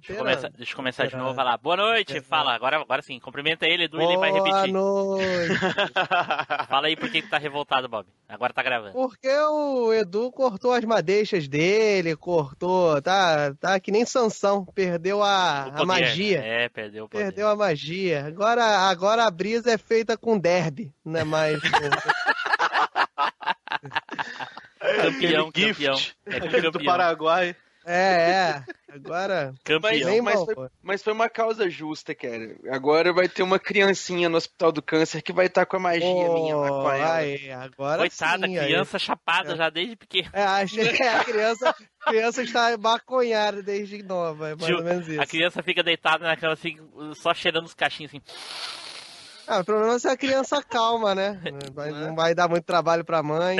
Deixa eu, começar, deixa eu começar de novo, vai lá. Boa noite, fala. Agora, agora sim, cumprimenta ele, Edu, e ele vai repetir. Boa noite. fala aí por que tá revoltado, Bob. Agora tá gravando. Porque o Edu cortou as madeixas dele, cortou, tá, tá que nem Sansão, perdeu a, a magia. É, perdeu o poder. Perdeu a magia. Agora, agora a brisa é feita com derby, não é mais... campeão, campeão. É campeão. do Paraguai. É, é. Agora. Campeão. Mas, mas, foi, mas, foi, uma causa justa, cara. Agora vai ter uma criancinha no Hospital do Câncer que vai estar com a magia oh, minha lá com ela. Aí, agora Coitada, sim, criança aí. chapada é. já desde pequena. É, achei que a criança, criança está maconhada desde nova, é mais Ju, ou menos isso. A criança fica deitada na cama assim, só cheirando os cachinhos assim. Ah, o problema é se a criança calma, né? Vai, não vai dar muito trabalho pra mãe.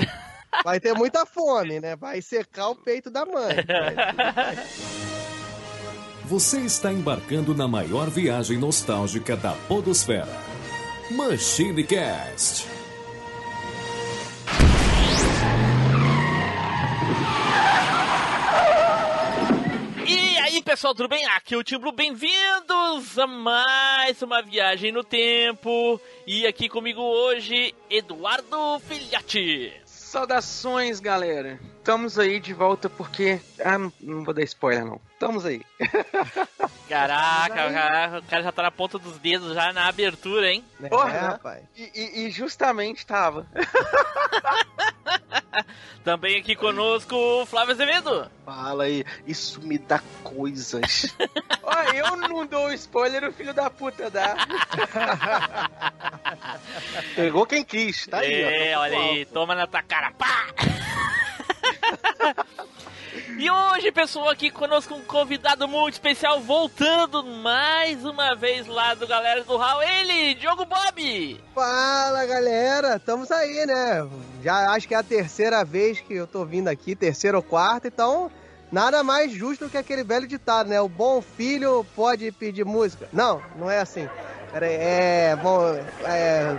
Vai ter muita fome, né? Vai secar o peito da mãe. Você está embarcando na maior viagem nostálgica da Podosfera. Machine Cast. E aí, pessoal, tudo bem? Aqui é o Timbro, bem-vindos a mais uma viagem no tempo. E aqui comigo hoje, Eduardo Filhote. Saudações, galera. Estamos aí de volta porque. Ah, não, não vou dar spoiler, não. Estamos aí. Caraca, caraca, o cara já tá na ponta dos dedos já na abertura, hein? É, Porra, rapaz. E, e, e justamente tava. Também aqui conosco o Flávio Azevedo. Fala aí, isso me dá coisas. Ó, eu não dou spoiler, o filho da puta dá. Pegou quem quis, tá aí. É, ó, olha aí, toma na tua cara, pá! E hoje, pessoal, aqui conosco um convidado muito especial, voltando mais uma vez lá do Galera do Hall, ele, Diogo Bob! Fala, galera! Estamos aí, né? Já acho que é a terceira vez que eu tô vindo aqui, terceira ou quarta, então nada mais justo que aquele velho ditado, né? O bom filho pode pedir música. Não, não é assim. Pera aí, é. Bom. É,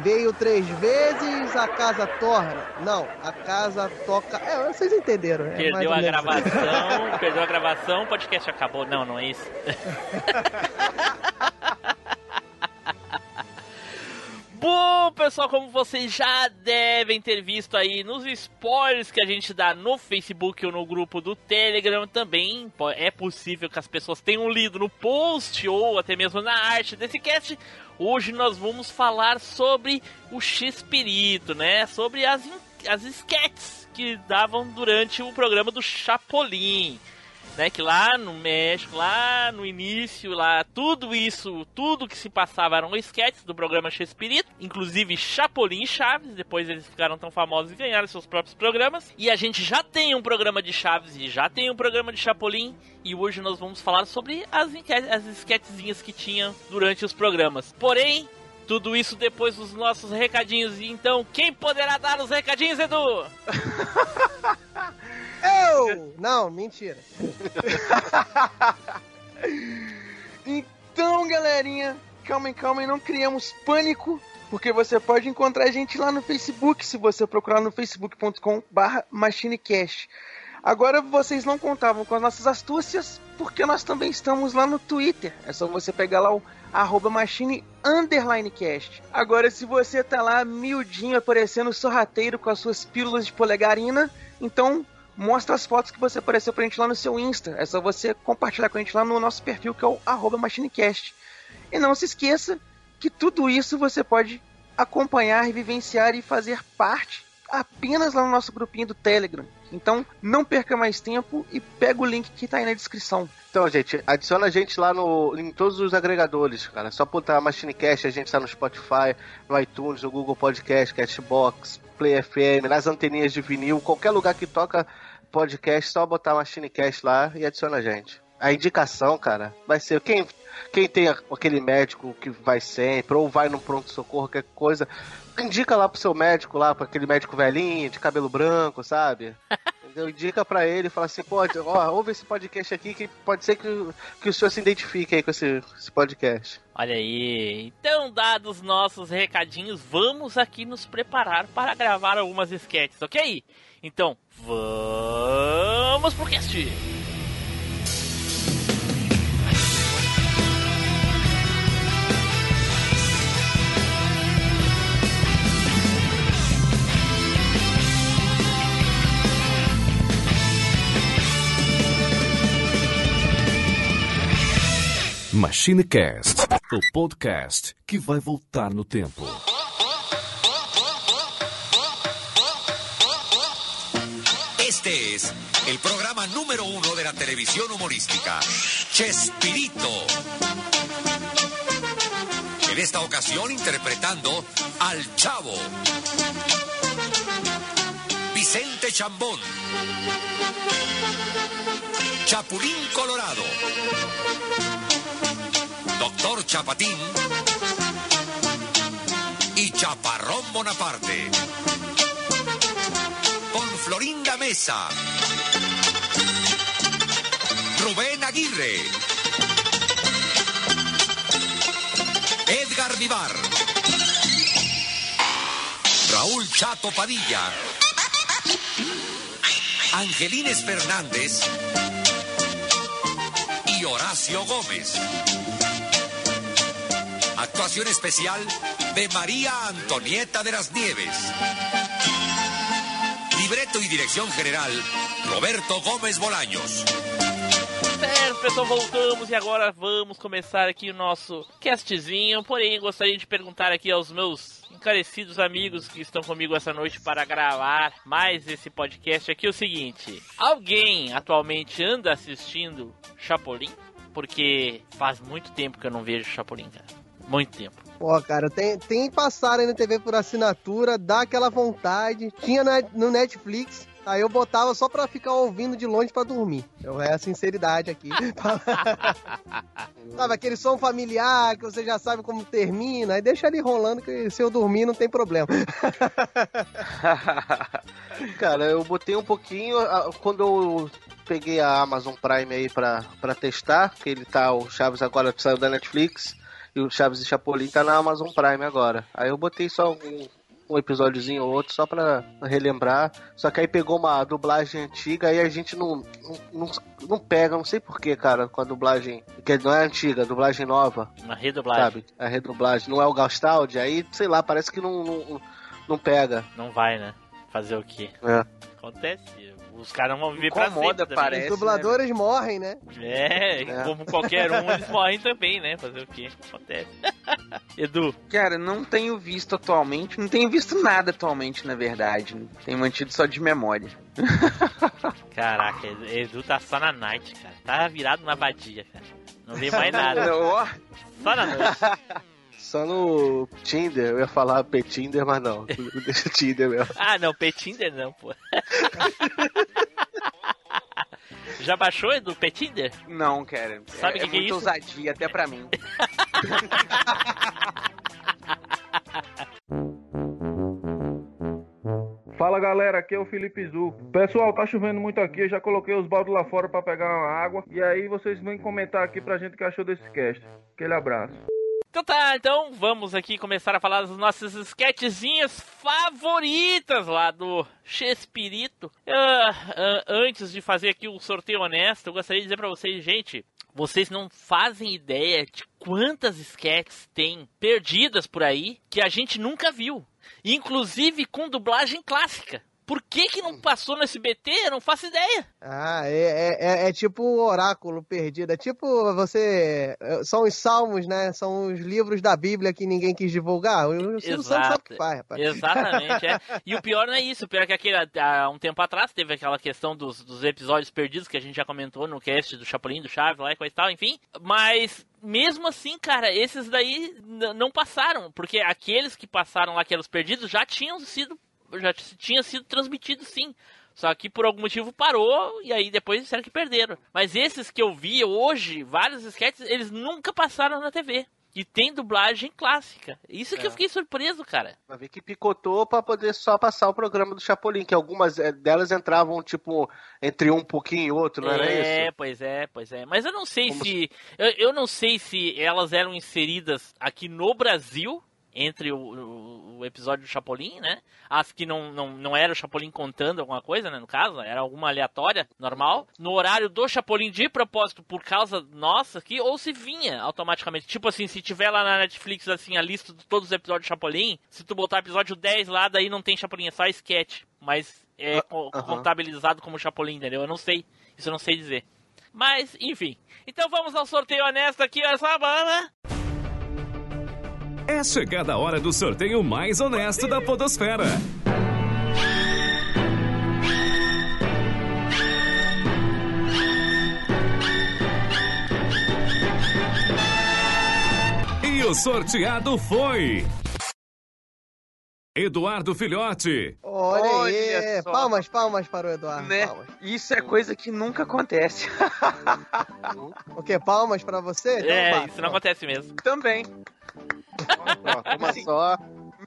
veio três vezes, a casa torna. Não, a casa toca. É, vocês entenderam, né? Perdeu a gravação, perdeu a gravação, o podcast acabou. Não, não é isso. Bom, pessoal, como vocês já devem ter visto aí nos spoilers que a gente dá no Facebook ou no grupo do Telegram, também é possível que as pessoas tenham lido no post ou até mesmo na arte desse cast. Hoje nós vamos falar sobre o X-Pirito, né? Sobre as, as sketches que davam durante o programa do Chapolin né? Que lá no México, lá no início, lá tudo isso, tudo que se passava eram sketches do programa Chespirito, inclusive Chapolin e Chaves. Depois eles ficaram tão famosos e ganharam seus próprios programas. E a gente já tem um programa de Chaves e já tem um programa de Chapolin. E hoje nós vamos falar sobre as, as sketchzinhas que tinham durante os programas. Porém, tudo isso depois dos nossos recadinhos. Então, quem poderá dar os recadinhos, Edu? Eu! Não, mentira. então, galerinha, calma, calma, não criamos pânico, porque você pode encontrar a gente lá no Facebook, se você procurar no facebook.com/barra machinecast. Agora vocês não contavam com as nossas astúcias, porque nós também estamos lá no Twitter. É só você pegar lá o arroba machine underline cast. Agora, se você tá lá miudinho aparecendo sorrateiro com as suas pílulas de polegarina, então mostra as fotos que você apareceu pra gente lá no seu Insta. É só você compartilhar com a gente lá no nosso perfil, que é o arroba machinecast. E não se esqueça que tudo isso você pode acompanhar, vivenciar e fazer parte apenas lá no nosso grupinho do Telegram. Então, não perca mais tempo e pega o link que tá aí na descrição. Então, gente, adiciona a gente lá no, em todos os agregadores, cara. Só botar Machinecast, a gente tá no Spotify, no iTunes, no Google Podcast, Cashbox, Play FM, nas anteninhas de vinil, qualquer lugar que toca podcast, só botar Machinecast lá e adiciona a gente. A indicação, cara, vai ser quem, quem tem aquele médico que vai sempre, ou vai no pronto-socorro, qualquer coisa, indica lá pro seu médico, lá, para aquele médico velhinho, de cabelo branco, sabe? Entendeu? Indica para ele, fala assim, pode, ó, ouve esse podcast aqui que pode ser que, que o senhor se identifique aí com esse, esse podcast. Olha aí, então dados nossos recadinhos, vamos aqui nos preparar para gravar algumas sketches, ok? Então, vamos pro cast! MachineCast, o podcast que vai voltar no tempo. El programa número uno de la televisión humorística, Chespirito. En esta ocasión interpretando al Chavo. Vicente Chambón. Chapulín Colorado. Doctor Chapatín. Y Chaparrón Bonaparte. Con Florinda Mesa. Rubén Aguirre. Edgar Vivar. Raúl Chato Padilla. Angelines Fernández y Horacio Gómez. Actuación especial de María Antonieta de las Nieves. Libreto y dirección general, Roberto Gómez Bolaños. Certo, pessoal, voltamos e agora vamos começar aqui o nosso castzinho. Porém, gostaria de perguntar aqui aos meus encarecidos amigos que estão comigo essa noite para gravar mais esse podcast aqui o seguinte: alguém atualmente anda assistindo Chapolin? Porque faz muito tempo que eu não vejo Chapolin, cara. Muito tempo. Pô, cara, tem, tem passar aí na TV por assinatura, dá aquela vontade. Tinha na- no Netflix, aí eu botava só pra ficar ouvindo de longe pra dormir. Eu é a sinceridade aqui. Sabe, aquele som familiar que você já sabe como termina, aí deixa ali rolando que se eu dormir não tem problema. Cara, eu botei um pouquinho quando eu peguei a Amazon Prime aí pra, pra testar, que ele tá, o Chaves agora saiu da Netflix e o Chaves e Chapolin tá na Amazon Prime agora. Aí eu botei só um, um episódiozinho ou outro só pra relembrar. Só que aí pegou uma dublagem antiga e a gente não, não, não, pega, não sei porquê, cara, com a dublagem, que não é antiga, a dublagem nova, Uma redublagem. sabe? A redublagem, não é o Gastaldi, aí, sei lá, parece que não, não, não pega. Não vai, né? Fazer o quê? É. Acontece. Os caras vão viver pra Incomoda, sempre também. parece. Os dubladores morrem, né? É, É. como qualquer um, eles morrem também, né? Fazer o quê? Acontece. Edu, Cara, não tenho visto atualmente, não tenho visto nada atualmente, na verdade. Tenho mantido só de memória. caraca, Edu tá só na night, cara. Tá virado na vadia, cara. Não vê mais nada. Só na noite. Só no Tinder, eu ia falar Petinder, mas não. Deixa o Tinder mesmo. Ah, não, Petinder não, pô. Já baixou, Edu, Petinder? não, cara. Sabe o é, que que é muito isso? ousadia, até pra mim. Fala galera, aqui é o Felipe Zu. Pessoal, tá chovendo muito aqui, eu já coloquei os baldos lá fora pra pegar uma água. E aí vocês vêm comentar aqui pra gente o que achou desse cast. Aquele abraço. Então tá, então vamos aqui começar a falar das nossas sketchzinhas favoritas lá do Chespirito. Ah, ah, antes de fazer aqui o sorteio honesto, eu gostaria de dizer pra vocês, gente, vocês não fazem ideia de quantas sketches tem perdidas por aí que a gente nunca viu. Inclusive com dublagem clássica. Por que que não passou no SBT? Eu não faço ideia. Ah, é, é, é- é tipo o oráculo perdido. É tipo você. é, São os salmos, né? São os livros da Bíblia que ninguém quis divulgar. O Silvio Santos sabe o que faz, rapaz. Exatamente, é. E o pior não é isso. O pior é que aquele, há um tempo atrás teve aquela questão dos, dos episódios perdidos que a gente já comentou no cast do Chapolin, do Chaves lá e coisa e tal, enfim. Mas mesmo assim, cara, esses daí não passaram. Porque aqueles que passaram lá, que eram os perdidos, já tinham sido. Já tinha sido transmitido sim. Só que por algum motivo parou e aí depois disseram que perderam. Mas esses que eu vi hoje, vários sketches, eles nunca passaram na TV. E tem dublagem clássica. Isso que eu fiquei surpreso, cara. Vai ver que picotou pra poder só passar o programa do Chapolin, que algumas eh, delas entravam, tipo, entre um pouquinho e outro, não era é, isso? pois é, pois é. Mas eu não sei Como se. Eu, eu não sei se elas eram inseridas aqui no Brasil. Entre o, o- o episódio do Chapolin, né? As que não, não, não era o Chapolin contando alguma coisa, né? No caso, era alguma aleatória, normal. No horário do Chapolin de propósito, por causa nossa aqui, ou se vinha automaticamente. Tipo assim, se tiver lá na Netflix, assim, a lista de todos os episódios do Chapolin, se tu botar episódio 10 lá, daí não tem Chapolin, é só sketch. Mas é co- aham. contabilizado como Chapolin, entendeu? Eu não sei. Isso eu não sei dizer. Mas, enfim. Então vamos ao sorteio honesto aqui essa banda. É chegada a hora do sorteio mais honesto da Podosfera. E o sorteado foi. Eduardo Filhote. Olha, Olha aí. só. Palmas, palmas para o Eduardo. Né? Palmas. Isso é coisa que nunca acontece. O quê? Palmas pra você? Então é, bate, isso não ó. acontece mesmo. Também. Toma só.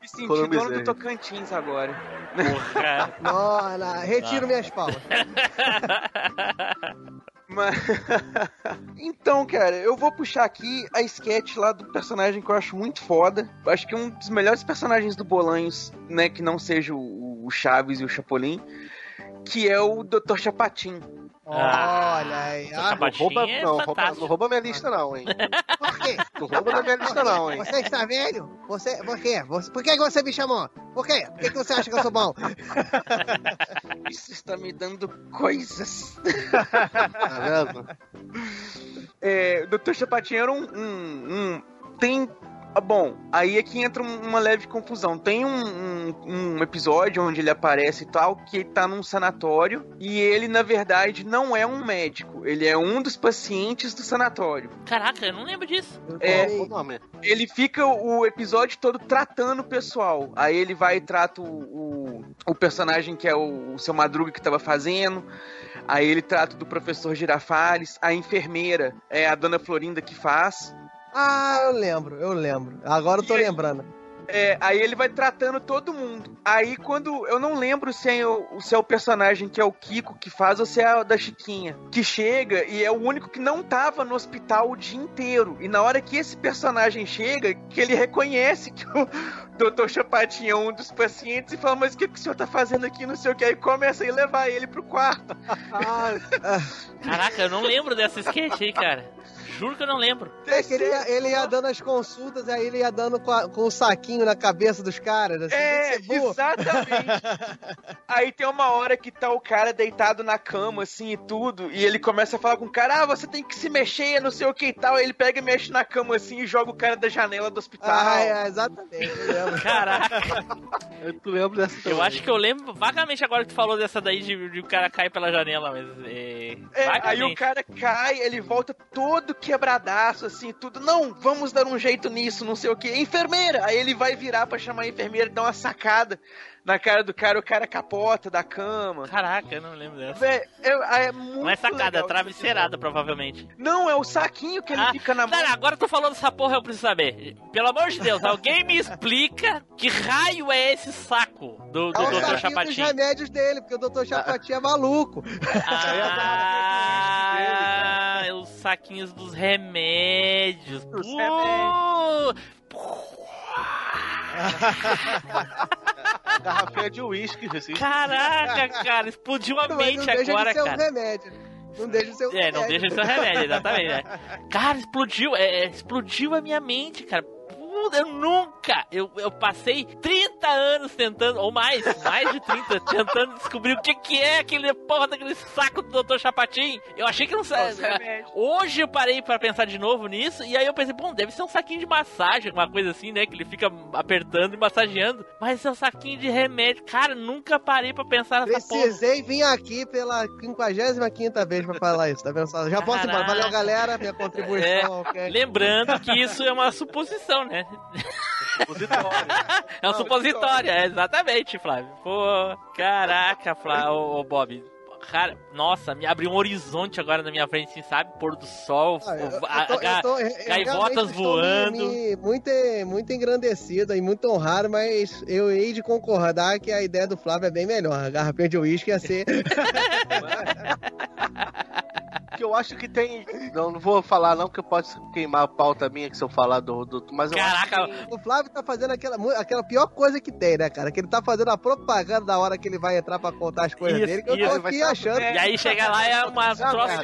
Me senti dono do Tocantins agora. Nossa, retiro Ah. minhas palmas. Mas... então, cara, eu vou puxar aqui a sketch lá do personagem que eu acho muito foda. Eu acho que é um dos melhores personagens do Bolanhos, né? Que não seja o, o Chaves e o Chapolin. Que é o Dr. Chapatin. Ah. Olha aí. Essa Ah, Não rouba, é não, rouba, não rouba minha lista, não, hein? por quê? Não rouba da minha lista, não, hein? Você está velho? Você, por quê? Você, por que você me chamou? Por quê? Por que, que você acha que eu sou bom? Isso está me dando coisas. Tá vendo? É, Dr. Chapatin era um, um- um- Tem. Ah, Bom, aí aqui entra um- uma leve confusão. Tem um, um- um episódio onde ele aparece e tal, que ele tá num sanatório e ele, na verdade, não é um médico. Ele é um dos pacientes do sanatório. Caraca, eu não lembro disso. É, O nome. Ele fica o episódio todo tratando o pessoal. Aí ele vai e trata o, o, o personagem que é o, o seu Madruga que tava fazendo. Aí ele trata do professor Girafales. A enfermeira é a dona Florinda que faz. Ah, eu lembro, eu lembro. Agora eu tô E aí? lembrando. É, aí ele vai tratando todo mundo. Aí quando. Eu não lembro se é, o, se é o personagem que é o Kiko que faz ou se é o da Chiquinha. Que chega e é o único que não tava no hospital o dia inteiro. E na hora que esse personagem chega, que ele reconhece que o Dr. Chapatinho é um dos pacientes e fala, mas o que, que o senhor tá fazendo aqui? Não sei o que. Aí começa a ir levar ele pro quarto. Caraca, eu não lembro dessa sketch aí, cara. Juro que eu não lembro. É que ele ia, ele ia dando as consultas, aí ele ia dando com, a- com o saquinho na cabeça dos caras. Assim, É, exatamente. Aí tem uma hora que tá o cara deitado na cama, assim, e tudo, e ele começa a falar com o cara, ah, você tem que se mexer, não sei o que e tal. Aí ele pega e mexe na cama, assim, e joga o cara da janela do hospital. Ah, é, exatamente, eu lembro. Caraca, Eu tu lembro dessa eu também. acho que eu lembro vagamente agora que tu falou dessa daí de, de o cara cair pela janela, mas. É, É, aí o cara cai, ele volta todo quebradaço, assim, tudo. Não, vamos dar um jeito nisso, não sei o que. Enfermeira! Aí ele vai virar pra chamar a enfermeira e dar uma sacada na cara do cara, o cara capota da cama. Caraca, eu não lembro dessa. Véi, é, é muito Não é sacada, é travesseirada, provavelmente. Não, é o saquinho que ele Ah, fica na mão. Cara, agora tu falou dessa porra, eu preciso saber. Pelo amor de Deus, alguém me explica que raio é esse saco do, do É o Dr. saquinho dos Chapatinho. remédios dele, porque o Dr. Chapatinho é maluco. Ah, saquinhos dos remédios. Dos Uh, Garrafinha de uísque, assim. Caraca, cara, explodiu a não mente deixa agora, de ser um cara. remédio. Não deixa de ser um É, não remédio. deixa de ser um remédio, exatamente. né? Cara, explodiu, é, é, explodiu a minha mente, cara. Eu nunca, eu, eu passei 30 anos tentando, ou mais, mais de 30, tentando descobrir o que que é aquele porra daquele saco do Dr. Chapatin. Eu achei que não remédios. Hoje eu parei pra pensar de novo nisso, e aí eu pensei, bom, deve ser um saquinho de massagem, uma coisa assim, né? Que ele fica apertando e massageando. Mas é um saquinho de remédio. Cara, nunca parei pra pensar nessa porra. Precisei vir aqui pela 55 vez pra falar isso, tá vendo só? Já posso ir embora. Valeu, Caraca. galera, minha contribuição É, cast. Lembrando que isso é uma suposição, né? É um Não, supositório, é, exatamente, Flávio. Pô, caraca, Flávio, ô, ô, Bob. Cara, nossa, me abriu um horizonte agora na minha frente, assim, sabe? Pôr do sol, Ah, eu- eu tô- tô- gaivotas voando. me- me- muito, muito engrandecido e muito honrado, mas eu hei de concordar que a ideia do Flávio é bem melhor. A garrafinha de uísque ia ser. Que eu acho que tem. Não, não vou falar não, porque pode queimar a pauta minha que se eu falar do. do mas eu Caraca, que- O Flávio tá fazendo aquela, aquela pior coisa que tem, né, cara? Que ele tá fazendo a propaganda da hora que ele vai entrar pra contar as coisas Isso, dele, que eu isso. tô Vai aqui achando. e aí chega lá é uma troça,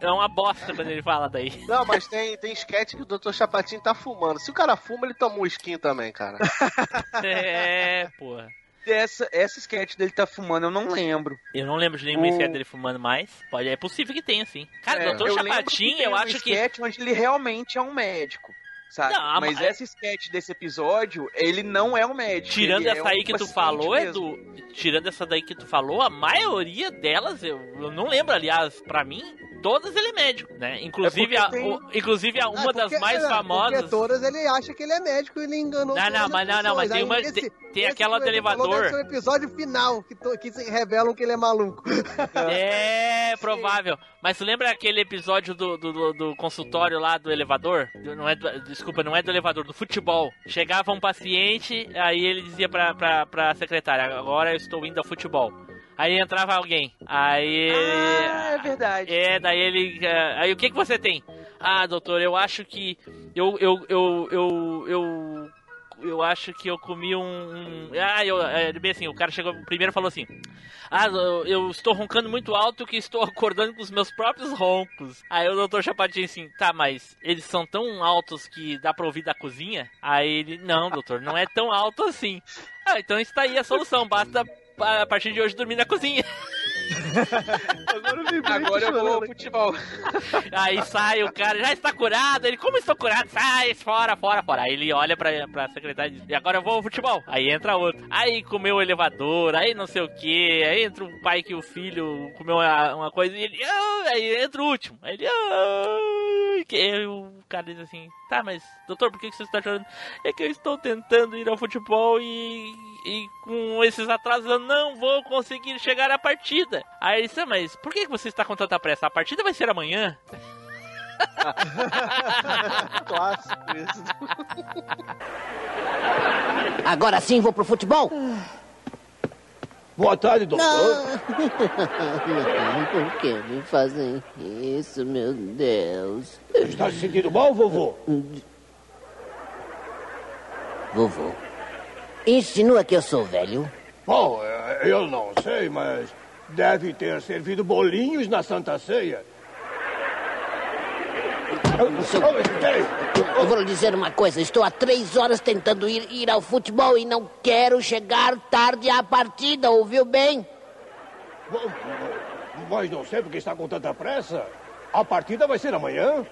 é uma bosta quando ele fala daí. Não, mas tem, tem sketch que o Dr. Chapatinho tá fumando. Se o cara fuma, ele toma um skin também, cara. É, porra. Dessa essa sketch dele tá fumando, eu não lembro. Eu não lembro de nenhuma O- sketch dele fumando mais. Pode, é possível que tenha, sim. Cara, É, Doutor eu lembro Chapatin, que tem eu acho que. sketch onde ele realmente é um médico. Sabe? Não, a- Mas essa sketch desse episódio, ele não é um médico. Tirando é essa um aí que tu falou, mesmo. Edu, tirando essa daí que tu falou, a maioria delas, eu, eu não lembro, aliás, pra mim, todas ele é médico, né? Inclusive, É a, porque tem- o- inclusive a, uma Ah, das porque- mais é, famosas. Porque todas ele acha que ele é médico e ele enganou Não, não, mas não, não, mas tem Aí uma- esse- tem- tem esse aquela que do elevador. deve ser o episódio final, que, to- que revelam que ele é maluco. É provável. Mas lembra aquele episódio do, do, do- do consultório lá do elevador? Do- Não é do- desculpa, não é do elevador, do futebol. Chegava um paciente, aí ele dizia pra, pra, pra secretária, agora eu estou indo ao futebol. Aí entrava alguém. Aí. Ah, é verdade. É, daí ele. eh, Aí o que, que você tem? Ah, doutor, eu acho que. Eu. Eu. Eu. Eu. eu eu acho que eu comi um. um- Ah, eu. É, bem assim, o cara chegou primeiro e falou assim. Ah, eu, eu estou roncando muito alto que estou acordando com os meus próprios roncos. Aí o doutor Chapatinho assim, tá, mas eles são tão altos que dá pra ouvir da cozinha? Aí ele, não, doutor, não é tão alto assim. Ah, então está aí a solução, basta a partir de hoje dormir na cozinha. Agora eu Agora eu vou ao futebol. Aí sai o cara, já está curado. Ele, como estou curado? Sai, fora, fora, fora. Aí ele olha pra, pra secretária e diz, e agora eu vou ao futebol. Aí entra outro. Aí comeu o elevador, aí não sei o que. Aí entra o pai que o filho comeu uma, uma coisa e ele. "Ah", aí entra o último. Aí ele. Que aí o cara diz assim: Tá, mas doutor, por que que você está chorando? É que eu estou tentando ir ao futebol e. E com esses atrasos eu não vou conseguir chegar à partida. Aí ele disse, "Ah, mas por que que você está com tanta pressa? A partida vai ser amanhã. Clássico isso. Agora sim vou pro futebol? Boa tarde, doutor. Não, por que me fazem isso, meu Deus? Está se sentindo mal, vovô? Vovô, insinua que eu sou velho? Bom, eh, eu não sei, mas deve ter servido bolinhos na Santa Ceia. Seu- Eu vou lhe dizer uma coisa, estou há três horas tentando ir, ir ao futebol e não quero chegar tarde à partida, ouviu bem? Mas não sei porque está com tanta pressa. A partida vai ser amanhã.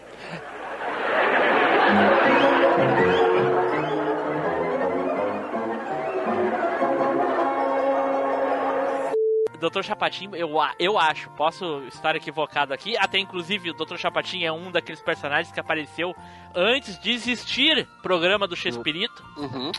Dr. Chapatin, eu, eu acho, posso estar equivocado aqui, até inclusive o Dr. Chapatin é um daqueles personagens que apareceu antes de existir programa do Chespirito. Uhum.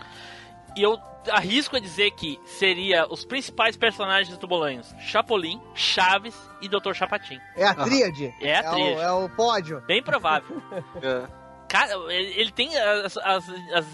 E eu arrisco a dizer que seria os principais personagens do Bolanhos: Chapolin, Chaves e Dr. Chapatin. É a tríade. É a tríade. o, é o pódio. Bem provável. É. Cara, ele, tem as, as, as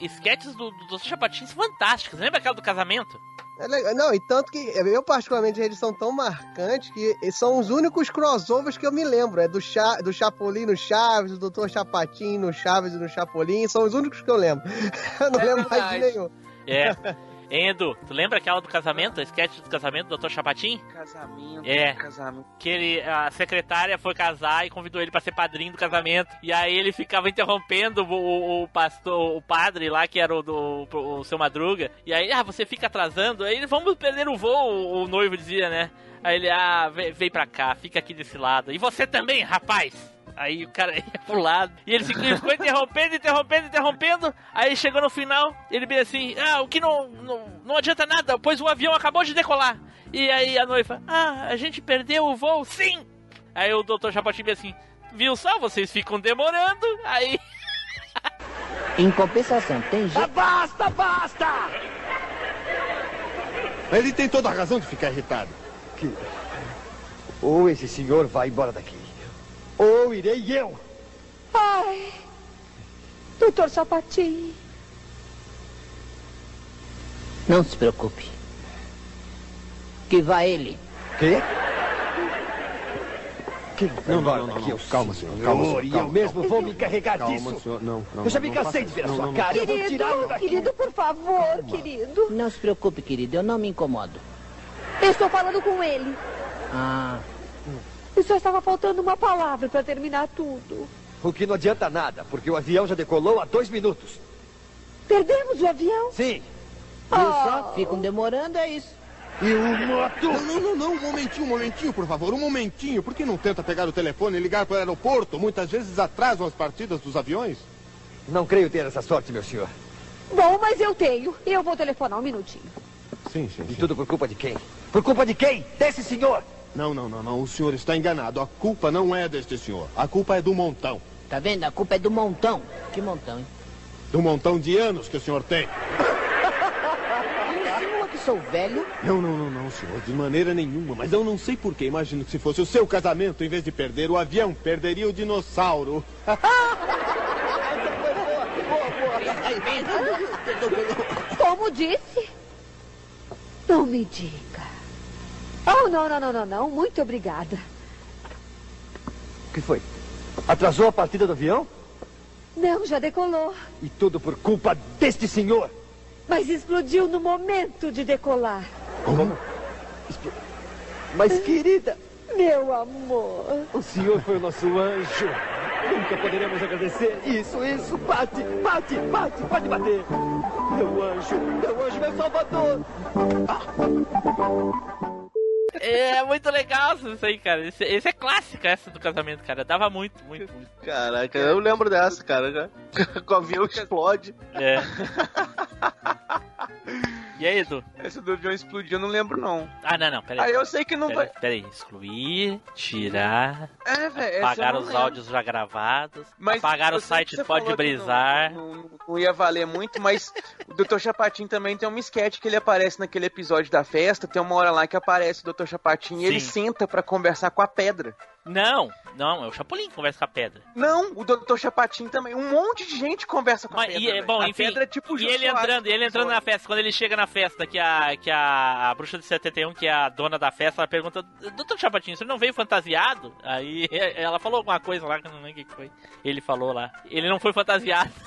sketches do, do Dr. Chapatin fantásticas. Lembra aquela do casamento? É legal. Não, e tanto que eu, particularmente, eles são tão marcantes que são os únicos crossovers que eu me lembro. É do, Cha, do Chapolin no Chaves, do Dr. Chapatin no Chaves e no Chapolin. São os únicos que eu lembro. Eu não É lembro mais de verdade. nenhum. É. Hein, Edu, tu lembra aquela do casamento, a sketch do casamento do Dr. Chapatin? Casamento, É. casamento. Que ele, a secretária foi casar e convidou ele pra ser padrinho do casamento. E aí ele ficava interrompendo o, o- pastor, o padre lá, que era o do o seu Madruga. E aí, ah, você fica atrasando. Aí ele, vamos perder o voo, o, o noivo dizia, né? Aí ele, ah, vem, vem pra cá, fica aqui desse lado. E você também, rapaz! Aí o cara ia pro lado. E ele ficou, ele ficou interrompendo, interrompendo, interrompendo. Aí chegou no final, ele bem assim: Ah, o que não, não, não adianta nada, pois o avião acabou de decolar. E aí a noiva: Ah, a gente perdeu o voo? Sim! Aí o doutor Chapatin bem assim: Viu só, vocês ficam demorando. Aí. Em compensação, tem gente... Basta, basta! Ele tem toda a razão de ficar irritado. Que... Ou esse senhor vai embora daqui, ou irei eu. Ai, doutor Sapatinho. Não se preocupe. Que vá ele. Quê? Que não, não, não, não, calma, senhor, calma, senhor, E calma, eu mesmo calma. vou me encarregar Calma, disso. senhor, não, não, Eu já me não, não cansei de ver a sua Não, não, cara. Eu vou tirá-lo Querido, daqui. querido, por favor, querido. Não se preocupe, querido, eu não me incomodo. Eu estou falando com ele. Ah, E só estava faltando uma palavra para terminar tudo. O que não adianta nada, porque o avião já decolou há dois minutos. Perdemos o avião? Sim, Viu só? Ficam demorando, é isso. E o moto? Não, não, não, não, um momentinho, um momentinho, por favor, um momentinho. Por que não tenta pegar o telefone e ligar para o aeroporto? Muitas vezes atrasam as partidas dos aviões. Não creio ter essa sorte, meu senhor. Bom, mas eu tenho. Eu vou telefonar um minutinho. Sim, sim, E tudo por culpa de quem? Por culpa de quem? Desse senhor! Não, não, não, não. O senhor está enganado. A culpa não é deste senhor. A culpa é do montão. Tá vendo? A culpa é do montão. Que montão, hein? Do montão de anos que o senhor tem. Insinua que sou velho? Não, não, não, não, senhor. De maneira nenhuma. Mas eu não sei porquê. Imagino que se fosse o seu casamento, em vez de perder o avião, perderia o dinossauro. Como disse? Não me diga. Oh, não, não, não, não, não. Muito obrigada. O que foi? Atrasou a partida do avião? Não, já decolou. E tudo por culpa deste senhor! Mas explodiu no momento de decolar. Como? Mas, querida, Meu amor. o senhor foi o nosso anjo. Nunca poderemos agradecer. Isso, isso, bate, bate, bate, pode bater. Meu anjo, meu anjo, meu salvador. É muito legal isso aí, cara. Esse, esse é clássico, essa do casamento, cara. Dava muito, muito, muito. Caraca, eu lembro dessa, cara. Com o avião explode. É. E aí, Edu? Esse do avião explodiu, eu não lembro, não. Ah, não, não, peraí. Ah, eu sei que não Peraí, vai. peraí, excluir, tirar, É, velho. apagar os lembro. áudios já gravados, Mas apagar o site Pode Brisar. Não, não- não ia valer muito, mas o Dr. Chapatin também tem um sketch que ele aparece naquele episódio da festa. Tem uma hora lá que aparece o Dr. Chapatin e ele senta pra conversar com a pedra. Não, não, é o Chapolin que conversa com a pedra. Não, o Dr. Chapatin também. Um monte de gente conversa com a Mas, pedra. e, é bom, a enfim, pedra é tipo e ele entrando, do ele entrando na festa, quando ele chega na festa, que a, que a, a bruxa de 71, que é a dona da festa, ela pergunta, Doutor Chapatinho, você não veio fantasiado? Aí ela falou alguma coisa lá, que eu não lembro o que que foi. Ele falou lá. Ele não foi fantasiado.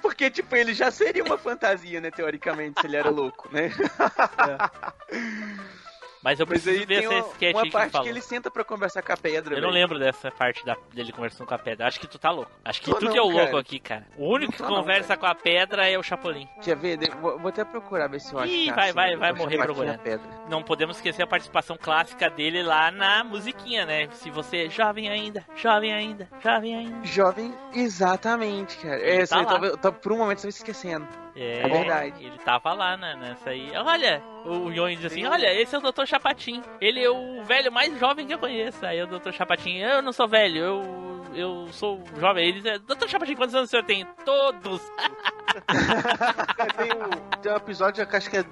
Porque, tipo, ele já seria uma fantasia, né, teoricamente, se ele era louco, né? Mas eu Mas preciso aí ver essa uma, sketch uma que parte falou. que ele senta pra conversar com a pedra, Eu não velho. lembro dessa parte da- dele conversando com a pedra. Acho que tu tá louco. Acho que Tô tu não, que é o louco cara. aqui, cara. O único Não que tô não, conversa com a pedra é o Chapolin. Quer ver? Vou, vou até procurar, ver se eu acho Ih, que é vai, assim, vai, vai morrer procurando. Não podemos esquecer a participação clássica dele lá na musiquinha, né? Se você é jovem ainda, jovem ainda, jovem ainda. Jovem, exatamente, cara. Ele É, tá você lá. tava, tá- por um momento você estava esquecendo. É, É verdade. Ele tava lá né, nessa aí. Olha, o Yon diz assim: Olha, esse é o Dr. Chapatin. Ele é o velho mais jovem que eu conheço. Aí o Dr. Chapatin, eu não sou velho, eu, eu sou jovem. Ele diz: Dr. Chapatin, quantos anos o senhor tem? Todos! tem, um, tem um episódio que acho que é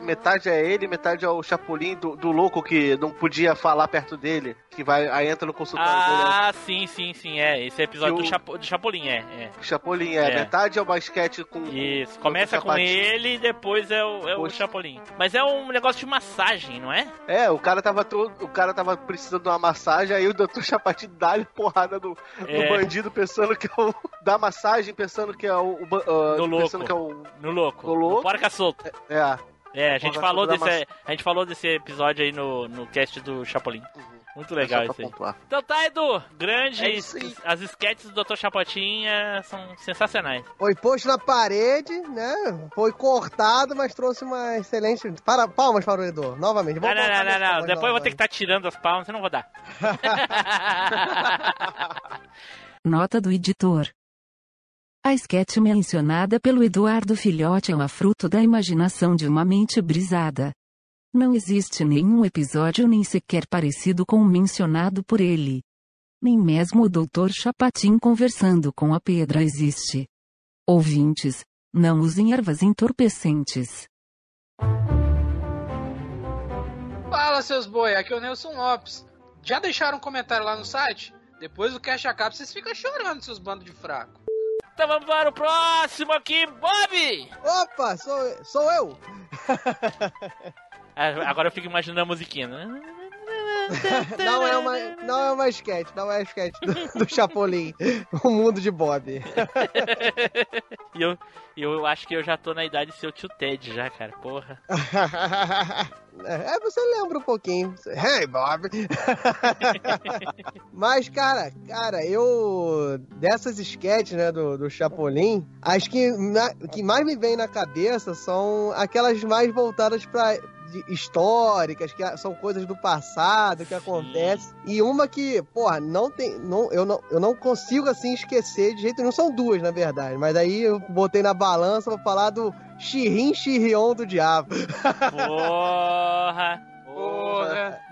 metade é ele, metade é o Chapolin do, do louco que não podia falar perto dele, que vai aí entra no consultório dele. Ah, sim, sim, sim, é. Esse é episódio do, Chapo, do Chapolin, é. é. Chapolin é, É. metade é o basquete com. Isso, começa com Chapatin. ele e depois é o, é o Chapolin. Mas é um negócio de massagem, não é? É, o cara tava todo, o cara tava precisando de uma massagem, aí o Dr. Chapatin dá-lhe porrada no, no É. bandido pensando que é o dá massagem pensando que é o, ah, No louco. pensando que é o No louco. No louco. porca solta. é. É, a gente falou desse, a gente falou desse episódio aí no, no cast do Chapolin. Muito legal Uhum. Isso aí. pontuar. Então tá, Edu. Grande. É as sketches do Dr. Chapotin é, são sensacionais. Foi posto na parede, né? Foi cortado, mas trouxe uma excelente. Para, palmas para o Edu, novamente. Não, Vamos não, não, não, não. palmas Depois eu vou ter que novamente. estar tirando as palmas, eu não vou dar. Nota do editor. A sketch mencionada pelo Eduardo Filhote é uma fruto da imaginação de uma mente brisada. Não existe nenhum episódio nem sequer parecido com o mencionado por ele. Nem mesmo o Dr. Chapatin conversando com a pedra existe. Ouvintes, não usem ervas entorpecentes. Fala, seus boi, aqui é o Nelson Lopes. Já deixaram um comentário lá no site? Depois do cash acaba, vocês ficam chorando, seus bandos de fraco. Então vamos para o próximo aqui, Bob! Opa, sou, sou eu! Ah, Agora eu fico imaginando a musiquinha. Não é uma, não é uma sketch, não é sketch do, do Chapolin. O mundo de Bob. E eu, eu acho que eu já tô na idade de ser o tio Ted já, cara. Porra. É, você lembra um pouquinho. Hey, Bob! Mas, cara, cara, eu. Dessas sketches, né, do, do Chapolin, as que, na- que mais me vem na cabeça são aquelas mais voltadas pra. históricas, que são coisas do passado que acontecem. E uma que, porra, não tem. Não, eu, não, eu não consigo assim esquecer de jeito nenhum. São duas, na verdade. Mas aí eu botei na balança, vou falar do Chirin Chirion do Diabo. Porra.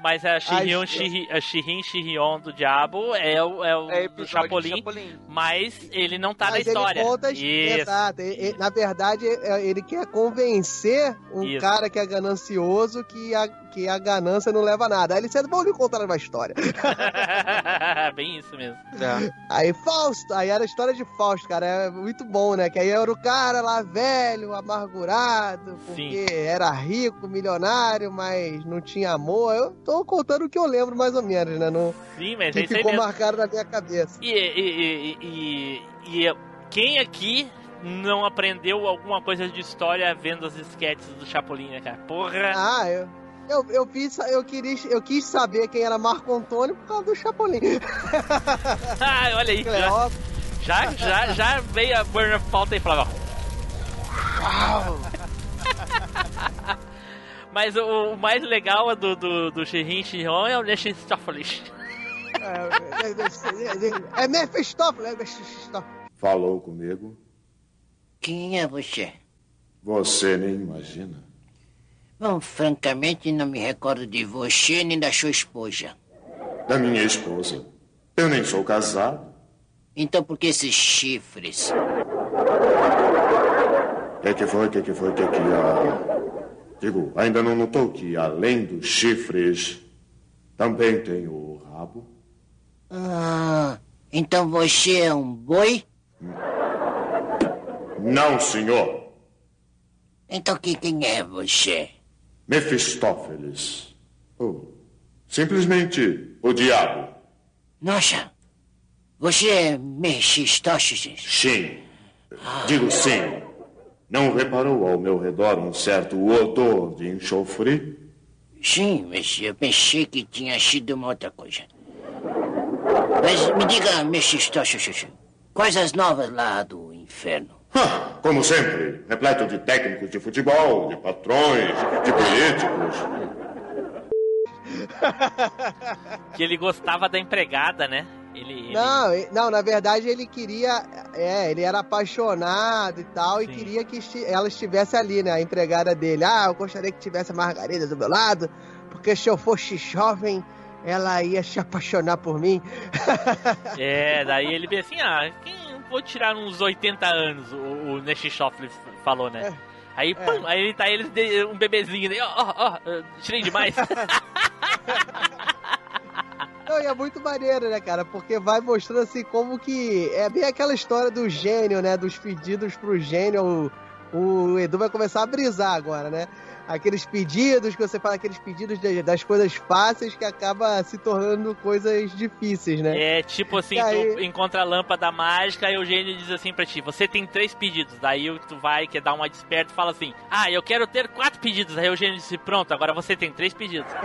Mas a Shirion, Shiri, a Shirin Shirion do Diabo é o, é o É do Chapolin, Chapolin. mas ele não tá Mas na história. Ele conta, Isso. exato. Ele- ele- na verdade, é- ele quer convencer um Isso. cara que é ganancioso que a, que a ganância não leva a nada. Aí ele disse, vamos lhe contar uma história. Bem isso mesmo. Aí Fausto, aí era a história de Fausto, cara, é muito bom, né? Que aí era o cara lá velho, amargurado, porque era rico, milionário, mas não tinha amor. Eu tô contando o que eu lembro mais ou menos, né? No, Sim, mas é que aí ficou marcado na minha cabeça. E, e, e, e, quem aqui não aprendeu alguma coisa de história vendo as sketches do Chapolin, né, cara? Porra! Ah, eu. Eu, eu, fiz, eu, queria, eu quis saber quem era Marco Antônio por causa do Chapolin. Ah, olha aí. É Já, já, já, veio a burner pauta e falava. Mas o, o mais legal do, do, do Shirin Shiron é o Nechistopheles. É, é Mephistófeles, é Mephistófeles. Falou comigo? Quem é você? Você nem imagina. Bom, francamente, não me recordo de você nem da sua esposa. Da minha esposa. Eu nem sou casado. Então por que esses chifres? O que, que foi? O que, que foi? O que, que há? Digo, ainda não notou que além dos chifres, também tem o rabo? Ah, então você é um boi? Não, senhor. Então que, quem é você? Mefistófeles. Oh, simplesmente o diabo. Nossa, você é Mephistófeles? Sim. Digo sim. Não reparou ao meu redor um certo odor de enxofre? Sim, mas eu pensei que tinha sido uma outra coisa. Mas me diga, Mephistófeles, quais as novas lá do inferno? Ah, Como sempre, repleto de técnicos de futebol, de patrões, de políticos. Que ele gostava da empregada, né? Ele, ele- Não, e- não, na verdade ele queria. É, ele era apaixonado e tal, e queria que ela estivesse ali, né? A empregada dele. Ah, eu gostaria que tivesse a Margarida do meu lado, porque se eu fosse jovem, ela ia se apaixonar por mim. É, daí ele vê assim, ah, quem vou tirar uns 80 anos, o, o falou, né? Aí, pum, aí ele tá ele um bebezinho, né? ó, ó, ó, tirei demais. Não, e é muito maneiro, né, cara? Porque vai mostrando assim como que. É bem aquela história do gênio, né? Dos pedidos pro gênio. O, o Edu vai começar a brisar agora, né? Aqueles pedidos que você fala, aqueles pedidos das coisas fáceis que acaba se tornando coisas difíceis, né? É tipo assim, aí- tu encontra a lâmpada mágica e o gênio diz assim pra ti, você tem três pedidos. Daí tu vai, quer dar uma desperta e fala assim, ah, eu quero ter quatro pedidos. Aí o gênio diz, pronto, agora você tem três pedidos.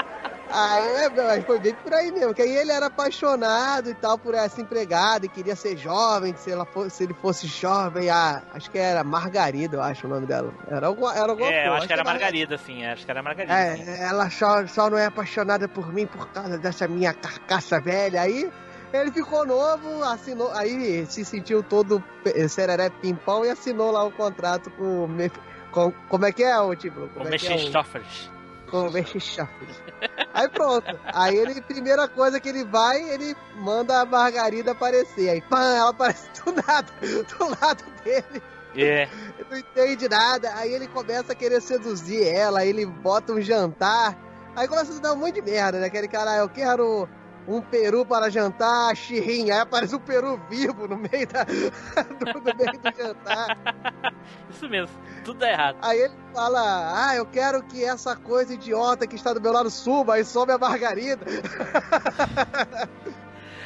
Ah, é, mas foi bem por aí mesmo. Que aí ele era apaixonado e tal por essa empregada e queria ser jovem, que se, ela fosse, se ele fosse jovem, a, acho que era Margarida, eu acho o nome dela. Era alguma, era alguma é, eu coisa, acho que era era- Margarida, sim, acho que era Margarida. sim. É, ela só, só não é apaixonada por mim por causa dessa minha carcaça velha. Aí ele ficou novo, assinou, aí se sentiu todo sereré pimpão e assinou lá o contrato com, o com como é que é o tipo? O Como é é o- O Mephistófeles. Aí pronto. Aí ele, primeira coisa que ele vai, ele manda a Margarida aparecer. Aí, pã, ela aparece do nada, do lado dele. É. Não entende nada. Aí ele começa a querer seduzir ela, aí ele bota um jantar. Aí começa a dar um monte de merda, né? Aquele cara, ah, eu quero um peru para jantar, chirrinha. Aí aparece um peru vivo no meio, da, do, no meio do jantar. Isso mesmo, tudo errado. Aí ele fala, ah, eu quero que essa coisa idiota que está do meu lado suba, aí sobe a margarida.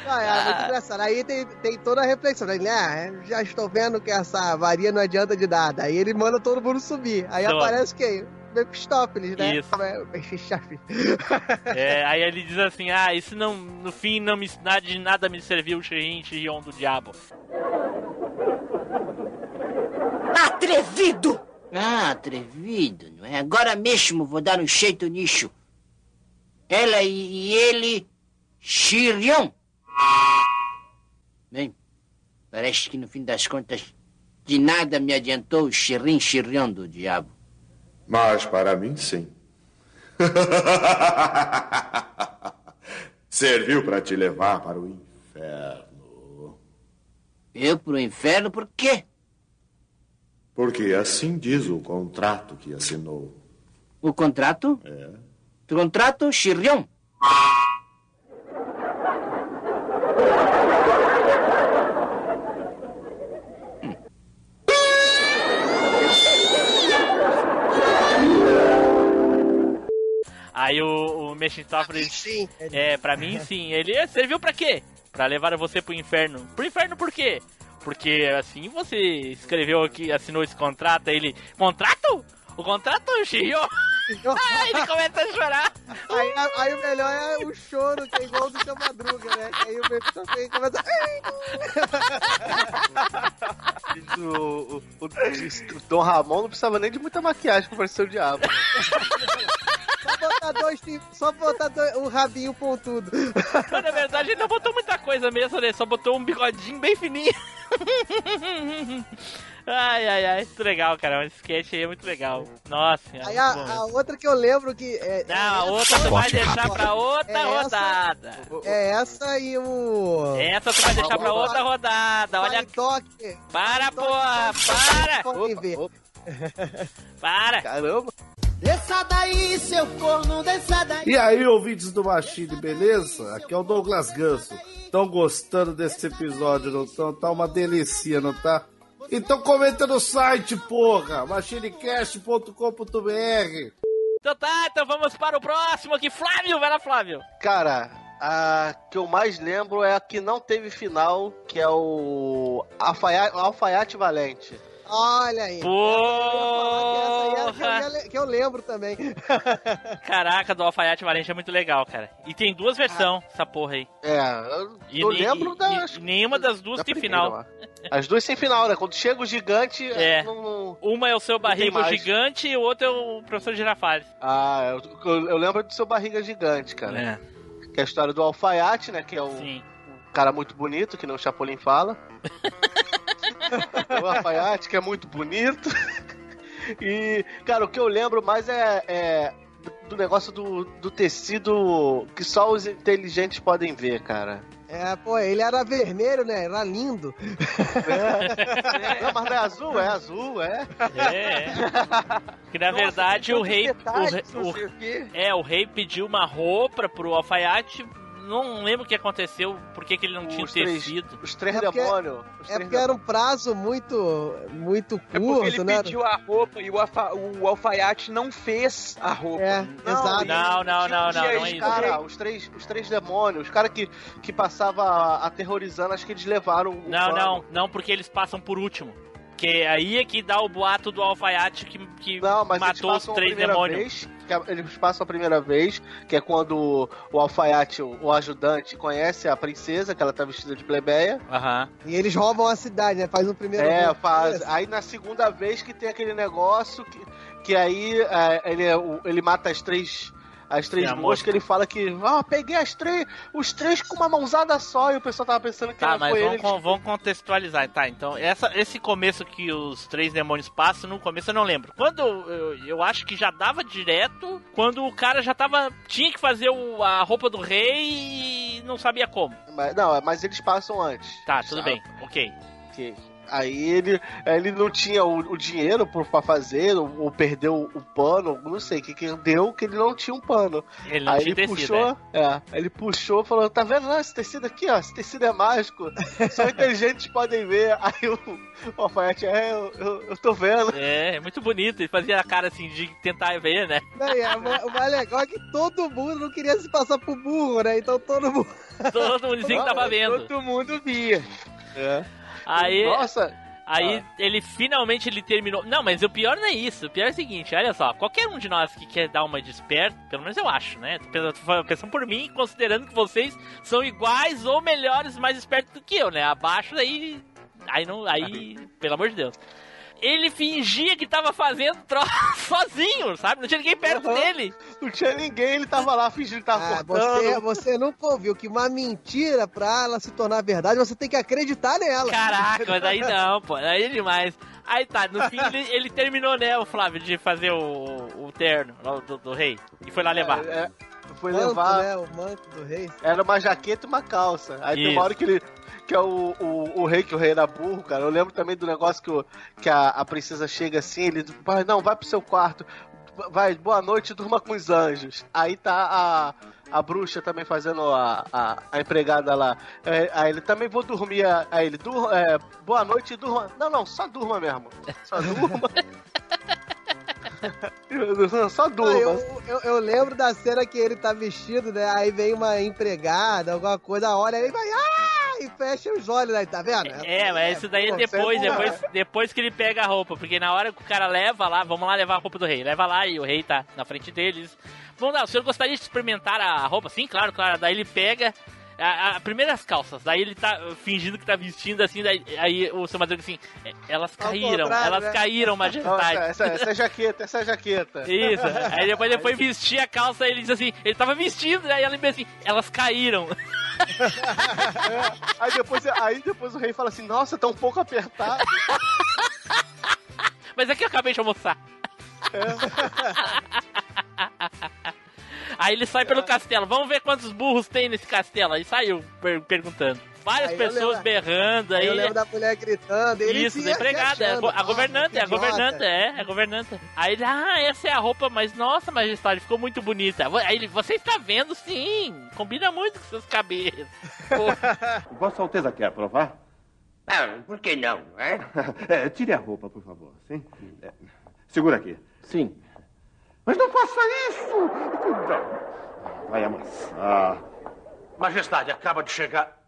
Ah, é muito Ah. engraçado. Aí tem, tem toda a reflexão. Ele, ah, já estou vendo que essa varia não adianta de nada. Aí ele manda todo mundo subir. Aí aparece quem? Mephistófeles, né? Isso. Mephistófeles. É, aí ele diz assim: Ah, isso não, no fim não me, nada, de nada me serviu o Shirin Shirion do diabo. Atrevido! Ah, atrevido, não é? Agora mesmo vou dar um jeito nisso. Ela e, e ele, Chirion. Bem, parece que no fim das contas, de nada me adiantou o Chirin Chirion do diabo. Mas para mim, sim. Serviu para te levar para o inferno. Eu pro inferno por quê? Porque assim diz o contrato que assinou. O contrato? É. Contrato Chirion. Aí o, o Mephistófeles. É, pra mim sim. Ele "É, serviu pra quê? Pra levar você pro inferno. Pro inferno por quê? Porque assim você escreveu aqui, assinou esse contrato, aí ele. Contrato? O contrato, Shiryu? Aí ele começa a chorar. Aí, aí o melhor é o choro, que é igual do seu Madruga, né? Que aí o Mephistófeles começa... O, o, o, o Dom Ramon não precisava nem de muita maquiagem pra parecer o diabo. né? Só botar dois, só botar dois, um rabinho pontudo. Mas na verdade ele não botou muita coisa mesmo, né? Só botou um bigodinho bem fininho. Ai, ai, ai, muito legal, cara. Esse sketch aí é muito legal. Nossa, senhora, Aí a, a outra que eu lembro que. É, Não, a outra tu vai deixar pra outra É essa- rodada. É essa e o. Essa tu vai deixar pra outra rodada. Olha. Toque. Para, porra! Para! Podem ver. Para! Caramba! Desça daí, seu corno, desça daí. E aí, ouvintes do Machine, beleza? Aqui é o Douglas Ganso. Estão gostando desse episódio, não estão? Tá uma delícia, não tá? Então comenta no site, porra! machinecast.com.br Então tá, então vamos para o próximo aqui. Flávio, vai lá, Flávio. Cara, a que eu mais lembro é a que não teve final, que é o Alfaiate, Alfaiate Valente. Olha aí. Porra! Essa aí é a que eu, le- que eu lembro também. Caraca, do Alfaiate Valente é muito legal, cara. E tem duas versões, essa porra aí. É, eu, E, lembro e- da. e nenhuma das duas da tem final. lá. As duas sem final, né? Quando chega o gigante. É. não- não- Uma é o seu barriga gigante e o outro é o professor Girafales. Ah, eu, eu- lembro do seu barriga gigante, cara. É. Que é a história do alfaiate, né? Que é o um cara muito bonito, que nem o Chapolin fala. é o alfaiate, que é muito bonito. e, cara, o que eu lembro mais é, é do negócio do, do tecido que só os inteligentes podem ver, cara. É, pô, ele era vermelho, né? Era lindo. Não, mas não é azul, é azul, é. É. Que na verdade o rei. detalhes, o o- é, o rei pediu uma roupa pro alfaiate. Não lembro o que aconteceu, por que que ele não tinha Os três- tecido. Os três É porque- demônios. os É três porque era um prazo muito, muito É porque curto, ele né? pediu a roupa e o, alfa- o alfaiate não fez a roupa. É, exato. Não, não, não, não, Tinha não é isso. cara, os três, os três demônios, os caras que, que passava aterrorizando, acho que eles levaram o Não, pano. não, não, porque eles passam por último. Que aí é que dá o boato do alfaiate que, que Não, mas matou os três demônios. Vez, eles passam a primeira vez, que é quando o alfaiate, o, o ajudante, conhece a princesa, que ela tá vestida de plebeia. Aham. E eles roubam a cidade, né? Faz o primeiro. É, gol. faz. Aí na segunda vez que tem aquele negócio que, que aí é, ele, é ele mata as três. As três a moscas, ele fala que, ah, peguei as três, os três com uma mãozada só, e o pessoal tava pensando que Tá, era mas foi vamos, ele. vamos contextualizar, tá? Então, essa, esse começo que os três demônios passam, no começo eu não lembro. Quando eu, eu acho que já dava direto, quando o cara já tava. tinha que fazer o- a roupa do rei e não sabia como. Mas- não, mas eles passam antes. Tá, tudo Sabe? bem, ok. Ok. Aí ele, ele não tinha o, o dinheiro pra fazer, ou, ou perdeu o pano, não sei o que, que deu, que ele não tinha um pano. Ele não aí tinha ele tecido, puxou, é. Aí ele puxou e falou: tá vendo não, esse tecido aqui, ó? Esse tecido é mágico. Só inteligentes podem ver. Aí o, o alfaiate, é, eu, eu, eu tô vendo. É, é muito bonito. Ele fazia a cara assim de tentar ver, né? Não, e a- o mais legal é que todo mundo não queria se passar por burro, né? Então todo mundo. Todo mundo dizia que tava vendo. Todo mundo via. É. Aí. Nossa. Aí ele finalmente ele terminou. Não, mas o pior não é isso. O pior é o seguinte, olha só, qualquer um de nós que quer dar uma desperta, pelo menos eu acho, né? Tô pensando por mim, considerando que vocês são iguais ou melhores, mais espertos do que eu, né? Abaixo daí. Aí não. Aí. Pelo amor de Deus. Ele fingia que tava fazendo troço sozinho, sabe? Não tinha ninguém perto dele. Não tinha ninguém, ele tava lá fingindo que tava Ah, cortando. você, você nunca ouviu que uma mentira, pra ela se tornar verdade, você tem que acreditar nela. Caraca, mas aí não, pô. Aí é demais. Aí tá, no fim ele, ele terminou, né, o Flávio, de fazer o, o terno do, do rei. E foi lá levar. É, foi Manto, levar. né? O manto do rei. Era uma jaqueta e uma calça. Aí tem Isso. uma hora que ele. Que é o, o, o rei, que o rei era burro, cara. Eu lembro também do negócio que, o, que a, a princesa chega assim, ele. Vai, não, vai pro seu quarto. Vai, boa noite, durma com os anjos. Aí tá a. A bruxa também fazendo a, a, a empregada lá. É, aí ele também vou dormir. Aí ele, dur, é, boa noite durma. Não, não, só durma mesmo. Só durma. só durma. eu, eu, eu lembro da cena que ele tá vestido, né? Aí vem uma empregada, alguma coisa, olha aí, vai, ah! E fecha os olhos aí, tá vendo? É, mas isso daí é depois, é depois, depois que ele pega a roupa. Porque na hora que o cara leva lá, vamos lá levar a roupa do rei. Leva lá e o rei tá na frente deles. Vamos lá, o senhor gostaria de experimentar a roupa? Sim, claro, claro. Daí ele pega. A, a, primeiro as calças, daí ele tá fingindo que tá vestindo assim, daí aí o seu Madruga assim, "É, elas caíram, elas né? caíram, majestade. essa, essa, essa é jaqueta, essa é jaqueta. Isso, aí depois ele foi vestir a calça ele diz assim, ele tava vestindo, aí ela assim, elas caíram. Aí depois, aí depois o rei fala assim, nossa, tá um pouco apertado. Mas é que eu acabei de almoçar. Aí ele sai pelo castelo. Vamos ver quantos burros tem nesse castelo. Aí saiu per- perguntando. Várias Aí pessoas lembro- berrando aí. Eu lembro da mulher gritando. Ele Isso, empregada. é achando. A, governanta, é a governanta, é, é a governanta. Aí ele, ah, essa é a roupa, mas nossa, majestade, ficou muito bonita. Aí ele, você está vendo sim, combina muito com seus cabelos. Vossa Alteza quer provar? Ah, por que não, é? É, tire a roupa, por favor. Sim? É, segura aqui. Sim. Mas não faça isso! Não. Vai amassar. Majestade, acaba de chegar.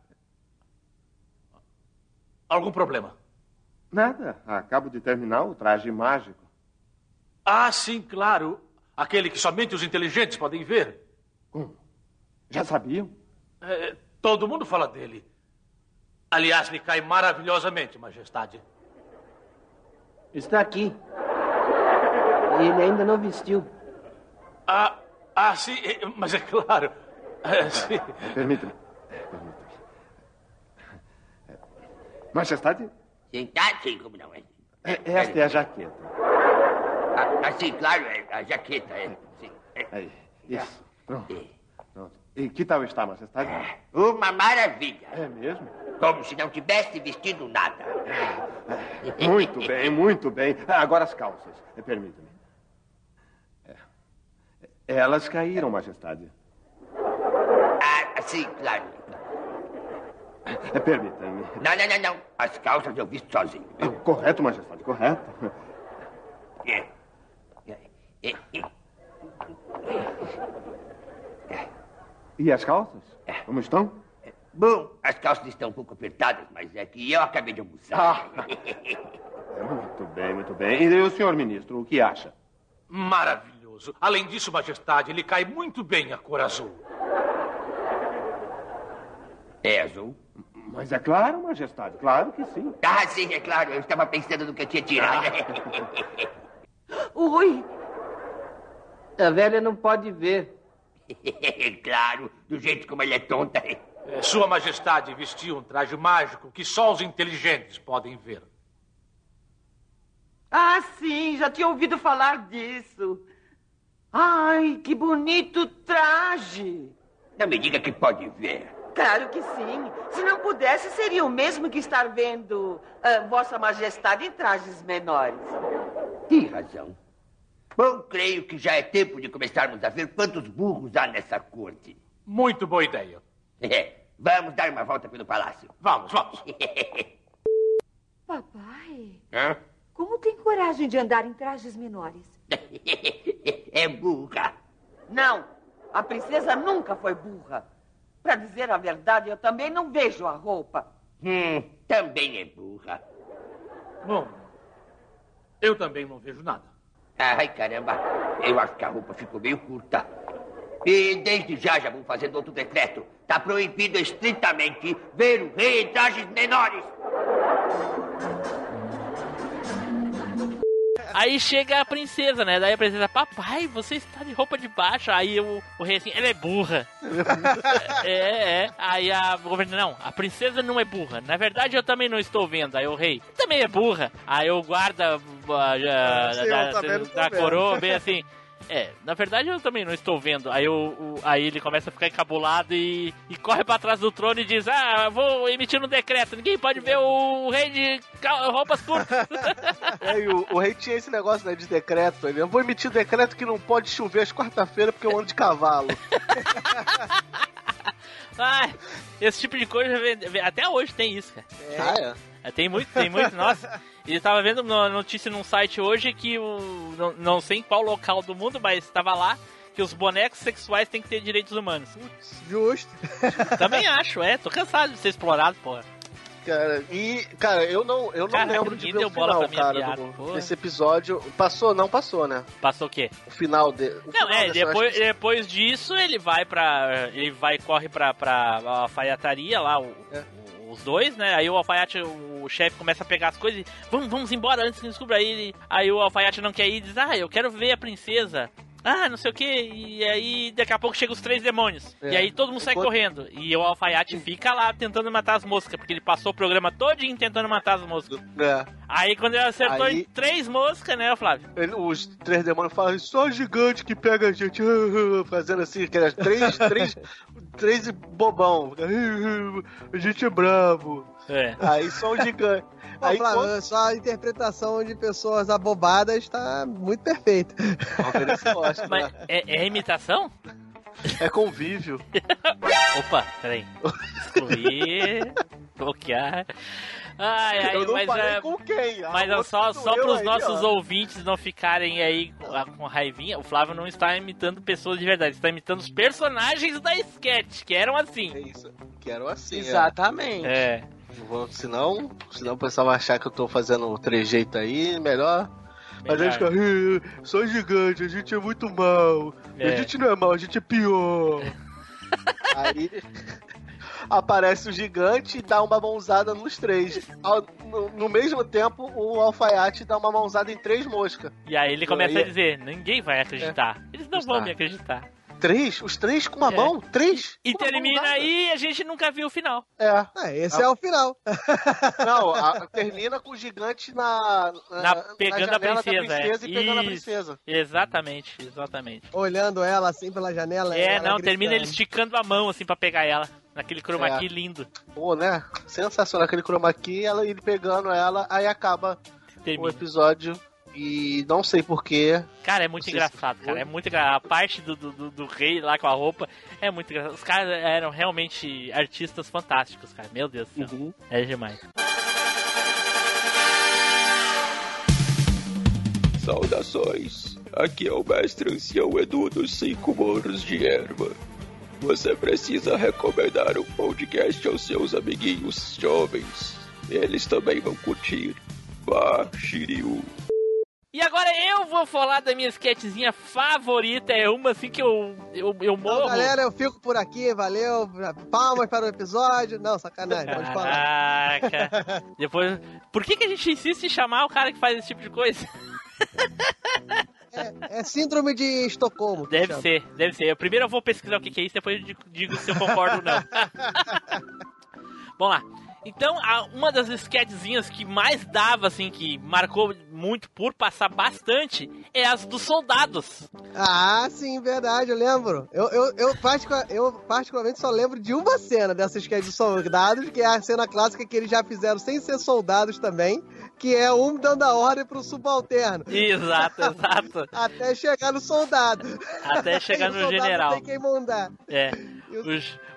Algum problema? Nada. Acabo de terminar o traje mágico. Ah, sim, claro. Aquele que somente os inteligentes podem ver. Já sabiam? É, todo mundo fala dele. Aliás, lhe cai maravilhosamente, Majestade. Está aqui. Ele ainda não vestiu. Ah, ah sim, eh, mas é claro. É. Permita-me. Permita-me. É, Majestade, Sim, tá, sim, como não é? é- esta é a jaqueta. Ah, ah, sim, claro, é a jaqueta, é. Sim. é. Aí, isso. Pronto. Pronto. E que tal está, Majestade? Uma maravilha. É mesmo? Como se não tivesse vestido nada. Muito bem, muito bem. Agora as calças. Permita-me. É. Elas caíram, Majestade. Ah, sim, claro. Eh, Permita-me. Não, não, não, não. As calças eu visto sozinho. Correto, Majestade, correto. É. É, é. E as calças? Como estão? Bom, as calças estão um pouco apertadas, mas é que eu acabei de almoçar. É, Muito bem, muito bem. E o senhor ministro, o que acha? Maravilhoso. Além disso, Majestade, lhe cai muito bem a cor azul. É azul? Mas é claro, Majestade, claro que sim. Ah, sim, é claro. Eu estava pensando no que eu tinha tirado. Oi! A velha não pode ver. claro, do jeito como ela é tonta. É, Sua Majestade vestiu um traje mágico que só os inteligentes podem ver. Ah, sim, já tinha ouvido falar disso. Ai, que bonito traje. Não me diga que pode ver. Claro que sim. Se não pudesse, seria o mesmo que estar vendo ah, Vossa Majestade em trajes menores. Tem razão. Bom, creio que já é tempo de começarmos a ver quantos burros há nessa corte. Muito boa ideia. É, vamos dar uma volta pelo palácio. Vamos, vamos. Papai, Hã? como tem coragem de andar em trajes menores? É burra. Não, a princesa nunca foi burra. Para dizer a verdade, eu também não vejo a roupa. Hum, também é burra. Bom, eu também não vejo nada. Ai, caramba, eu acho que a roupa ficou meio curta. E desde já já vou fazendo outro decreto. Tá proibido estritamente ver o rei em trajes menores. Aí chega a princesa, né? Daí a princesa, papai, você está de roupa de baixo. Aí o, o rei assim, ela é burra. é, é. Aí a governanta, não, a princesa não é burra. Na verdade, eu também não estou vendo. Aí o rei, também é burra. Aí o guarda ah, Sim, eu da, da vendo. coroa, bem assim. É, na verdade eu também não estou vendo. Aí, o, o- aí ele começa a ficar encabulado e, e corre pra trás do trono e diz: Ah, vou emitir um decreto. Ninguém pode ver o rei de roupas curtas. É, e o, o rei tinha esse negócio né, de decreto. Ele, eu vou emitir decreto que não pode chover às quarta-feira porque eu ando de cavalo. Ai, esse tipo de coisa até hoje tem isso, cara. Ah, É, Tem muito, tem muito, nossa. E tava vendo uma notícia num site hoje que o. Não, não sei em qual local do mundo, mas tava lá que os bonecos sexuais têm que ter direitos humanos. Justo. Também acho, é. Tô cansado de ser explorado, porra. Cara, e, cara, eu não, eu não Caraca, lembro de ver deu o bola final, cara, piada, do- desse episódio. Passou? Não passou, né? Passou o quê? O final de. o Não, é, depois, que- depois disso ele vai pra. Ele vai corre pra, pra alfaiataria lá, o- É. os dois, né? Aí o alfaiate, o chefe começa a pegar as coisas e. Vamos, vamos embora antes que descubra ele. Aí o alfaiate não quer ir e diz, ah, eu quero ver a princesa. Ah, não sei o que, e aí daqui a pouco chegam os três demônios. É. E aí todo mundo sai Enquanto- correndo. E o alfaiate fica lá tentando matar as moscas, porque ele passou o programa todinho tentando matar as moscas. É. Aí quando ele acertou Aí- em três moscas, né, Flávio? Ele- os três demônios falam, só gigante que pega a gente, fazendo assim, aquelas três, três, três bobão. A gente é bravo. É. Aí só o gigante. Aí Flávio, quando... sua interpretação de pessoas abobadas tá muito perfeita. Mas é, é imitação? É convívio. Opa, peraí. Excluir. bloquear. Ai, ai, Eu não mas falei é. com quem. A Mas é só, só pros aí, nossos ó. ouvintes não ficarem aí com, raivinha, o Flávio não está imitando pessoas de verdade, está imitando os personagens da sketch, que eram assim. É isso. Que eram assim. Exatamente. É. Vou- Senão, senão o pessoal vai achar que eu tô fazendo trejeito aí, melhor. Mas a gente fica, "Ih, só gigante, a gente é muito mal. É. A gente não é mal, a gente é pior. aí aparece o gigante e dá uma mãozada nos três. Ao- no, no mesmo tempo, o alfaiate dá uma mãozada em três moscas. E aí ele começa Aí- a dizer: ninguém vai acreditar. Eles não vão me acreditar. Três? Os três com uma É. mão? Três? E termina aí e a gente nunca viu o final. É. esse é o final. Não, a- termina com o gigante na. Na, pegando a janela da princesa, é. e pegando a Isso. princesa. Exatamente, exatamente. Olhando ela assim pela janela. É, ela não, termina ele gritando. esticando a mão assim pra pegar ela. Naquele chroma É. key lindo. Pô, né? Sensacional aquele chroma key, ela, ele pegando ela, aí acaba Termina. o episódio. E não sei porquê. Cara, é muito engraçado, se cara. É muito engraçado. A parte do, do, do- do rei lá com a roupa é muito engraçado. Os caras eram realmente artistas fantásticos, cara. Meu Deus do céu. Uhum. É demais. Saudações! Aqui é o mestre ancião Edu dos Cinco Morros de Erva. Você precisa recomendar um podcast aos seus amiguinhos jovens. Eles também vão curtir. Vá, Shiryu. E agora eu vou falar da minha sketchzinha favorita. É uma assim que eu, eu, eu morro. Então, galera, eu fico por aqui, valeu. Palmas para o episódio. Não, sacanagem, pode falar. Caraca. Depois. Por que, que a gente insiste em chamar o cara que faz esse tipo de coisa? É síndrome de Estocolmo. Deve chama. ser, deve ser. Eu, primeiro eu vou pesquisar o que, que é isso, depois eu digo- digo se eu concordo ou não. Vamos lá. Então, uma das sketchzinhas que mais dava, assim, que marcou muito por passar bastante, é as dos soldados. Ah, sim, verdade, eu lembro. Eu, eu, eu, particu- eu particularmente só lembro de uma cena dessas que é de soldados, que é a cena clássica que eles já fizeram sem ser soldados também, que é um dando a ordem pro subalterno. Exato, exato. Até chegar no soldado. Até chegar no general. Tem quem mandar. É.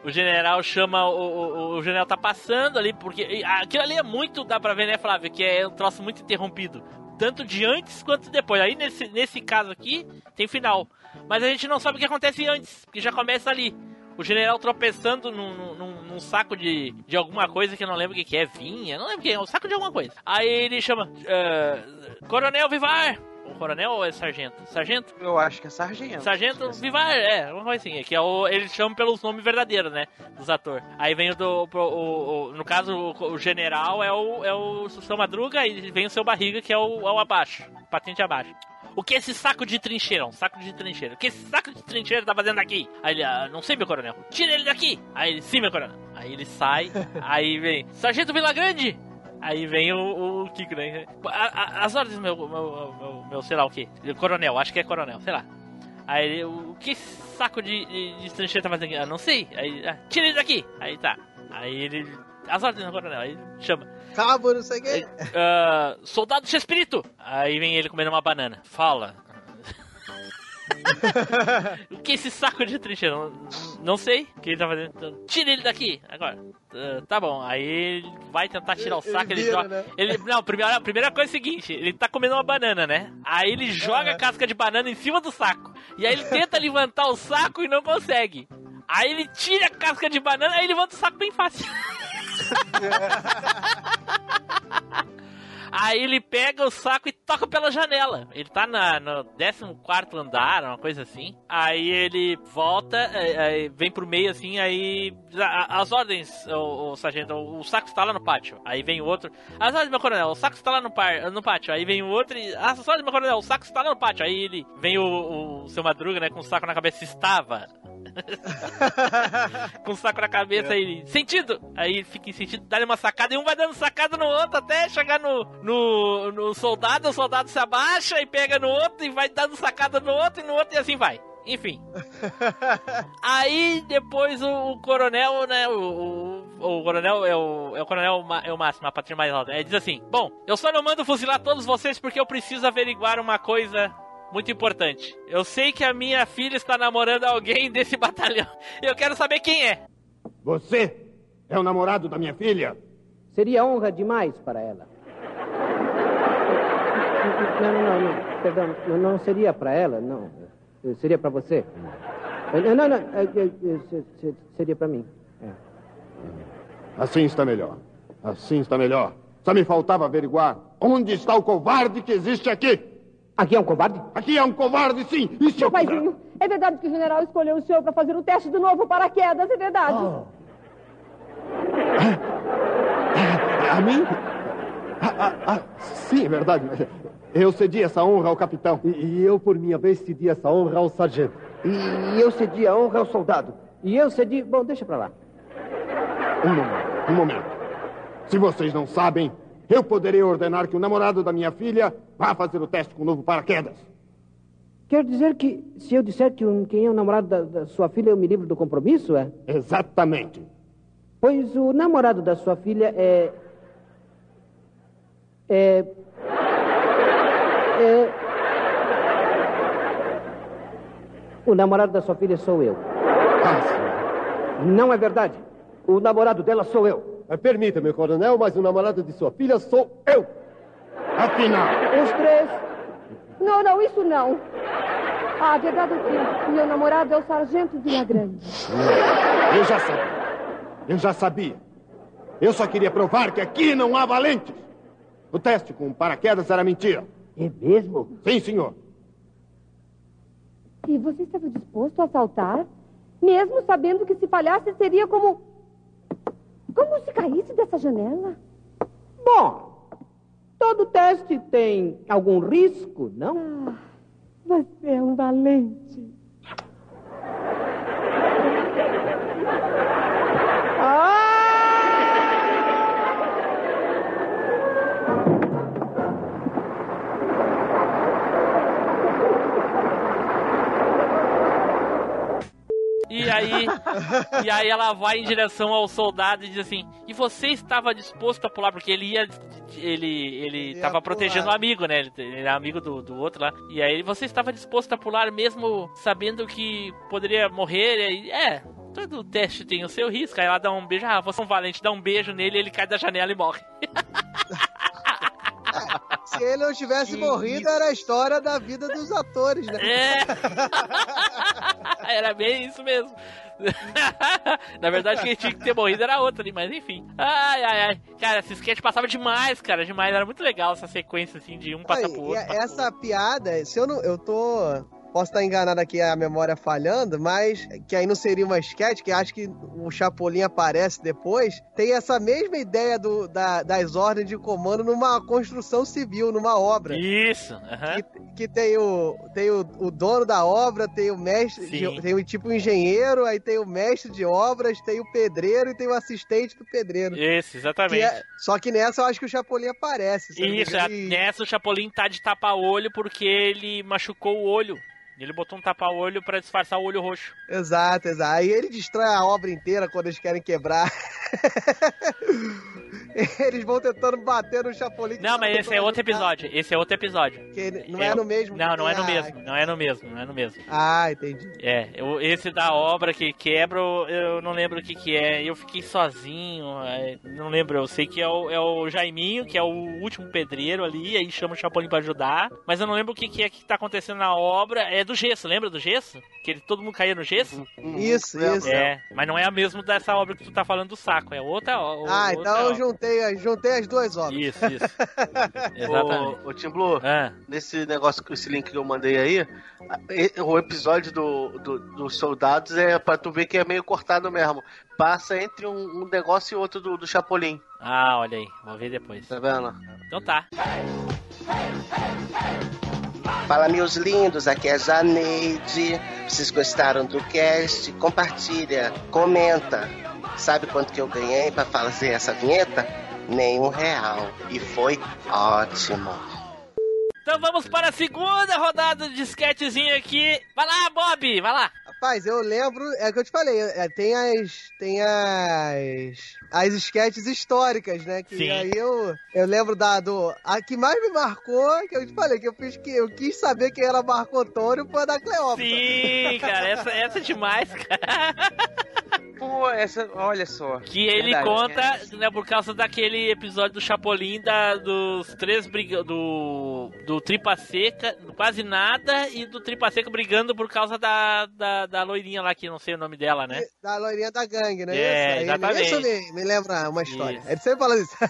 O, general chama. O, o, o general tá passando ali, porque. Aquilo ali é muito, dá pra ver, né, Flávio? Que é um troço muito interrompido. Tanto de antes quanto depois. Aí nesse, nesse caso aqui, tem final. Mas a gente não sabe o que acontece antes, porque já começa ali. O general tropeçando num, num- num, saco de, de alguma coisa que eu não lembro o que, que é, vinha, não lembro o que é, um saco de alguma coisa. Aí ele chama, eh, Coronel Vivar! O coronel ou é sargento? Sargento? Eu acho que é sargento. Sargento Vivar, é, uma coisa assim. É que é o, eles chamam pelos nomes verdadeiros, né? Dos atores. Aí vem o do. pro- o- o- no caso, o, o general é o, é o seu Madruga e vem o seu barriga, que é o, é o abaixo. Patente abaixo. O que é esse saco de trincheira? Um saco de trincheira. O que esse saco de trincheira tá fazendo aqui? Aí ele, ah, não sei, meu coronel. Tira ele daqui! Aí ele, sim, meu coronel. Aí ele sai, aí vem, Sargento Vilagrande! Aí vem o, o Kiko, né? A- a- as ordens, meu, meu, meu, meu, sei lá o que. Coronel, acho que é coronel, sei lá. Aí ele, o que saco de, de, de estrangeiro tá fazendo aqui? Ah, não sei. Aí, ah, tira ele daqui! Aí tá. Aí ele. As ordens do coronel, aí chama. Cabo, não sei o quê. Ah, soldado Chespirito! Aí vem ele comendo uma banana. Fala. O que é esse saco de trincheira? Não, não sei o que ele tá fazendo. Então, Tira ele daqui! Agora. Ah, tá bom. Aí ele vai tentar tirar o saco, ele, vira, joga. né? Ele, não, a primeira, a primeira coisa é a seguinte: ele tá comendo uma banana, né? Aí ele joga a casca de banana em cima do saco. E aí ele tenta levantar o saco e não consegue. Aí ele tira a casca de banana e levanta o saco bem fácil. Aí ele pega o saco e toca pela janela. Ele tá na, no 14 andar, uma coisa assim. Aí ele volta, é, é, vem pro meio assim, aí. As ordens, o, o sargento, o saco está lá no pátio. Aí vem o outro. As ordens, meu coronel, o saco está lá no, par, no pátio. Aí vem o outro e. As ordens, meu coronel, o saco está lá no pátio. Aí ele vem o, o seu madruga, né, com o saco na cabeça. Estava. com o saco na cabeça aí sentido! Aí fica em sentido, dá-lhe uma sacada e um vai dando sacada no outro até chegar no, no, no soldado, o soldado se abaixa e pega no outro e vai dando sacada no outro e no outro e assim vai. Enfim. Aí depois o, o coronel, né? O, o, o coronel é o, é o coronel é o máximo, a patrinha mais alta. Ele diz assim: Bom, eu só não mando fuzilar todos vocês porque eu preciso averiguar uma coisa muito importante. Eu sei que a minha filha está namorando alguém desse batalhão. Eu quero saber quem é. Você é o namorado da minha filha? Seria honra demais para ela. Não, não, não, não. Perdão, não, não seria para ela, não. Eh, Seria para você. Eh, Não, não, não. eh, se- se- Seria para mim. É. Assim está melhor. Assim está melhor. Só me faltava averiguar onde está o covarde que existe aqui. Aqui é um covarde? Aqui é um covarde, sim. E se eu Paizinho, é verdade que o general escolheu o senhor para fazer o teste do novo paraquedas, é verdade. A mim? Ah, ah, ah, sim, é verdade. Eu cedi essa honra ao capitão. E eu, por minha vez, cedi essa honra ao sargento. E eu cedi a honra ao soldado. E eu cedi. Bom, deixa pra lá. Um momento, um momento. Se vocês não sabem, eu poderei ordenar que o namorado da minha filha vá fazer o teste com o novo paraquedas. Quer dizer que, se eu disser que um, quem é o namorado da, da sua filha, eu me livro do compromisso, é? Exatamente. Pois o namorado da sua filha é. É. É. O namorado da sua filha sou eu. Não é verdade. O namorado dela sou eu. Permita-me, coronel, mas o namorado de sua filha sou eu. Afinal. Os três. Não, não, isso não. Ah, a verdade é que meu namorado é o sargento Villagrande. Eu já sabia. Eu já sabia. Eu só queria provar que aqui não há valentes. O teste com paraquedas era mentira. É mesmo? Sim, senhor. E você estava disposto a saltar? Mesmo sabendo que se falhasse seria como. Como se caísse dessa janela? Bom, todo teste tem algum risco, não? Você é um valente. E aí ela vai em direção ao soldado e diz assim: E você estava disposto a pular? Porque ele ia. Ele, ele Ia tava protegendo o pular. amigo, né? Ele, ele era amigo do, do outro lá. E aí você estava disposto a pular mesmo sabendo que poderia morrer? E aí, é. Todo teste tem o seu risco. Aí ela dá um beijo. Ah, você é um valente, dá um beijo nele, ele cai da janela e morre. Se ele não tivesse morrido, era a história da vida dos atores, né? É. Era bem isso mesmo. Na verdade, quem tinha que ter morrido era outra ali, mas enfim. Ai, ai, ai. Cara, esse sketch passava demais, cara, demais. Era muito legal essa sequência, assim, de um passar Aí, pro outro. essa piada, se eu não. Eu tô. Posso estar enganado aqui, a memória falhando, mas que aí não seria uma sketch, que acho que o Chapolin aparece depois. Tem essa mesma ideia do, da- das ordens de comando numa construção civil, numa obra. Isso, aham. Que, que tem, o, tem o, o dono da obra, tem o mestre, de- tem o tipo engenheiro, aí tem o mestre de obras, tem o pedreiro e tem o assistente do pedreiro. Isso, exatamente. Que é- só que nessa eu acho que o Chapolin aparece. Isso, a- e- nessa o Chapolin tá de tapa-olho porque ele machucou o olho. Ele botou um tapa-olho pra disfarçar o olho roxo. Exato, exato. Aí ele destrói a obra inteira quando eles querem quebrar. eles vão tentando bater no Chapolin. Não, mas esse é outro episódio. Esse é outro episódio. Não é no mesmo Não, não é no Ah, mesmo. Não é no mesmo, não é no mesmo. Ah, entendi. É, eu- esse da obra que quebra, eu- não lembro o que que é. Eu fiquei sozinho, é, não lembro. Eu sei que é o, é o Jaiminho, que é o último pedreiro ali, aí chama o Chapolin pra ajudar. Mas eu não lembro o que que é que tá acontecendo na obra. É do gesso, lembra do gesso? Que ele, todo mundo caía no gesso? Isso, isso. É, mas não é a mesma dessa obra que tu tá falando do saco, é outra. o- Ah, outra então eu obra. juntei, juntei as duas obras. Isso, isso. Exatamente. Ô, ô Tim Blue, Ah. nesse negócio, esse link que eu mandei aí, o episódio do, do- dos soldados é pra tu ver que é meio cortado mesmo. Passa entre um, um negócio e outro do, do Chapolin. Ah, olha aí, vou ver depois. Tá vendo? Então tá. Fala, meus lindos, aqui é Janeide. Vocês gostaram do cast? Compartilha, comenta. Sabe quanto que eu ganhei pra fazer essa vinheta? Nenhum real. E foi ótimo. Então vamos para a segunda rodada de sketchzinho aqui. Vai lá, Bob, vai lá. Rapaz, eu lembro, é o que eu te falei, é, tem as. Tem as. As sketches históricas, né? Que Sim. aí eu, eu lembro da do. A que mais me marcou, que eu te falei, que eu fiz que eu quis saber quem era Marco Antônio foi a da Cleópatra. Sim, cara, essa, essa é demais, cara. Pô, essa, olha só. Que ele Verdade, conta, né, por causa daquele episódio do Chapolin da, dos três briga do do Tripa Seca, do quase nada e do Tripa Seca brigando por causa da, da, da loirinha lá que não sei o nome dela, né? Da loirinha da gangue, né? É, isso? Exatamente. Isso me, me lembra uma história. Isso. Ele sempre fala isso.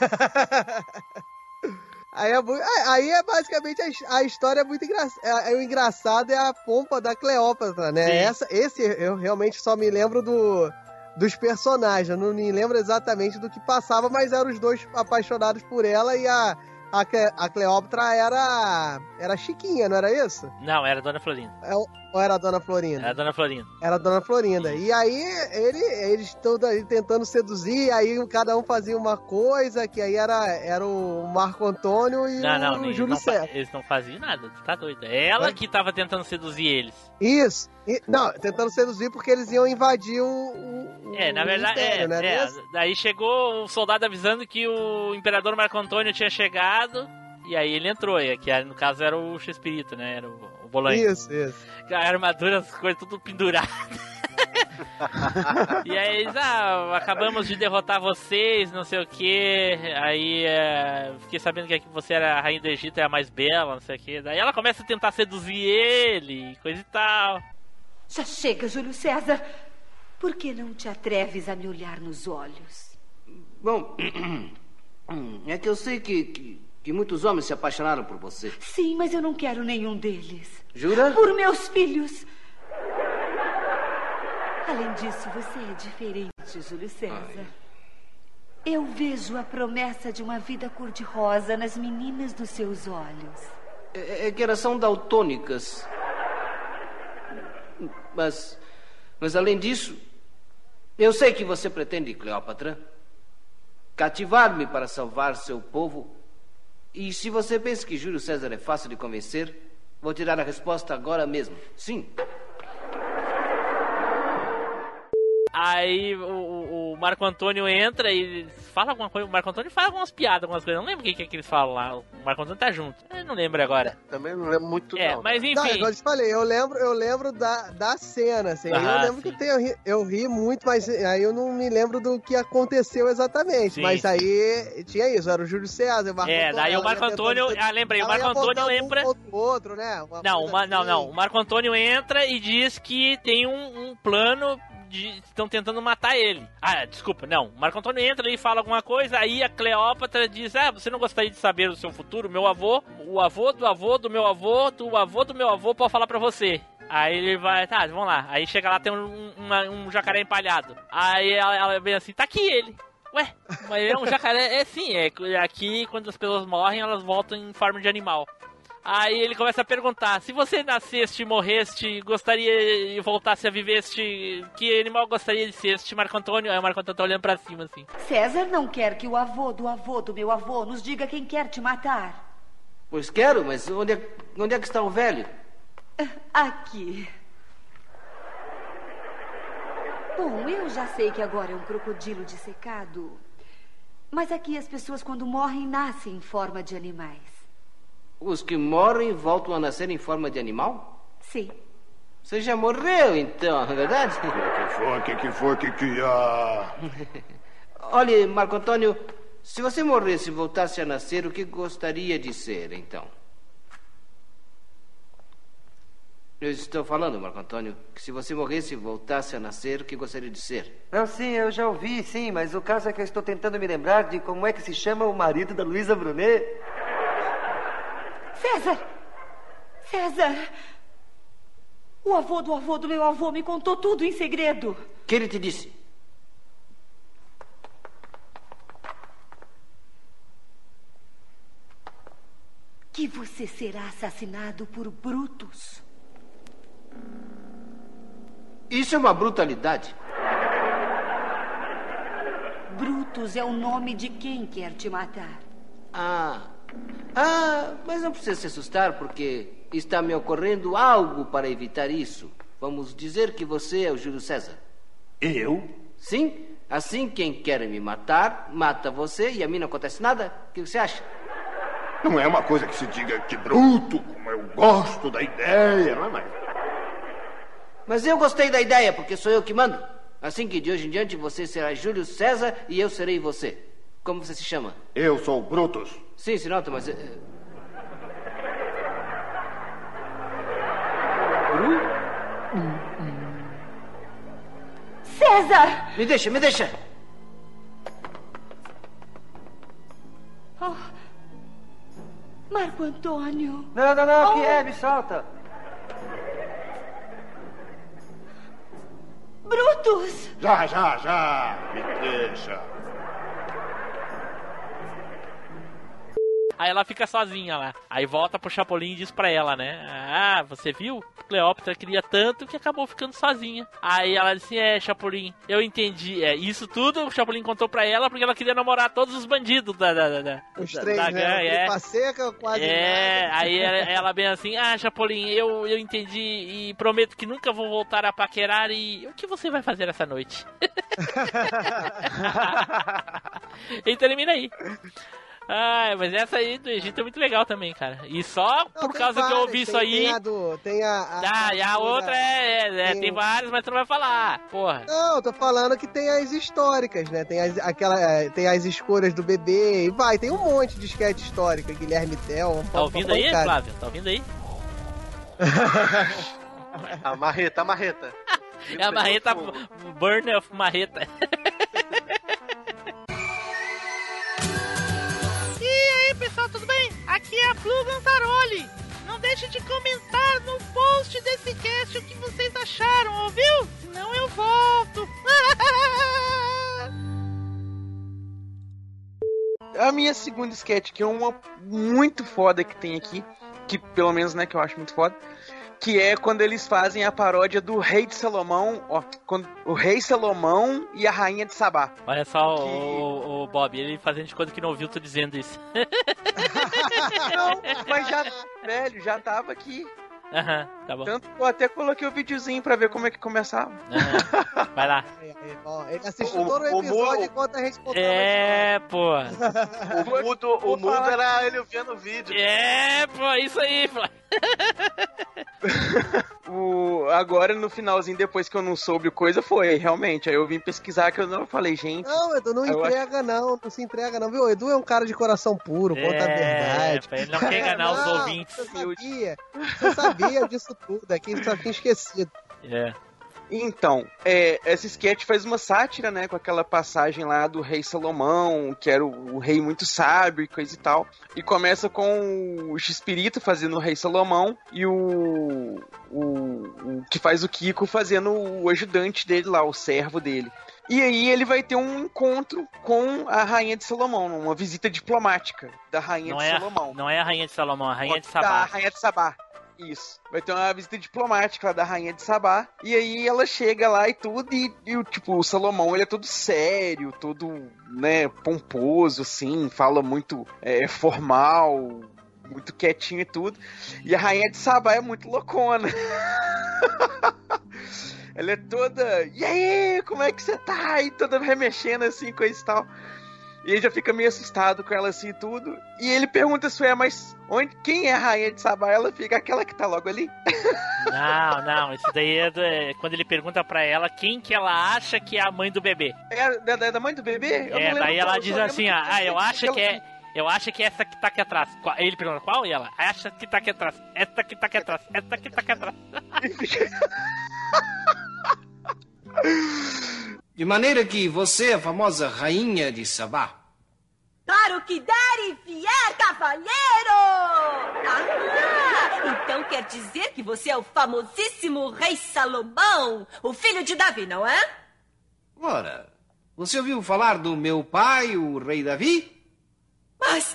Aí é, é, aí é basicamente a, a história é muito engraçada. É, é o engraçado é a pompa da Cleópatra, né? Sim. Essa, esse eu realmente só me lembro do, dos personagens. Eu não me lembro exatamente do que passava, mas eram os dois apaixonados por ela e a, a, Cle- a Cleópatra era, era Chiquinha, não era isso? Não, era a Dona Florinda. É Ou era a Dona Florinda? Era a Dona Florinda. Era a Dona Florinda. E aí ele, eles aí tentando seduzir, aí cada um fazia uma coisa, que aí era, era o Marco Antônio e Não, não, o nem- Júlio não César. eles não faziam nada, tu tá doido. É ela que tava tentando seduzir eles. Isso. E- não, tentando seduzir porque eles iam invadir o. o É, na o verdade, é, né? é, Isso? daí chegou o soldado avisando que o imperador Marco Antônio tinha chegado, e aí ele entrou, e que no caso era o X-Espírito, né, era o Bolanho. Isso, isso. A armadura, as coisas tudo penduradas. e aí eles, ah, acabamos de derrotar vocês, não sei o que. Aí é, fiquei sabendo que aqui você era a rainha do Egito, é a mais bela, não sei o que. Daí ela começa a tentar seduzir ele, coisa e tal. Já chega, Júlio César. Por que não te atreves a me olhar nos olhos? Bom, é que eu sei que, que, que muitos homens se apaixonaram por você. Sim, mas eu não quero nenhum deles. Jura? Por meus filhos. Além disso, você é diferente, Júlio César. Eu vejo a promessa de uma vida cor-de-rosa nas meninas dos seus olhos. É, é que elas são daltônicas. Mas, mas além disso, eu sei que você pretende, Cleópatra, cativar-me para salvar seu povo. E se você pensa que Júlio César é fácil de convencer, vou te dar a resposta agora mesmo. Sim. Aí o, o- Marco Antônio entra e fala alguma coisa. O Marco Antônio fala algumas piadas, algumas coisas. Eu não lembro o que, que, é que eles falam lá. O Marco Antônio tá junto. Eu não lembro agora. Também não lembro muito, É, não. mas Não, enfim. igual eu te falei, eu lembro, eu lembro da, da cena, assim. Ah, eu lembro que tem, eu, ri, eu ri muito, mas aí eu não me lembro do que aconteceu exatamente. Sim, mas sim. aí tinha isso, era o Júlio César, o Marco É, Antônio, daí o Marco tentando Antônio. ser- Ah, lembrei, o Marco Antônio lembra. Um contra o outro, né? Uma Não, uma- não, assim. não. O Marco Antônio entra e diz que tem um, um plano estão tentando matar ele. Ah, desculpa, não. Marco Antônio entra e fala alguma coisa, aí a Cleópatra diz: Ah, você não gostaria de saber o seu futuro? Meu avô, o avô do avô do meu avô, do avô do meu avô, pode falar pra você. Aí ele vai, tá, vamos lá. Aí chega lá, tem um, uma- um jacaré empalhado. Aí ela, ela vem assim, tá aqui ele. Ué, mas é um jacaré. É sim, é aqui quando as pessoas morrem, elas voltam em forma de animal. Aí ele começa a perguntar: se você nasceste, morreste, gostaria e voltasse a viveste, que animal gostaria de ser este Marco Antônio? Aí o Marco Antônio tá olhando pra cima assim. César não quer que o avô do avô do meu avô nos diga quem quer te matar. Pois quero, mas onde é, onde é que está o velho? Aqui. Bom, eu já sei que agora é um crocodilo dissecado. Mas aqui as pessoas, quando morrem, nascem em forma de animais. Os que morrem voltam a nascer em forma de animal? Sim. Você já morreu, então, não é verdade? O que foi, o que, que foi, o que que há? Olhe, Marco Antônio, se você morresse e voltasse a nascer, o que gostaria de ser, então? Eu estou falando, Marco Antônio, que se você morresse e voltasse a nascer, o que gostaria de ser? Não, sim, eu já ouvi, sim, mas o caso é que eu estou tentando me lembrar de como é que se chama o marido da Luísa Brunet. César! César! O avô do avô do meu avô me contou tudo em segredo. O que ele te disse? Que você será assassinado por Brutus. Isso é uma brutalidade. Brutus é o nome de quem quer te matar. Ah. Ah, mas não precisa se assustar, porque está me ocorrendo algo para evitar isso. Vamos dizer que você é o Júlio César. Eu? Sim. Assim, quem quer me matar, mata você e a mim não acontece nada. O que você acha? Não é uma coisa que se diga que bruto, como eu gosto da ideia, não é mais? Mas eu gostei da ideia, porque sou eu que mando. Assim que de hoje em diante você será Júlio César e eu serei você. Como você se chama? Eu sou Brutus. Sim, se nota, mas. eh, César! Me deixa, me deixa! Oh. Marco Antônio. Não, não, não, que Oh. é? Me solta. Brutus! Já, já, já. Me deixa. Aí ela fica sozinha lá. Aí volta pro Chapolin e diz pra ela, né? Ah, você viu? Cleópatra queria tanto que acabou ficando sozinha. Aí ela disse: É, Chapolin, eu entendi. É, isso tudo o Chapolin contou pra ela porque ela queria namorar todos os bandidos da. da, da- Os da- três, da né? é. Tripa seca, quase É, nada. aí ela, ela bem assim, ah, Chapolin, eu, eu entendi e prometo que nunca vou voltar a paquerar e o que você vai fazer essa noite? e termina aí. Ah, mas essa aí do Egito é muito legal também, cara. E só por tem causa que eu várias, ouvi isso tem- aí. Tem a do. Tem a. a Ah, e a outra é, é, é, tem tem várias, mas tu não vai falar. Porra. Não, eu tô falando que tem as históricas, né? Tem as, aquela, é, tem as escolhas do bebê e vai, tem um monte de esquete histórica, Guilherme Tel. Tá ouvindo aí, Flávio? Tá ouvindo aí? A marreta, a marreta. É a marreta Burner of Marreta. Aqui é a Flu Gantaroli. Não deixe de comentar no post desse cast o que vocês acharam, ouviu? Senão eu volto. A minha segunda sketch, que é uma muito foda que tem aqui, que pelo menos, né, que eu acho muito foda, que é quando eles fazem a paródia do rei de Salomão, ó, quando, o rei Salomão e a rainha de Sabá. Olha só o, o- o Bob, ele fazendo de conta que não ouviu tu dizendo isso. Não, mas já, velho, já tava aqui. Aham, tá bom. Tanto que eu até coloquei o videozinho pra ver como é que começava. Aham, Vai lá. Ele assistiu O- todo o o episódio Muro- enquanto a gente contava É, pô. O mudo, o mudo era ele vendo o vídeo. É, pô, isso aí, pô. O, agora no finalzinho, depois que eu não soube o coisa, foi, realmente. Aí eu vim pesquisar que eu não falei, gente. Não, Edu, não eu acho- entrega não, não se entrega não, viu? O Edu é um cara de coração puro, conta a É, verdade. ele não quer enganar os ouvintes. Você sabia, sabia disso tudo, aqui só tinha esquecido. É. Então, é, essa sketch faz uma sátira, né, com aquela passagem lá do rei Salomão, que era o, o rei muito sábio e coisa e tal. E começa com o X-Pirito fazendo o rei Salomão e o, o, o que faz o Kiko fazendo o ajudante dele lá, o servo dele. E aí ele vai ter um encontro com a rainha de Salomão, uma visita diplomática da rainha Não de é, a, Salomão. não é a rainha de Salomão, é a rainha de Da Sabá. Rainha de Sabá. Isso. Vai ter uma visita diplomática lá da Rainha de Sabá. E aí ela chega lá e tudo. E, e o tipo, o Salomão ele é todo sério, todo, né, pomposo, assim, fala muito é, formal, muito quietinho e tudo. E a Rainha de Sabá é muito loucona. Ela é toda. E aí, como é que você tá? E toda remexendo assim, coisa e tal. E ele já fica meio assustado com ela assim e tudo. E ele pergunta se é, mas onde, quem é a rainha de Sabá? Ela fica aquela que tá logo ali. Não, não, isso daí é, do- é quando ele pergunta pra ela quem que ela acha que é a mãe do bebê. É da, da- da mãe do bebê? Eu É, daí ela diz assim, ah, ah, eu acho ela- que é. Eu acho que é essa que tá aqui atrás. Ele pergunta qual? E ela, acha que tá aqui atrás. Essa que tá aqui atrás. Essa que tá aqui atrás. De maneira que você é a famosa rainha de Sabá. Claro que der e vier, cavalheiro! Ah, então quer dizer que você é o famosíssimo rei Salomão, o filho de Davi, não é? Ora, você ouviu falar do meu pai, o rei Davi? Mas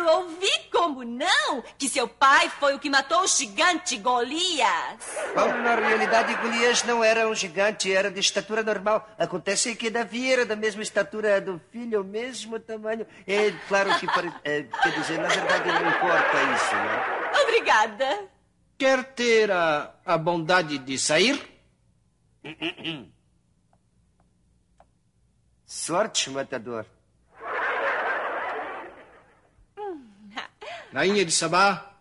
claro, ouvi como não, que seu pai foi o que matou o gigante Golias. Paulo, na realidade, Golias não era um gigante, era de estatura normal. Acontece que Davi era da mesma estatura do filho, o mesmo tamanho. É claro que, pare... é, quer dizer, na verdade não importa isso, né? Obrigada. Quer ter a, a bondade de sair? Sorte, matador. Rainha de Sabá,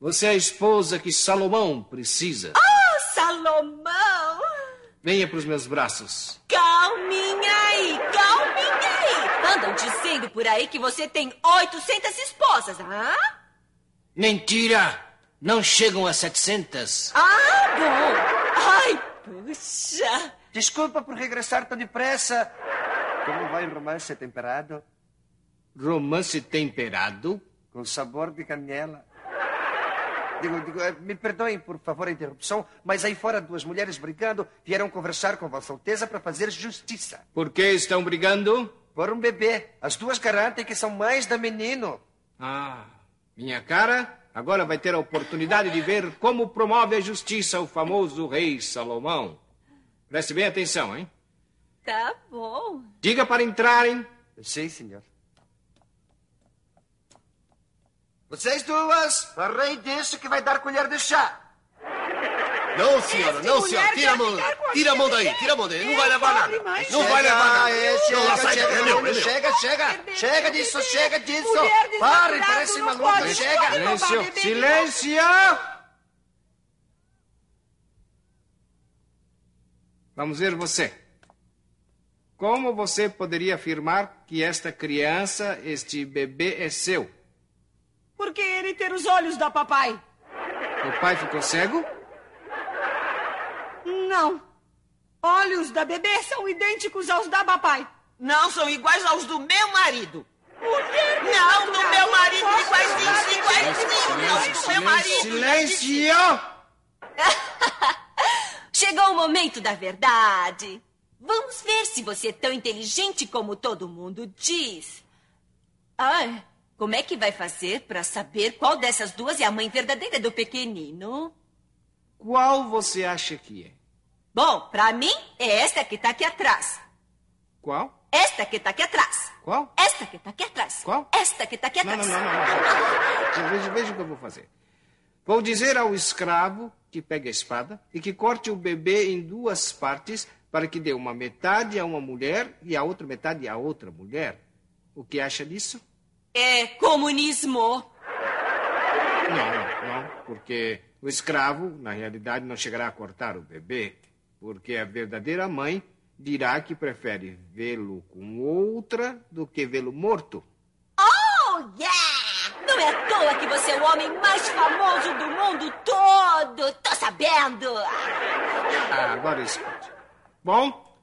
você é a esposa que Salomão precisa. Oh, Salomão! Venha para os meus braços. Calminha aí, calminha aí. Andam dizendo por aí que você tem 800 esposas, ah? Mentira! Não chegam a 700. Ah, bom. Ai, puxa. Desculpa por regressar tão depressa. Como vai o romance temperado? Romance temperado? Com sabor de canela. Digo, digo, eh, me perdoem, por favor, a interrupção, mas aí fora duas mulheres brigando vieram conversar com Vossa Alteza para fazer justiça. Por que estão brigando? Por um bebê. As duas garantem que são mães da menino. Ah, minha cara, agora vai ter a oportunidade de ver como promove a justiça o famoso rei Salomão. Preste bem atenção, hein? Tá bom. Diga para entrarem. Sim, senhor. Vocês duas, o rei disse que vai dar colher de chá. Não, senhora, não, senhora. Tira a mão. Tira a mão daí, tira a mão daí. Não vai levar nada. Não vai levar nada. É, Não, chega, chega, é é chega, chega. Chega disso, chega disso. Pare, parece maluco. Chega. Silêncio! Silêncio! Vamos ver você. Como você poderia afirmar que esta criança, este bebê, é seu? Porque ele ter os olhos da papai. O pai ficou cego? Não. Olhos da bebê são idênticos aos da papai. Não são iguais aos do meu marido. Mulher Não, do meu marido, iguaizinhos, iguaizinhos. Não, do meu marido. Silêncio! Chegou o momento da verdade. Vamos ver se você é tão inteligente como todo mundo diz. Ah, como é que vai fazer para saber qual dessas duas é a mãe verdadeira do pequenino? Qual você acha que é? Bom, para mim é esta que tá aqui atrás. Qual? Esta que tá aqui atrás. Qual? Esta que tá aqui atrás. Qual? Esta que tá aqui Não, atrás. não, não, não. não. Veja, veja o que eu vou fazer. Vou dizer ao escravo que pegue a espada e que corte o bebê em duas partes para que dê uma metade a uma mulher e a outra metade a outra mulher. O que acha disso? É comunismo. Não, não, porque o escravo, na realidade, não chegará a cortar o bebê, porque a verdadeira mãe dirá que prefere vê-lo com outra do que vê-lo morto. Oh, yeah! Não é à toa que você é o homem mais famoso do mundo todo. Tô sabendo. Ah, agora escute. Bom,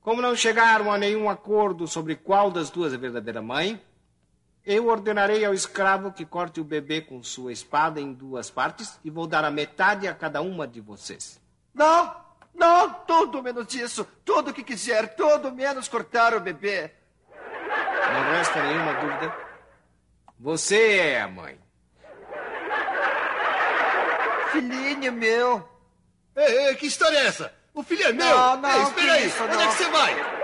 como não chegaram a nenhum acordo sobre qual das duas é a verdadeira mãe, eu ordenarei ao escravo que corte o bebê com sua espada em duas partes e vou dar a metade a cada uma de vocês. Não, não, tudo menos isso. Tudo o que quiser, tudo menos cortar o bebê. Não resta nenhuma dúvida. Você é a mãe. Filhinho meu. Ei, ei, que história é essa? O filho é meu? Não, não, ei, espera aí. isso, Onde não. é que você vai?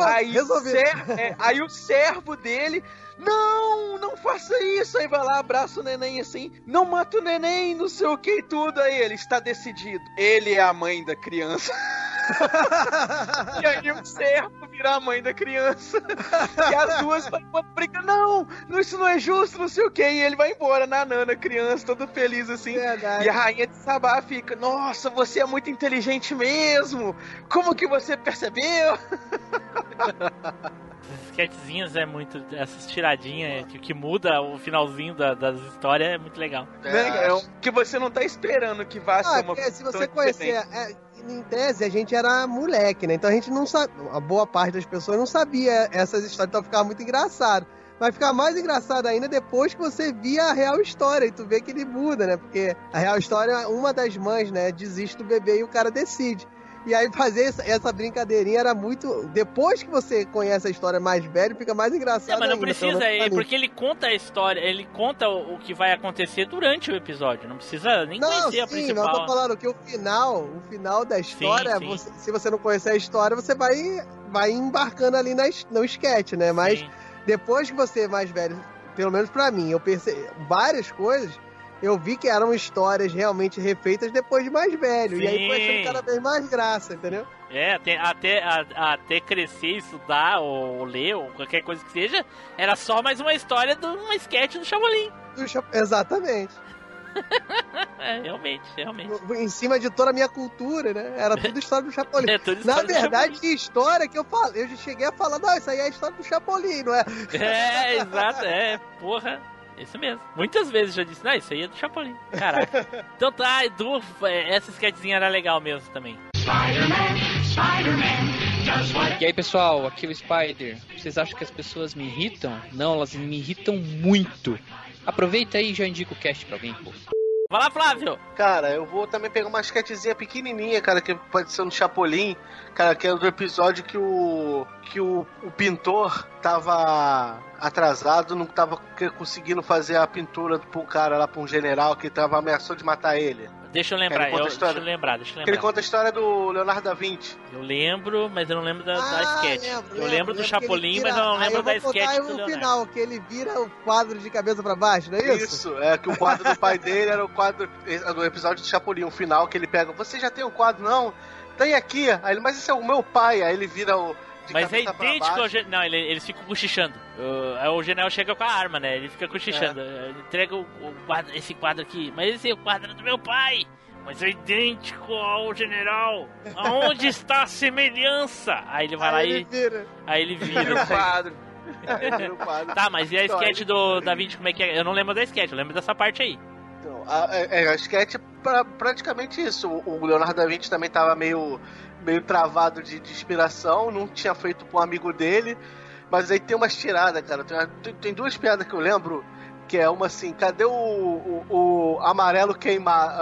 Aí, ser- é, aí o servo dele, não, não faça isso. Aí vai lá, abraça o neném assim, não mata o neném, não sei o que e tudo. Aí ele está decidido. Ele é a mãe da criança. e aí o servo vira a mãe da criança. e as duas vão brincando, não, não, isso não é justo, não sei o que. E ele vai embora, nanando a criança, todo feliz assim. E a rainha de Sabá fica, nossa, você é muito inteligente mesmo. Como que você percebeu? Essas sketchzinhas é muito. Essas tiradinhas que, que muda o finalzinho da- das histórias é muito legal. É, é que você não tá esperando que vá ser Ah, uma porque se você conhecer. diferente. é, em tese, a gente era moleque, né? Então a gente não sabe. A boa parte das pessoas não sabia essas histórias, então ficava muito engraçado. Vai ficar mais engraçado ainda depois que você via a real história e tu vê que ele muda, né? Porque a real história, uma das mães, né, desiste do bebê e o cara decide. E aí fazer essa, brincadeirinha era muito. Depois que você conhece a história mais velho, fica mais engraçado. Não, mas não ainda, precisa, é porque ele conta a história, ele conta o, que vai acontecer durante o episódio. Não precisa nem Não, conhecer a sim, principal. mas eu tô falando que o final, o final da história, sim. você- se você não conhecer a história, você vai, vai embarcando ali na, no sketch, né? Mas depois que você é mais velho, pelo menos pra mim, eu percebi várias coisas, eu vi que eram histórias realmente refeitas depois de mais velho. E aí foi achando Sim. cada vez mais graça, entendeu? É, até, até, a- até crescer, estudar, ou, ler, ou qualquer coisa que seja, era só mais uma história de uma sketch do Chapolin. Exatamente. É, realmente, realmente. Em cima de toda a minha cultura, né? Era tudo história do Chapolin. É, tudo Na verdade, tinha história que eu falei, eu cheguei a falar, não, isso aí é a história do Chapolin, não é? É, exato, é, porra. Isso mesmo. Muitas vezes já disse, não, isso aí é do Chapolin. Caraca. então tá, Edu, é, essa sketchzinha era legal mesmo também. E aí pessoal, aqui é o Spider. Vocês acham que as pessoas me irritam? Não, elas me irritam muito. Aproveita aí e já indica o cast pra alguém, pô. Vai lá, Flávio! Cara, eu vou também pegar uma sketchzinha pequenininha, cara, que pode ser no Chapolin, cara, que é do episódio que o que o, o pintor tava atrasado, não tava conseguindo fazer a pintura pro cara lá, pra um general que tava ameaçou de matar ele. Deixa eu lembrar, eu, deixa eu lembrar, deixa eu Que ele lembrar. conta a história do Leonardo da Vinci. Eu lembro, mas eu não lembro da, da sketch. Ah, lembro, eu lembro do que ele Chapolin, vira- mas eu não lembro eu da sketch do Leonardo. final, que ele vira o quadro de cabeça pra baixo, não é isso? Isso, é que o quadro do pai dele era o quadro do episódio do Chapolin, o final que ele pega, você já tem um quadro? Não, tem aqui. Aí ele, mas esse é o meu pai. Aí ele vira o. Mas é idêntico ao. Não, ele- eles ficam cochichando. O, aí o general chega com a arma, né? Ele fica cochichando. É. Ele Entrega o, o quadro, esse quadro aqui. Mas esse é o quadro do meu pai. Mas é idêntico ao general. Aonde está a semelhança? Aí ele vai lá Aí e. ele vira. Aí ele vira. Vira o quadro. Vira o quadro. Tá, mas e a Então, sketch do Da Vinci, como é que é? Eu não lembro da sketch, eu lembro dessa parte aí. Então, a, é, é, a sketch é pra- praticamente isso. O, o Leonardo da Vinci também tava meio, meio travado de, de inspiração, não tinha feito com um amigo dele. Mas aí tem umas tiradas, cara. Tem, tem- duas piadas que eu lembro. Que é uma assim, cadê o, o, o amarelo queimado?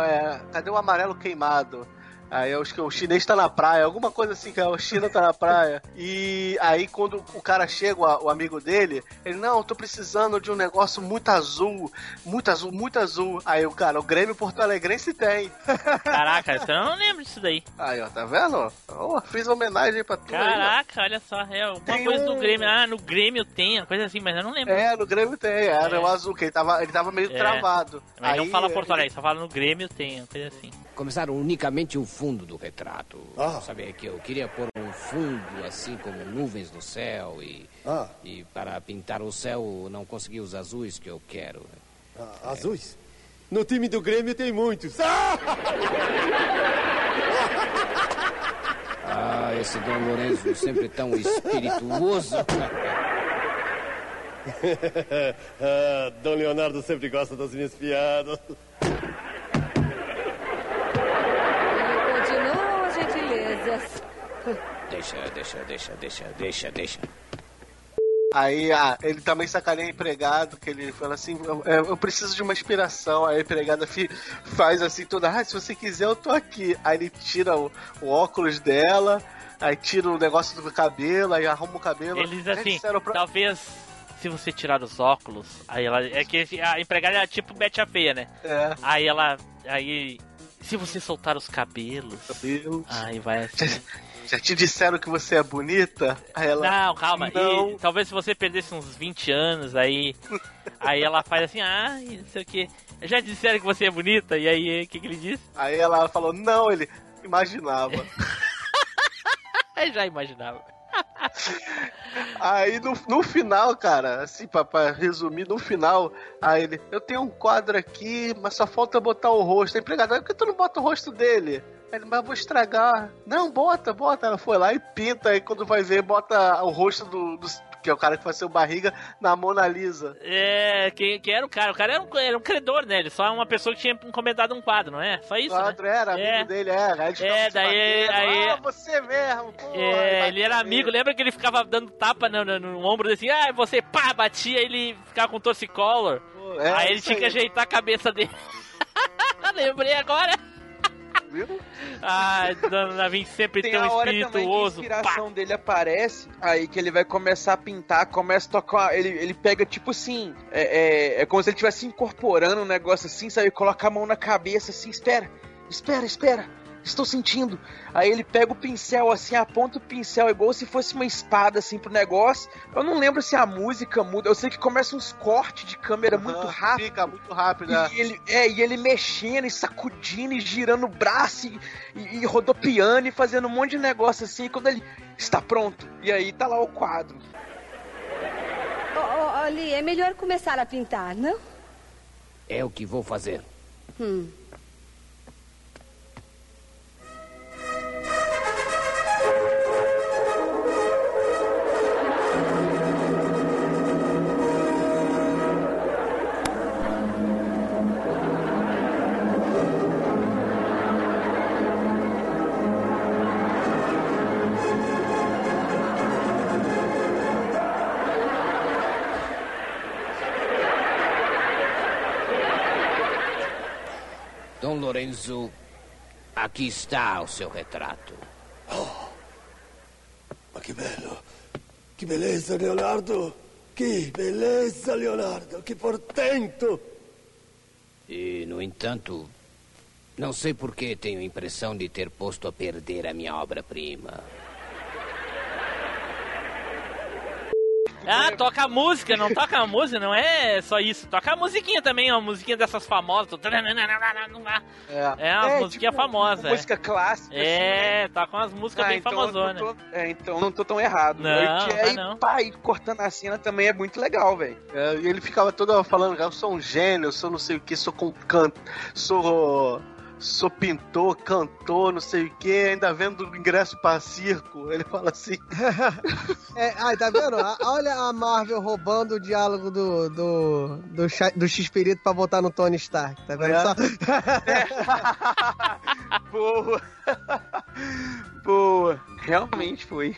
cadê o amarelo queimado? Aí eu acho que o chinês tá na praia, alguma coisa assim, que o China tá na praia. E aí quando o cara chega, o, amigo dele, ele, não, eu tô precisando de um negócio muito azul, muito azul, muito azul. Aí o cara, o Grêmio Porto Alegrense tem. Caraca, então eu não lembro disso daí. Aí, ó, tá vendo? Oh, fiz homenagem pra tu. Caraca, olha só, é alguma Tem coisa do um- Grêmio. Ah, no Grêmio tem, uma coisa assim, mas eu não lembro. É, no Grêmio tem, era o azul, que ele tava, ele tava meio É. travado. Mas não Aí, fala Porto Alegre, só fala no Grêmio tem, uma coisa assim. Começaram unicamente o fundo do retrato. Ah. Sabe que eu queria pôr um fundo assim como nuvens no céu e Ah. e para pintar o céu não consegui os azuis que eu quero. Ah, azuis? No time do Grêmio tem muitos. Ah! Ah, esse Dom Lourenço sempre tão espirituoso. ah, Dom Leonardo sempre gosta das minhas piadas. Deixa, deixa, deixa, deixa, deixa, deixa. Aí ah, ele também sacaneia empregado, que ele fala assim, eu, eu- eu preciso de uma inspiração. Aí a empregada fi- faz assim toda, ah, se você quiser eu tô aqui. Aí ele tira o, o óculos dela, aí tira o negócio do cabelo, aí arruma o cabelo. Ele diz Já assim, disseram pra- talvez se você tirar os óculos, aí ela. É que a empregada é tipo Betty a Feia, né? É. Aí ela. Aí. Se você soltar os cabelos. Cabelos. Aí vai assim. Já te disseram que você é bonita? Aí ela. Não, calma. Não. E talvez se você perdesse uns 20 anos, aí. aí ela faz assim, ah, não sei o que. Já disseram que você é bonita? E aí, o que, que ele disse? Aí ela falou, não, ele imaginava. Já imaginava. Aí no, no final, cara, assim, pra, pra resumir, no final, aí ele, eu tenho um quadro aqui, mas só falta botar o rosto. A empregada, por que tu não bota o rosto dele? Ele, mas vou estragar. Não, bota, bota. Ela foi lá e pinta, aí quando vai ver, bota o rosto do, do- que é o cara que faz seu barriga, na Mona Lisa. É, quem era o cara? O cara era um, era um credor, né? Ele só é uma pessoa que tinha encomendado um quadro, não é? Só O isso, quadro né? era amigo É. dele, é. Ficavam É, se daí- aí- Ah, você mesmo, pô. É, ele era amigo, lembra que ele ficava dando tapa no, no, no ombro assim, ah, você pá, batia, ele ficava com torcicolor. é, aí ele isso tinha que aí. ajeitar a cabeça dele. Lembrei agora. Viu? Ah, Dona Navin sempre Tem hora também que a espirituoso. inspiração dele aparece, aí que ele vai começar a pintar, começa a tocar, ele, ele pega tipo assim, é, é, é como se ele estivesse incorporando um negócio assim, sabe? Coloca a mão na cabeça assim, espera, espera, espera, estou sentindo. Aí ele pega o pincel assim, aponta o pincel igual se fosse uma espada assim pro negócio. Eu não lembro se a música muda, eu sei que começa uns cortes de câmera muito rápido. Fica muito rápido, né? E ele, é, e ele mexendo e sacudindo e girando o braço e, e, e rodopiando e fazendo um monte de negócio assim. Quando ele está pronto, e aí tá lá o quadro. Ô, ô, Oli, é melhor começar a pintar, não? É o que vou fazer. Hum. Lorenzo, aqui está o seu retrato. Ma che bello! Che bellezza, Leonardo! Che bellezza, Leonardo! Che portento! E, no entanto, não sei por que tenho a impressão de ter posto a perder a minha obra-prima. Ah, toca a música, não toca a música, não é só isso. Toca a musiquinha também, ó, a musiquinha dessas famosas. É, uma É, musiquinha tipo, famosa. Música clássica. É, assim, né? toca umas músicas Ah, bem então famosonas. tô- é, então não tô tão errado. Não, E tá aí, não. pá, e cortando a cena também é muito legal, velho. É, e ele ficava todo falando, eu sou um gênio, eu sou não sei o que, sou com canto, sou sou pintor, cantor, não sei o que, ainda vendo ingresso pra circo. Ele fala assim. É, ai, tá vendo? Olha a Marvel roubando o diálogo do, do, do, do X-Perito pra botar no Tony Stark, tá vendo É. só? Boa. Boa. Realmente foi.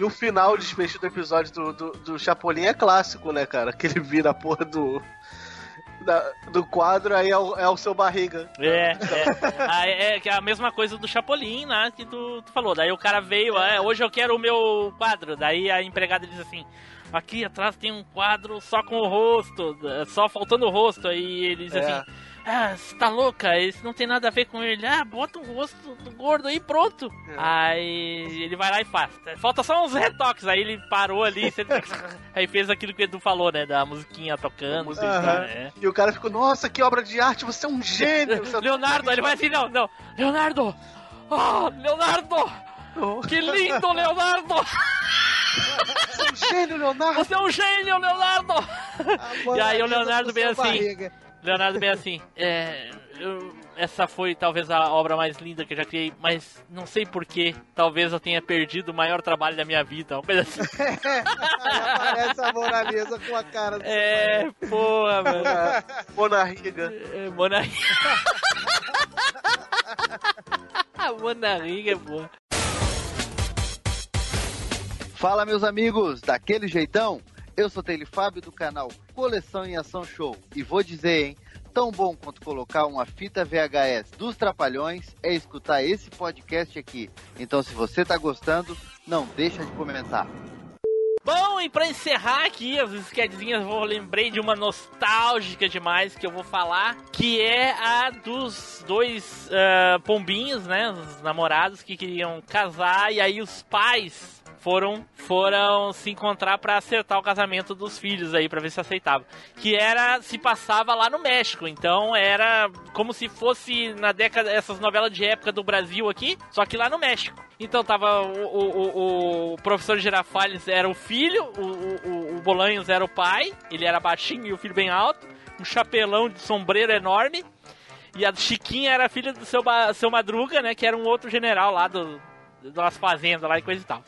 E o final, o desfecho do episódio do, do, do Chapolin é clássico, né, cara? Que ele vira a porra do. Da- do quadro, aí é o, é o seu barriga. É, é. Aí é que é a mesma coisa do Chapolin, né? Que tu, tu falou. Daí o cara veio, é, hoje eu quero o meu quadro. Daí a empregada diz assim: aqui atrás tem um quadro só com o rosto, só faltando o rosto. Aí ele diz É. assim: ah, você tá louca? Isso não tem nada a ver com ele. Ah, bota o rosto do gordo aí pronto. Aí ele vai lá e faz. Falta só uns retoques. Aí ele parou ali, aí fez aquilo que o Edu falou, né? Da musiquinha tocando. Aham. É. E o cara ficou, nossa, que obra de arte, você é um gênio. Você Leonardo, ele vai assim, não, não. Leonardo! Oh, Leonardo! Que lindo, Leonardo! Você é um gênio, Leonardo! Você é um gênio, Leonardo! e aí o Leonardo bem seu assim. barriga. Leonardo bem assim. É. eu- essa foi talvez a obra mais linda que eu já criei, mas não sei porquê. Talvez eu tenha perdido o maior trabalho da minha vida. Uma coisa assim. Aparece a Mona Lisa com a cara do É, porra, mano. Monarriga. É, Monarriga. Monarriga, porra. Fala, meus amigos, daquele jeitão? Eu sou Taylor Fábio do canal Coleção em Ação Show e vou dizer, hein? Tão bom quanto colocar uma fita VHS dos Trapalhões é escutar esse podcast aqui. Então, se você tá gostando, não deixa de comentar. Bom, e pra encerrar aqui as esquedezinhas, eu lembrei de uma nostálgica demais que eu vou falar, que é a dos dois ah, pombinhos, né, os namorados que queriam casar e aí os pais foram foram se encontrar pra acertar o casamento dos filhos aí pra ver se aceitava. Que era se passava lá no México, então era como se fosse na década essas novelas de época do Brasil aqui, só que lá no México. Então tava o, o, o- o professor Girafales era o filho, o, o, o- Bolanhos era o pai, ele era baixinho e o filho bem alto, um chapelão de sombreiro enorme. E a Chiquinha era filha do seu, seu Madruga, né? Que era um outro general lá do, das fazendas lá e coisa e tal.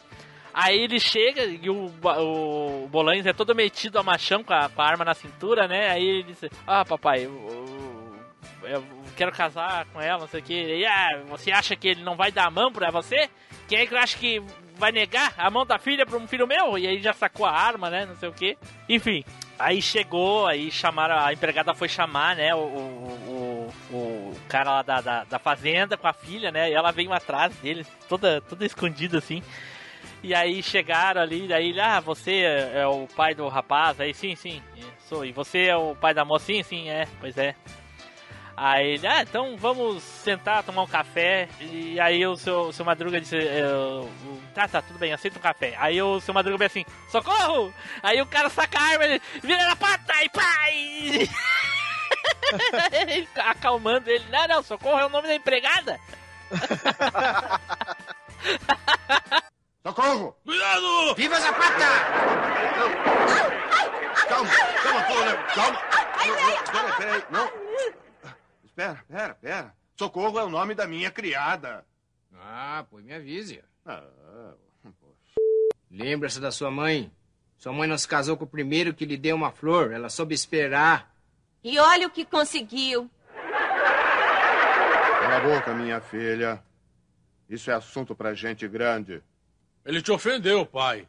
Aí ele chega e o, o Bolanhos é todo metido a machão com a, com a arma na cintura, né? Aí ele disse: Ah, papai, eu, eu- eu quero casar com ela, não sei o que. E ah, você acha que ele não vai dar a mão pra você? Quem é que acha que vai negar a mão da filha pra um filho meu? E aí já sacou a arma, né? Não sei o que. Enfim. Aí chegou, aí chamaram, a empregada foi chamar, né, o, o, o, o cara lá da, da, da fazenda com a filha, né, e ela veio atrás deles, toda, toda escondida assim. E aí chegaram ali, daí ele, ah, você é o pai do rapaz? Aí, sim, sim, é, sou. E você é o pai da moça? Sim, sim, é, pois é. Aí ele, ah, então vamos sentar, tomar um café. E aí o seu, o seu Madruga disse, é, tá, tá, tudo bem, aceita um café. Aí o seu Madruga vem assim, socorro! Aí o cara saca a arma, ele vira na pata e pai! Acalmando ele, não, não, socorro é o nome da empregada. Socorro! Cuidado! Viva Zapata! Calma, calma, calma. Não, não, Peraí, peraí, não. Espera, pera, pera. Socorro é o nome da minha criada. Ah, pois me avise. Ah, Lembra-se da sua mãe. Sua mãe não se casou com o primeiro que lhe deu uma flor. Ela soube esperar. E olha o que conseguiu. Cala a boca, minha filha. Isso é assunto pra gente grande. Ele te ofendeu, pai.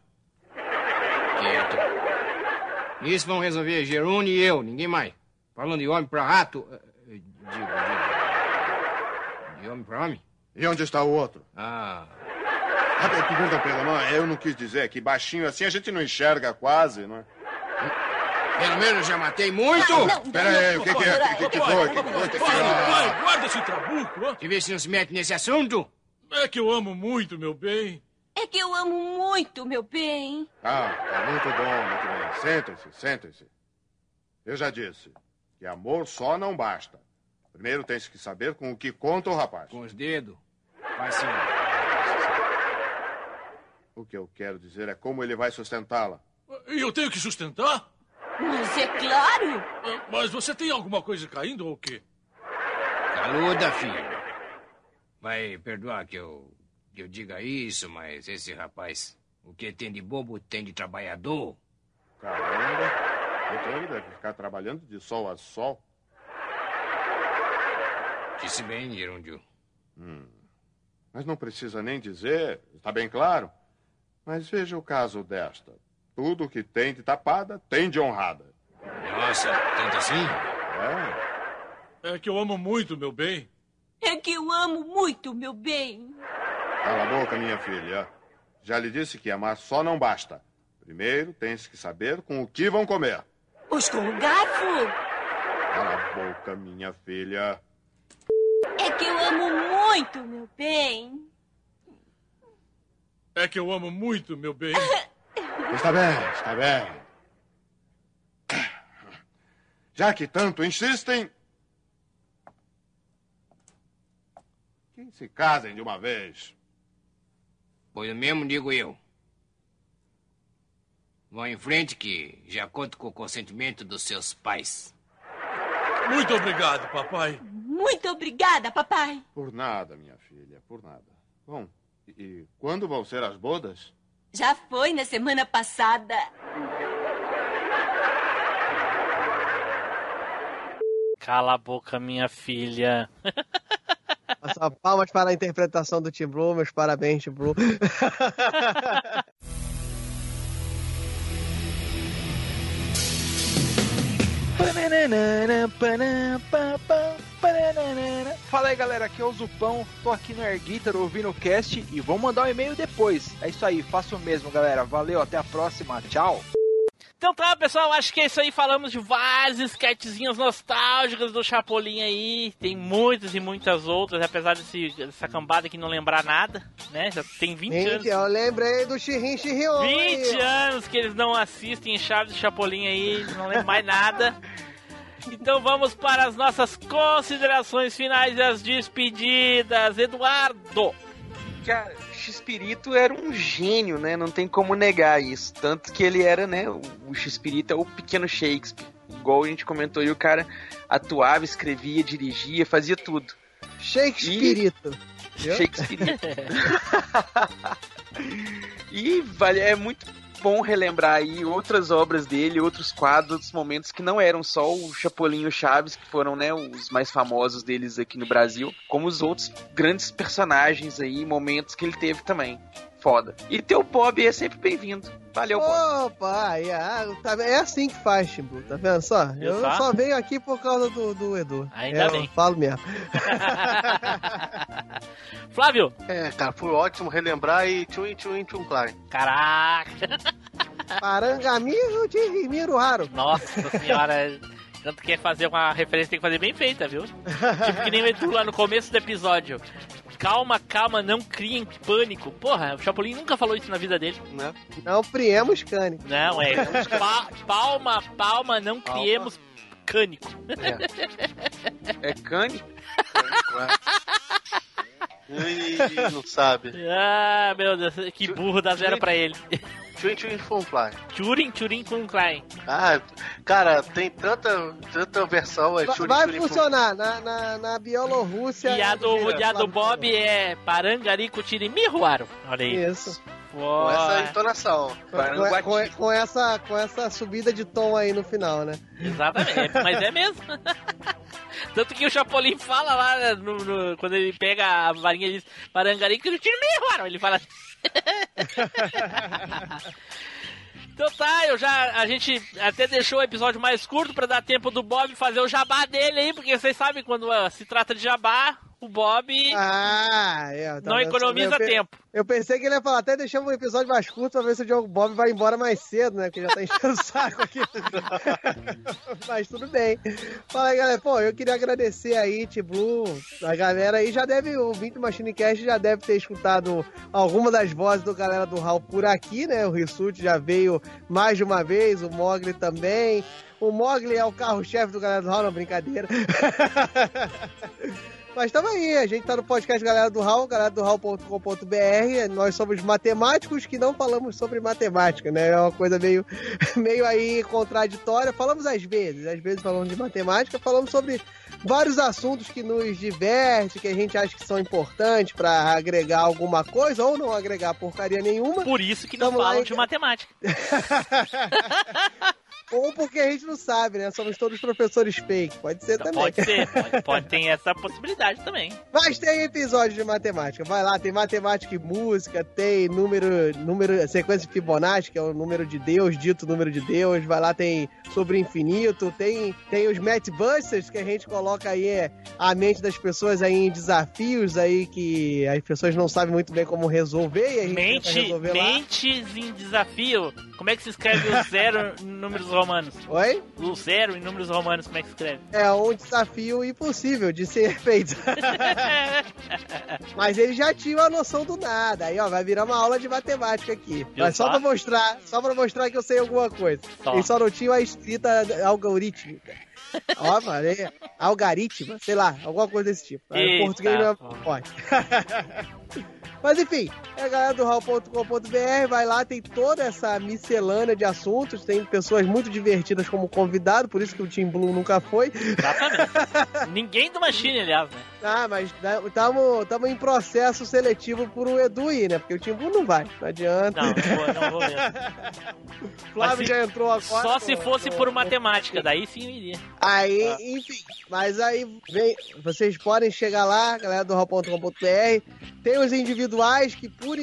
Quieto. Isso vão resolver Gerune e eu, ninguém mais. Falando de homem pra rato. eh, eh, Digo, digo. De homem pra homem? E onde está o outro? Ah. Ah, pergunta pelo não, eu não quis dizer que baixinho assim a gente não enxerga quase, não é? Pelo menos já matei muito! Espera aí, o que, que é? O que, que foi? O que, que foi? Que Pai, guarda esse trabuco, ó. Te vê se não se mete nesse assunto? É que eu amo muito, meu bem. É que eu amo muito, meu bem. Ah, tá muito bom, muito bem. Sentem-se, sentem-se. Eu já disse que amor só não basta. Primeiro tem que saber com o que conta o rapaz. Com os dedos. Faz sim. O que eu quero dizer é como ele vai sustentá-la. E eu tenho que sustentar? Mas é claro. Ah, Mas você tem alguma coisa caindo ou o quê? Caluda, filho. Vai perdoar que eu, que eu diga isso, mas esse rapaz, o que tem de bobo tem de trabalhador. Caramba, então ele deve ficar trabalhando de sol a sol. Disse bem, Gerúndio. Hum. Mas não precisa nem dizer, está bem claro. Mas veja o caso desta. Tudo que tem de tapada tem de honrada. Nossa, tanto assim? É? É que eu amo muito, meu bem. É que eu amo muito, meu bem. Cala a boca, minha filha. Já lhe disse que amar só não basta. Primeiro, tens que saber com o que vão comer. Pois com o garfo. Cala a boca, minha filha. É que eu amo muito, meu bem. É que eu amo muito, meu bem. Está bem, está bem. Já que tanto insistem, que se casem de uma vez. Pois mesmo digo eu. Vão em frente que já conto com o consentimento dos seus pais. Muito obrigado, papai. Muito obrigada, papai. Por nada, minha filha, por nada. Bom, e, e quando vão ser as bodas? Já foi na semana passada. Cala a boca, minha filha. Nossa, palmas para a interpretação do Tim Blue, meus parabéns, Tim Blue. Fala aí galera, aqui é o Zupão, tô aqui no Air Guitar ouvindo o cast e vou mandar um e-mail depois. É isso aí, faça o mesmo galera, valeu, até a próxima, tchau! Então tá, pessoal, acho que é isso aí. Falamos de vários sketchzinhos nostálgicos do Chapolin aí. Tem muitas e muitas outras, apesar desse, dessa cambada que não lembrar nada, né? Já tem 20 Gente, anos. eu lembrei do Chirrin Chirrion. 20 anos que eles não assistem Chaves do Chapolin aí, não lembro mais nada. Então vamos para as nossas considerações finais e as despedidas. Eduardo! Cara, X-Pirito era um gênio, né? Não tem como negar isso. Tanto que ele era, né? O X-Pirito é o pequeno Shakespeare. Igual a gente comentou, e o cara atuava, escrevia, dirigia, fazia tudo. Shakespearito. Viu? Shakespeare. e vale, é muito bom relembrar aí outras obras dele, outros quadros, outros momentos que não eram só o Chapolin e o Chaves, que foram né, os mais famosos deles aqui no Brasil, como os outros grandes personagens aí, momentos que ele teve também. Foda. E teu Bob é sempre bem-vindo. Valeu, Bob. Opa, ah, tá- é assim que faz, Timbu, tá vendo só? Eu Exato. só venho aqui por causa do, do Edu. Ainda eu bem. falo mesmo. Flávio! É, cara, foi ótimo relembrar e tchum, tchum, tchum, Klein. Caraca! Parangamiro de Miruharo. Nossa senhora! Quando quer fazer uma referência, tem que fazer bem feita, viu? tipo que nem o Edu lá no começo do episódio. Calma, calma, não criem pânico. Porra, o Chapolin nunca falou isso na vida dele. Né? Não priemos cânico. Não, é. Pa- palma, palma, não criemos cânico. É cane? Não sabe. Ah, meu Deus, que burro dá zero pra ele. Tchum, tchum, Klein. Turing, Turing com Klein. Ah, cara, tem tanta, tanta versão. É Vai, tchum, vai tchum. funcionar na, na, na Bielorrússia. E a do, a do. Bob é Parangarico Tirimiruaro. Olha aí. Isso. Com essa entonação. Com, com- com essa, com essa subida de tom aí no final, né? Exatamente, mas é mesmo. Tanto que o Chapolin fala lá né, no, no- quando ele pega a varinha e diz Parangarico Tirimiruaro. Ele fala. Então tá, eu já. A gente até deixou o episódio mais curto pra dar tempo do Bob fazer o jabá dele aí, porque vocês sabem quando ah, se trata de jabá, o Bob Ah, é. não economiza Eu tempo. Eu pensei que ele ia falar, até deixamos um episódio mais curto pra ver se o Diogo Bob vai embora mais cedo, né? Porque já tá enchendo o saco aqui. Mas tudo bem. Fala aí, galera. Pô, eu queria agradecer aí, T-Blue. A galera aí já deve, o Vinte Machine Cast já deve ter escutado alguma das vozes do galera do Hall por aqui, né? O Rissuti já veio mais de uma vez, o Mogli também. O Mogli é o carro-chefe do galera do Hall, não, brincadeira. Mas tamo aí, a gente tá no podcast Galera do Hall, galera do Hall.com.br. Nós somos matemáticos que não falamos sobre matemática, né? É uma coisa meio, meio aí contraditória. Falamos às vezes, às vezes falamos de matemática, falamos sobre vários assuntos que nos divertem, que a gente acha que são importantes pra agregar alguma coisa ou não agregar porcaria nenhuma. Por isso que não Tamo lá falam em- de matemática. Ou porque a gente não sabe, né? Somos todos professores fake. Pode ser também. Pode ser, pode, pode ter essa possibilidade também. Mas tem episódio de matemática. Vai lá, tem matemática e música, tem número, número, sequência de Fibonacci, que é o número de Deus, dito número de Deus. Vai lá, tem sobre infinito, tem, tem os Math Busters, que a gente coloca aí é, a mente das pessoas aí em desafios aí que as pessoas não sabem muito bem como resolver. E a gente Mente, resolver lá. mentes em desafio. Como é que se escreve o zero em números romanos? Oi? O zero em números romanos, como é que se escreve? É um desafio impossível de ser feito. Mas ele já tinha a noção do nada. Aí, ó, vai virar uma aula de matemática aqui. Viu Mas só pra mostrar, só pra mostrar que eu sei alguma coisa. Só. Ele só não tinha a escrita algorítmica. Ó, mano, algaritma, sei lá, alguma coisa desse tipo. Eita, o português não é forte. Mas enfim, é a galera do hall.com.br, vai lá, tem toda essa miscelânea de assuntos, tem pessoas muito divertidas como convidado, por isso que o Team Blue nunca foi. Exatamente. Ninguém do Machine, aliás, né? Ah, mas estamos em processo seletivo por o Edu aí, né? Porque o Timbu não vai, não adianta. Não, não vou, não vou mesmo. Flávio Mas se- já entrou agora. Só se fosse por matemática, daí sim eu iria. Aí, enfim, mas aí vem, vocês podem chegar lá, galera do Hall.com.br. Tem os individuais que por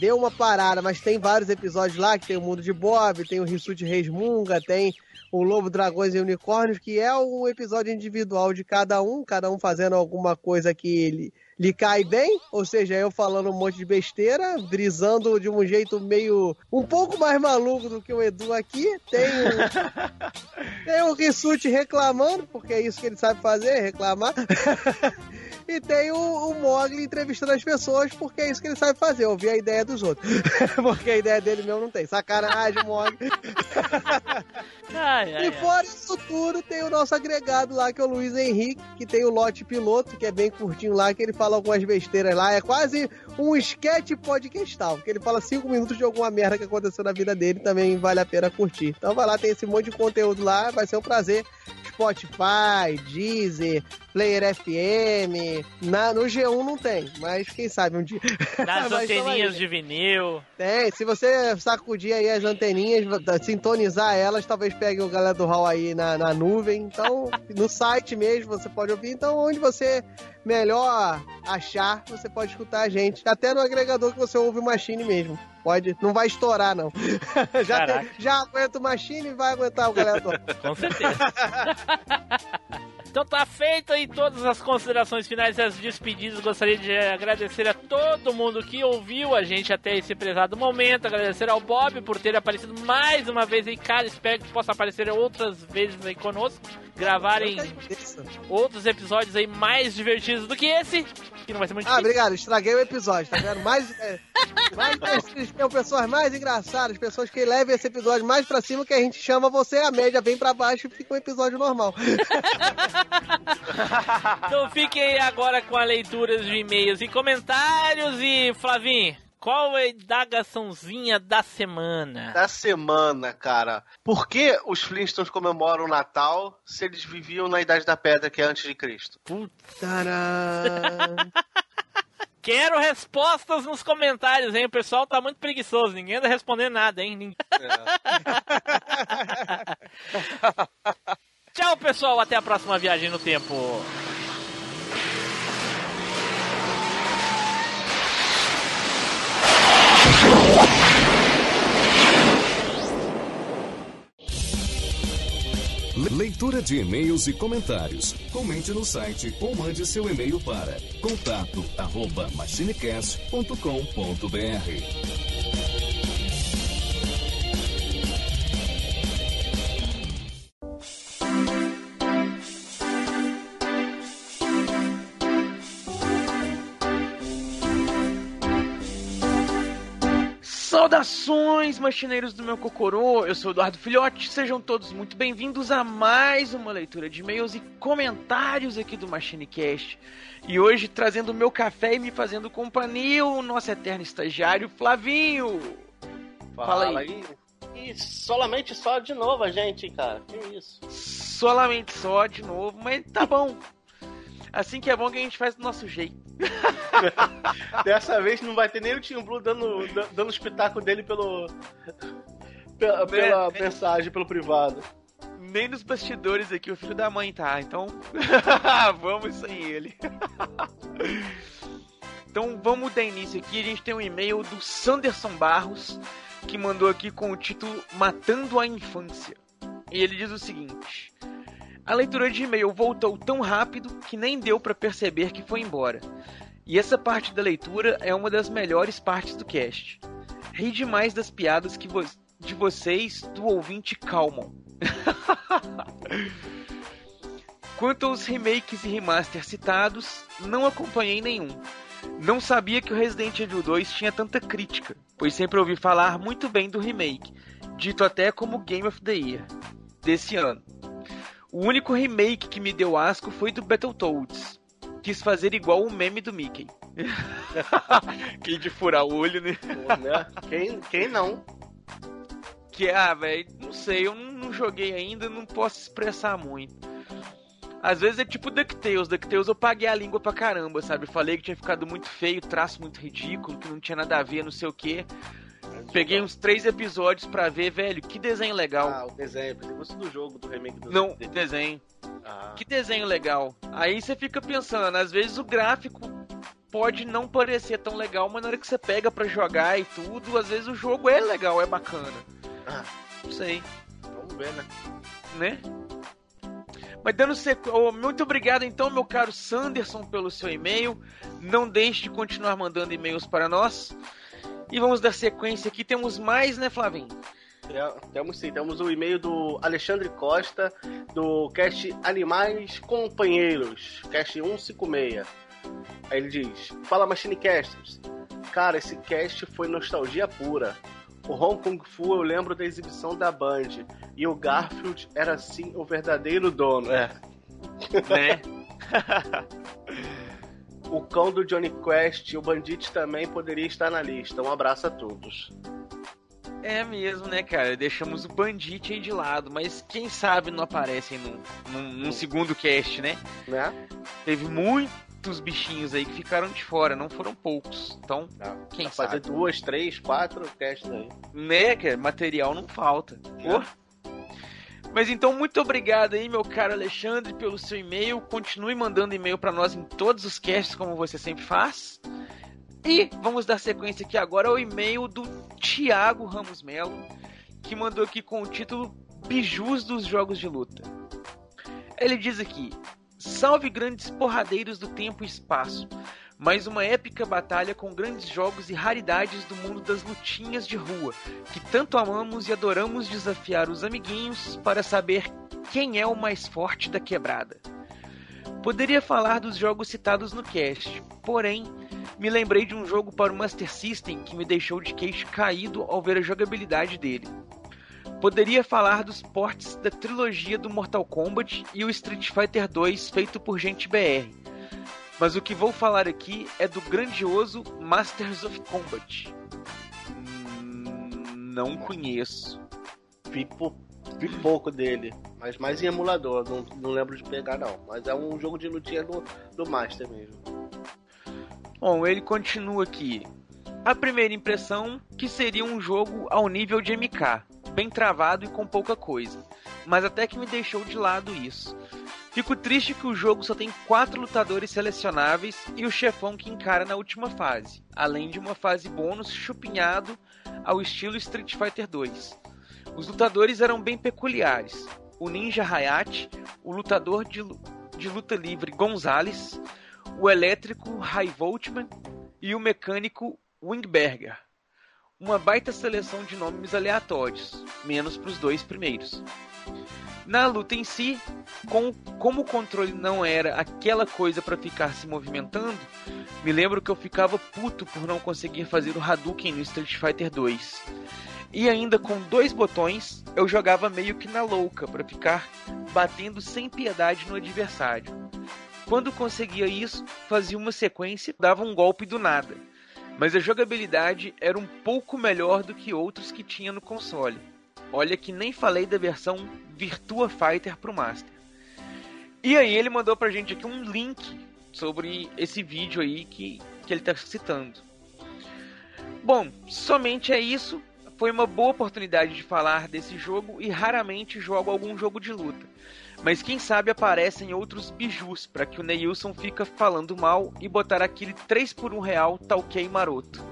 deu uma parada, mas tem vários episódios lá, que tem o Mundo de Bob, tem o Rissuti Resmunga, tem o Lobo, Dragões e Unicórnios, que é um episódio individual de cada um, cada um fazendo alguma coisa que ele lhe cai bem, ou seja, eu falando um monte de besteira, brisando de um jeito meio um pouco mais maluco do que o Edu aqui. Tem o, tem o Rissuti reclamando, porque é isso que ele sabe fazer, reclamar. E tem o, o Mogli entrevistando as pessoas, porque é isso que ele sabe fazer, ouvir a ideia dos outros. porque a ideia dele mesmo não tem. Sacanagem, Mogli. Ai, ai, E fora isso tudo, tem o nosso agregado lá, que é o Luiz Henrique, que tem o lote piloto, que é bem curtinho lá, que ele fala algumas besteiras lá. É quase um sketch podcastal, que ele fala cinco minutos de alguma merda que aconteceu na vida dele, também vale a pena curtir. Então vai lá, tem esse monte de conteúdo lá, vai ser um prazer. Spotify, Deezer, Player FM. Na, no G1 não tem, mas quem sabe um dia. Nas anteninhas de vinil. Tem, se você sacudir aí as anteninhas, sintonizar elas, talvez pegue o galera do Hall aí na, na nuvem. Então, no site mesmo você pode ouvir. Então, onde você melhor achar, você pode escutar a gente. Até no agregador que você ouve o Machine mesmo. Pode, não vai estourar, não. já, tem- já aguenta o Machine e vai aguentar o galera do Hall. Com certeza. Então tá feito aí todas as considerações finais e as despedidas. Gostaria de agradecer a todo mundo que ouviu a gente até esse prezado momento. Agradecer ao Bob por ter aparecido mais uma vez aí, cara. Espero que possa aparecer outras vezes aí conosco. Gravarem outros episódios aí mais divertidos do que esse. Que não vai ser muito Ah, difícil. obrigado, estraguei o episódio, tá vendo? Mais, é, mais são pessoas mais engraçadas, pessoas que levam esse episódio mais pra cima, que a gente chama você, a média vem pra baixo e fica um episódio normal. Então fiquem agora com a leitura de e-mails e comentários. E Flavinho, qual é a indagaçãozinha da semana? Da semana, cara. Por que os Flintstones comemoram o Natal se eles viviam na Idade da Pedra, que é antes de Cristo? Quero respostas nos comentários, hein? O pessoal tá muito preguiçoso, ninguém anda respondendo nada, hein? Ninguém- Tchau, pessoal, até a próxima viagem no tempo. Leitura de e-mails e comentários. Comente no site ou mande seu e-mail para contato Saudações, machineiros do meu Cocorô! Eu sou o Eduardo Filhote, sejam todos muito bem-vindos a mais uma leitura de e-mails e comentários aqui do MachineCast. E hoje trazendo o meu café e me fazendo companhia, o nosso eterno estagiário Flavinho! Fala aí. E solamente só de novo a gente, cara. Que isso? Solamente só de novo, mas tá bom. Assim que é bom que a gente faz do nosso jeito. Dessa vez não vai ter nem o Tim Blue dando, da- dando o espetáculo dele pelo. Pela, pela Né? mensagem, pelo privado. Nem nos bastidores aqui o filho da mãe tá, então vamos sem ele. então vamos dar início aqui. A gente tem um e-mail do Sanderson Barros que mandou aqui com o título Matando a Infância. E ele diz o seguinte: A leitura de e-mail voltou tão rápido que nem deu pra perceber que foi embora. E essa parte da leitura é uma das melhores partes do cast. Ri demais das piadas que vo de vocês do ouvinte calmam. Quanto aos remakes e remasters citados, não acompanhei nenhum. Não sabia que o Resident Evil 2 tinha tanta crítica, pois sempre ouvi falar muito bem do remake, dito até como Game of the Year desse ano. O único remake que me deu asco foi do Battletoads. Quis fazer igual o meme do Mickey. Quem de furar o olho, né? Né? Quem, quem não? Que, ah, velho, não sei, eu não, não joguei ainda, não posso expressar muito. Às vezes é tipo DuckTales. DuckTales eu paguei a língua pra caramba, sabe? Falei que tinha ficado muito feio, traço muito ridículo, que não tinha nada a ver, não sei o que. Peguei uns três episódios pra ver, velho, que desenho legal. Ah, o desenho. Você gosta do jogo, do remake do Não, desenho. Ah. Que desenho legal. Aí você fica pensando, às vezes o gráfico pode não parecer tão legal, mas na hora que você pega pra jogar e tudo, às vezes o jogo é legal, é bacana. Ah, Não sei, vamos ver, né? né? Mas dando sequ... oh, muito obrigado então, meu caro Sanderson, pelo seu e-mail. Não deixe de continuar mandando e-mails para nós. E vamos dar sequência aqui. Temos mais, né, Flavinho? É, Temos sim, temos o e-mail do Alexandre Costa, do cast Animais Companheiros, cast 156. Aí ele diz: Fala Machinecasters. Cara, esse cast foi nostalgia pura. O Hong Kong Fu eu lembro da exibição da Band. E o Garfield era sim o verdadeiro dono. É. Né? O cão do Johnny Quest e o Bandit também poderia estar na lista. Um abraço a todos. É mesmo, né, cara? Deixamos o Bandit aí de lado, mas quem sabe não aparecem num, num, num segundo cast, né? Né? Teve muitos bichinhos aí que ficaram de fora, não foram poucos. Então, quem sabe? fazer duas, três, quatro casts aí. Né, cara? Material não falta. Pô. Mas então, muito obrigado aí, meu caro Alexandre, pelo seu e-mail. Continue mandando e-mail pra nós em todos os casts, como você sempre faz. E vamos dar sequência aqui agora ao e-mail do Thiago Ramos Melo, que mandou aqui com o título Bijus dos Jogos de Luta. Ele diz aqui: Salve grandes porradeiros do tempo e espaço. Mais uma épica batalha com grandes jogos e raridades do mundo das lutinhas de rua, que tanto amamos e adoramos desafiar os amiguinhos para saber quem é o mais forte da quebrada. Poderia falar dos jogos citados no cast, porém, me lembrei de um jogo para o Master System que me deixou de queixo caído ao ver a jogabilidade dele. Poderia falar dos ports da trilogia do Mortal Kombat e o Street Fighter 2 feito por gente BR. Mas o que vou falar aqui é do grandioso Masters of Combat. Hum, Não conheço. Vi, pou- vi pouco dele, mas mais em emulador, não, não lembro de pegar não. Mas é um jogo de lutinha do, do Master mesmo. Bom, ele continua aqui. A primeira impressão que seria um jogo ao nível de MK, bem travado e com pouca coisa. Mas até que me deixou de lado isso. Fico triste que o jogo só tem quatro lutadores selecionáveis e o chefão que encara na última fase, além de uma fase bônus chupinhado ao estilo Street Fighter 2. Os lutadores eram bem peculiares. O ninja Hayate, o lutador de, de luta livre Gonzalez, o elétrico High Voltman e o mecânico Wingberger. Uma baita seleção de nomes aleatórios, menos para os dois primeiros. Na luta em si, com, como o controle não era aquela coisa para ficar se movimentando, me lembro que eu ficava puto por não conseguir fazer o Hadouken no Street Fighter 2. E ainda com dois botões, eu jogava meio que na louca para ficar batendo sem piedade no adversário. Quando conseguia isso, fazia uma sequência dava um golpe do nada. Mas a jogabilidade era um pouco melhor do que outros que tinha no console. Olha que nem falei da versão Virtua Fighter pro Master. E aí ele mandou pra gente aqui um link sobre esse vídeo aí que, que ele tá citando. Bom, somente é isso. foi uma boa oportunidade de falar desse jogo e raramente jogo algum jogo de luta. Mas quem sabe aparecem outros bijus para que o Neilson fica falando mal e botar aquele 3 por 1 real talquei maroto.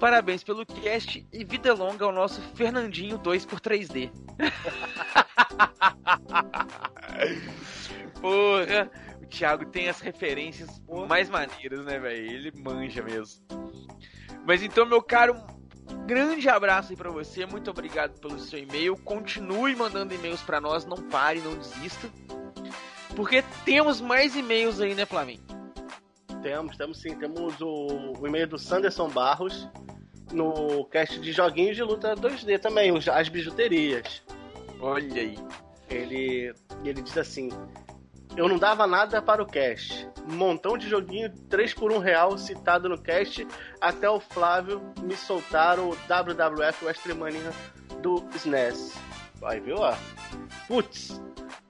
Parabéns pelo cast e vida longa ao nosso Fernandinho 2 por 3D. Porra, o Thiago tem as referências mais maneiras, né, velho? Ele manja mesmo. Mas então, meu caro, grande abraço aí pra você. Muito obrigado pelo seu e-mail. Continue mandando e-mails para nós. Não pare, não desista. Porque temos mais e-mails aí, né, Flavinho? Temos, temos sim. Temos o, o e-mail do Sanderson Barros no cast de joguinhos de luta 2D também, os- as bijuterias. Olha aí. Ele, ele diz assim: Eu não dava nada para o cast. Montão de joguinho 3 por 1 real citado no cast, até o Flávio me soltar o WWF Wrestlemania do SNES. Vai, viu? ó? Putz,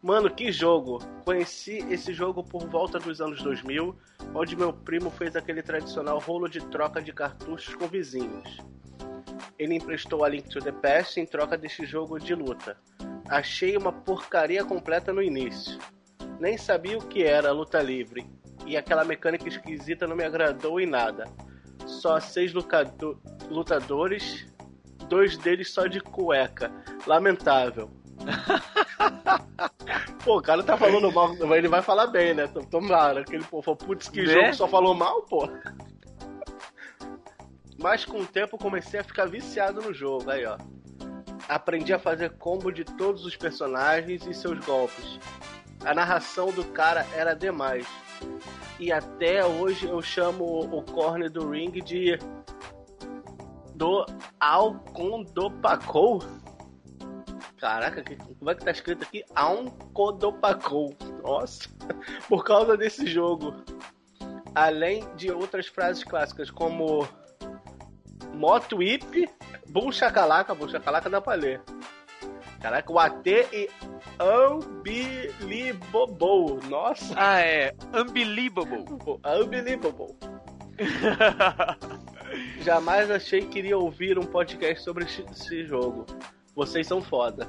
mano, que jogo! Conheci esse jogo por volta dos anos 2000, onde meu primo fez aquele tradicional rolo de troca de cartuchos com vizinhos. Ele emprestou a Link to the Past em troca desse jogo de luta. Achei uma porcaria completa no início. Nem sabia o que era luta livre. E aquela mecânica esquisita não me agradou em nada. Só seis lutadores, dois deles só de cueca. Lamentável. Pô, o cara tá falando mal, mas ele vai falar bem, né? Tomara. Aquele pô, falou, putz, que Né? jogo só falou mal, pô. Mas com o tempo comecei a ficar viciado no jogo, aí ó. Aprendi a fazer combo de todos os personagens e seus golpes. A narração do cara era demais. E até hoje eu chamo o corner do ring de do Alcondopacou. Caraca, como é que tá escrito aqui? Alcondopacou. Nossa, por causa desse jogo. Além de outras frases clássicas como Moto Whip, Boom Chacalaca, Boom Chacalaca dá pra ler. Caraca, o AT e Unbelievable. Nossa. Ah, é. Unbelievable. Unbelievable. Jamais achei que iria ouvir um podcast sobre esse- jogo. Vocês são foda.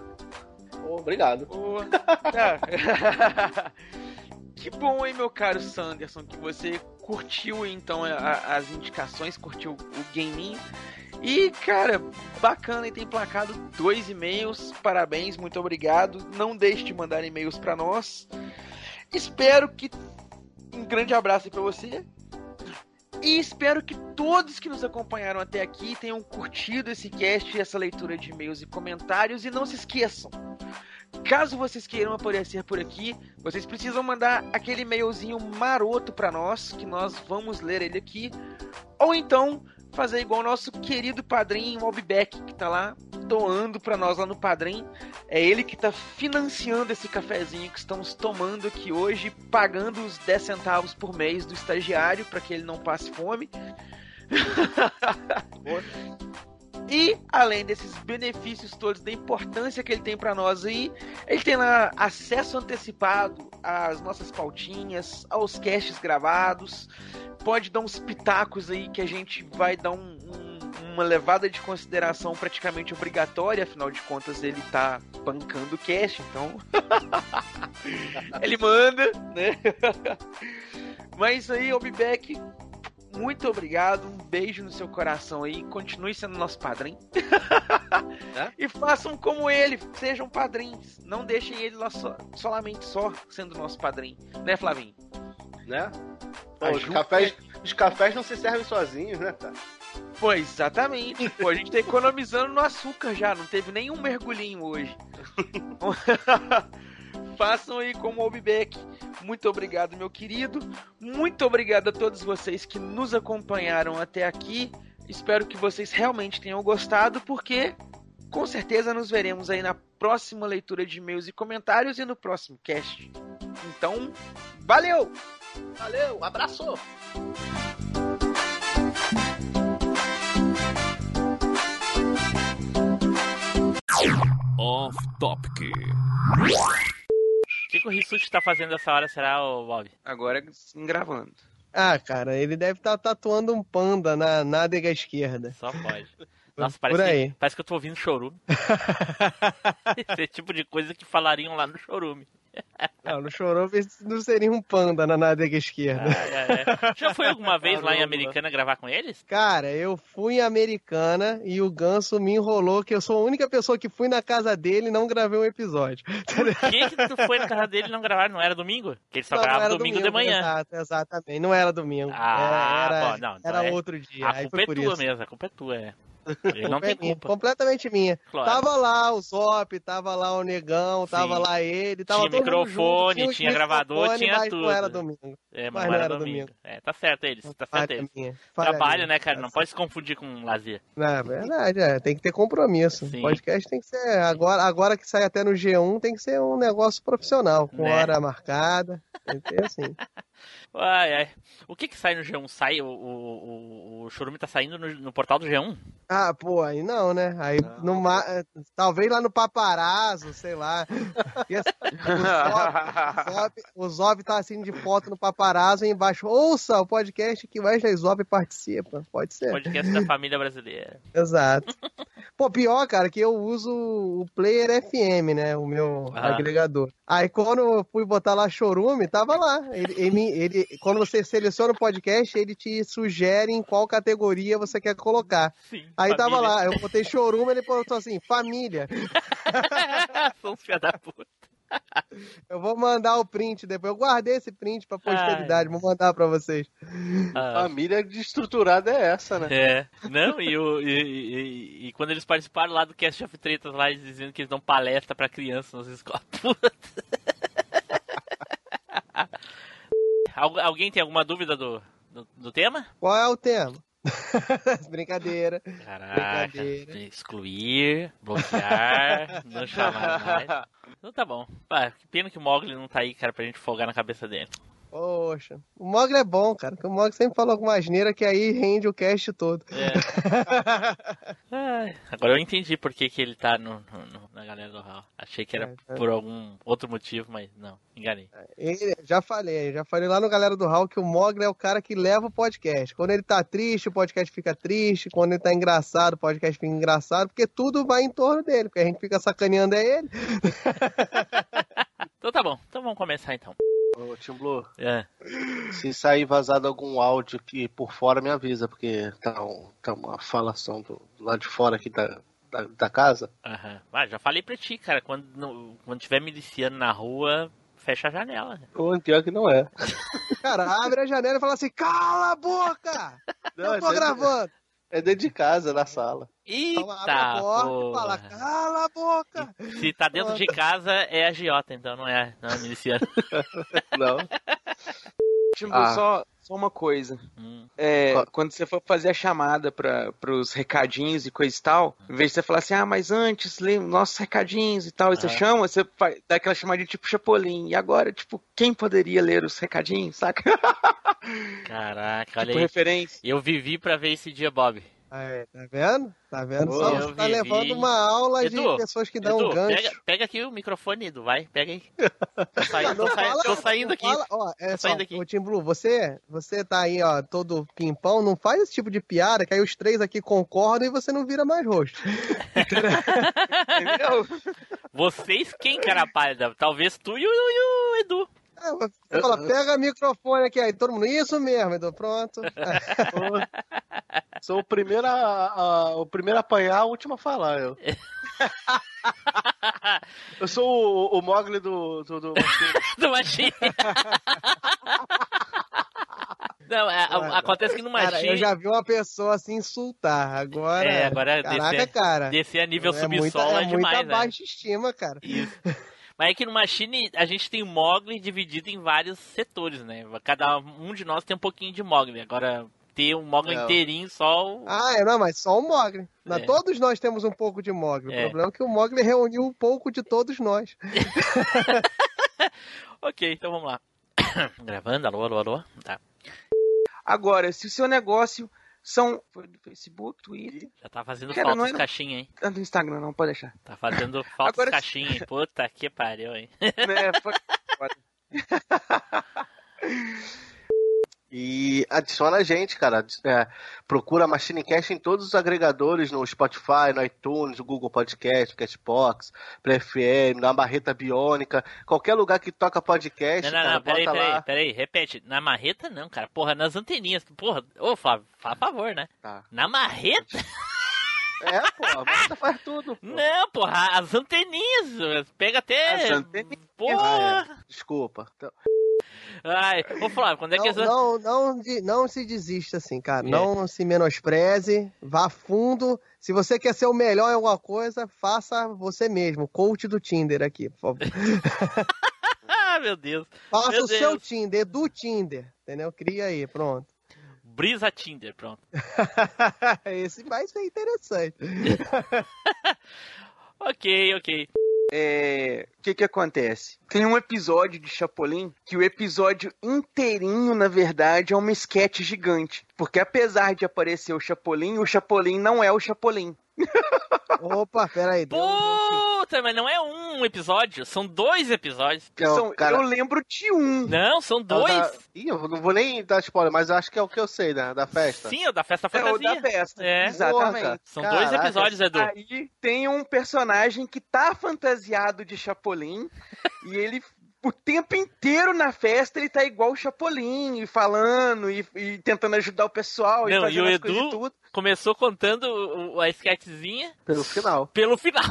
Oh, obrigado. Ah. que bom, hein, meu caro Sanderson, que você curtiu então a- as indicações, curtiu o gaming. E, cara, bacana e tem placado dois e-mails. Parabéns, muito obrigado. Não deixe de mandar e-mails para nós. Espero que um grande abraço pra você. E espero que todos que nos acompanharam até aqui tenham curtido esse cast essa leitura de e-mails e comentários. E não se esqueçam, caso vocês queiram aparecer por aqui, vocês precisam mandar aquele e-mailzinho maroto pra nós, que nós vamos ler ele aqui. Ou então fazer igual o nosso querido padrinho Mobbeck, que tá lá doando pra nós lá no Padrim. É ele que tá financiando esse cafezinho que estamos tomando aqui hoje, pagando os 10 centavos por mês do estagiário para que ele não passe fome. E além desses benefícios todos, da importância que ele tem para nós aí, ele tem lá acesso antecipado às nossas pautinhas, aos casts gravados, pode dar uns pitacos aí que a gente vai dar um- um- uma levada de consideração praticamente obrigatória, afinal de contas ele tá bancando o cast, então ele manda, né? Mas aí, Obibeck, muito obrigado, um beijo no seu coração aí, continue sendo nosso padrinho. E façam como ele, sejam padrinhos. Não deixem ele lá só, solamente só sendo nosso padrinho. Né, Flavinho? Né? Pô, os, cafés, os cafés não se servem sozinhos, né, cara? Pô, exatamente. Pô, a gente tá economizando no açúcar já, não teve nenhum mergulhinho hoje. Façam aí como o Obibeck. Muito obrigado, meu querido. Muito obrigado a todos vocês que nos acompanharam até aqui. Espero que vocês realmente tenham gostado, porque com certeza nos veremos aí na próxima leitura de e-mails e comentários e no próximo cast. Então, valeu! Valeu, abraço! Off Topic. O que, que o Rissuti tá fazendo essa hora, será, ô Bob? Agora gravando. Ah, cara, ele deve estar tatuando um panda na nádega esquerda. Só pode. Nossa, Por parece, aí. Que, parece que eu tô ouvindo chorume. Esse é o tipo de coisa que falariam lá no chorume. Não, no Chorume não seria um panda na nádega esquerda. Ah, é, é. Já foi alguma vez lá em Americana gravar com eles? Cara, eu fui em Americana e o Ganso me enrolou que eu sou a única pessoa que fui na casa dele e não gravei um episódio. Por que, que tu foi na casa dele e não gravar? Não era domingo? Que ele só Não, não gravava era domingo, de manhã. Exato, exatamente. Não era domingo. Ah, era, bom, não, então era é- outro dia. A culpa é tua mesmo, a culpa é tua, é. Ele não tem é culpa. completamente minha. Claro. Tava lá o Zop, tava lá o Negão, tava Sim. lá ele, tava Tinha todo mundo microfone, junto, os tinha gravador, tinha mas tudo. Não era domingo. É, mas, Mas não era era domingo. domingo. É, tá certo eles, tá certo eles. Trabalho, né, cara? Não pode se confundir com lazer. Na verdade, é, tem que ter compromisso. Sim. Podcast tem que ser. Agora, agora que sai até no G1, tem que ser um negócio profissional, com Né? hora marcada. Tem que ter assim. Ai, ai. O que que sai no G1? Sai, o, o, o, o Churume tá saindo no, no portal do G1? Ah, pô, aí não, né? Aí no ma- eh, talvez lá no paparazzo, sei lá. Esse- O Zop, o Zop tá assim de foto no paparazzo e embaixo. Ouça o podcast que Wesley Zop participa. Pode ser. Podcast da família brasileira. Exato. Pô, pior, cara, que eu uso o Player FM, né? O meu Ah. agregador. Aí quando eu fui botar lá Chorume, tava lá. Ele, ele, ele- quando você seleciona o podcast, ele te sugere em qual categoria você quer colocar. Sim, Aí tava família. lá, eu botei Chorume, ele botou assim, família. São filha da puta. Eu vou mandar o print depois. Eu guardei esse print pra posteridade, vou mandar pra vocês. Família desestruturada é essa, né? É. Não, e, o, e, e- e quando eles participaram lá do Cast of Tretas, lá, eles dizendo que eles dão palestra pra crianças nas escolas. Puta. Algu- Alguém tem alguma dúvida do, do, do tema? Qual é o tema? Brincadeira. Caraca, Brincadeira. excluir, bloquear, não chamar mais. Então tá bom. Ah, que pena que o Mogli não tá aí, cara, pra gente folgar na cabeça dele. Poxa, o Mogli é bom, cara. porque O Mogli sempre fala alguma asneira que aí rende o cast todo. É. Agora eu entendi por que, que ele tá no, no- no- na galera do Hall. Achei que era É, é. por algum outro motivo, mas não, enganei. Ele- já falei, já falei lá no Galera do Hall que o Mogli é o cara que leva o podcast. Quando ele tá triste, o podcast fica triste. Quando ele tá engraçado, o podcast fica engraçado. Porque tudo vai em torno dele. Porque a gente fica sacaneando é ele. Então tá bom, então vamos começar então. Ô, Tim Blue, É. se sair vazado algum áudio aqui por fora, me avisa, porque tá, um- tá uma falação do, do lado de fora aqui da, da, da casa. Aham. Ah, já falei pra ti, cara, quando, no- quando tiver miliciano na rua, fecha a janela. O pior que não é. Cara, abre a janela e fala assim: cala a boca! Não, eu tô é- gravando. É dentro de casa, na sala. Então abre a Eita, porta e fala: porra. cala a boca! Se tá dentro de casa, é agiota, então não é, não é miliciano. Não. Timbu, Ah. só, só uma coisa. Hum. É, quando você for fazer a chamada para os recadinhos e coisa e tal, em vez de você falar assim, ah, mas antes, lê nossos recadinhos e tal, e você Ah. chama, você dá aquela chamadinha tipo Chapolin. E agora, tipo, quem poderia ler os recadinhos, saca? Caraca, olha Tipo aí. referência. Eu vivi pra ver esse dia, Bob. Aí, tá vendo? Tá vendo? Ô, Só tá vivi. levando uma aula Edu, de pessoas que dão Edu, um gancho. Pega, pega aqui o microfone, Edu, vai, pega aí. Tô saindo, tô Não saindo, fala- tô saindo aqui. fala- ó, é Tô só, saindo aqui. ô Tim Blue, você, você tá aí, ó, todo pimpão, não faz esse tipo de piada, que aí os três aqui concordam e você não vira mais rosto. Vocês quem, cara pálida? Talvez tu e o, e o Edu. É, você fala, pega microfone aqui, aí todo mundo, isso mesmo, Edu, pronto. Sou o primeiro a, a- o primeiro a apanhar, a último a falar. Eu, eu sou o, o Mogli do. do, do... do Machine. Não, é, a- acontece que no Cara, Machine. eu já vi uma pessoa assim insultar, agora... É, agora Caraca, descer, cara. descer a nível é subsolo muita, é, é demais, muita né? baixa estima, cara. Isso. Mas é que no Machine a gente tem o Mogli dividido em vários setores, né? Cada um de nós tem um pouquinho de Mogli. Agora, ter um Mogli Não. inteirinho só o... Ah, é, não, mas só o Mogli. É. Todos nós temos um pouco de Mogli. É. O problema é que o Mogli reuniu um pouco de todos nós. Ok, então vamos lá. Gravando, alô, alô, alô. Tá. Agora, se o seu negócio são. Foi do Facebook, Twitter. Já tá fazendo Cara, falta os caixinhas, hein? Ah, do Instagram, não, pode deixar. Tá fazendo falta Agora- os caixinhas, hein? Puta que pariu, hein? Né, foi-. E adiciona a gente, cara. É, procura MachineCast em todos os agregadores, no Spotify, no iTunes, no Google Podcast, Castbox, Play FM, na Barreta Biônica, qualquer lugar que toca podcast, Não, não, cara, não, peraí, peraí, lá. peraí, repete. Na marreta não, cara. Porra, nas anteninhas. Porra, ô Flávio, faz favor, né? Tá. Na marreta? É, porra, a marreta faz tudo. Não, porra, as anteninhas. Pega até. As anteninhas. Porra. Ah, é. Desculpa. Então, Ai, ô Flávio, quando é que Não, não, não, não se desista assim, cara. É. Não se menospreze, vá fundo. Se você quer ser o melhor em alguma coisa, faça você mesmo. Coach do Tinder aqui, por favor. Ah, meu Deus. Faça Meu o seu Deus. Tinder, do Tinder, entendeu? Cria aí, pronto. Brisa Tinder, pronto. Esse vai ser interessante. ok, ok. É, o que que acontece? Tem um episódio de Chapolin que o episódio inteirinho, na verdade, é uma esquete gigante. Porque apesar de aparecer o Chapolin, o Chapolin não é o Chapolin. Opa, peraí. Puta, mas não é um episódio, são dois episódios. São- eu lembro de um. Não, são dois. Da... Ih, eu não vou nem dar spoiler, mas eu acho que é o que eu sei, né? Da festa. Sim, é o da festa É o fantasia. da festa. É. Exatamente. Porra, São dois caraca. episódios, Edu. Aí tem um personagem que tá fantasiado de Chapolin e ele o tempo inteiro na festa ele tá igual o Chapolin, e falando e, e tentando ajudar o pessoal e Não, e fazendo o e Edu tudo. começou contando o- a sketchzinha Pelo final. pelo final.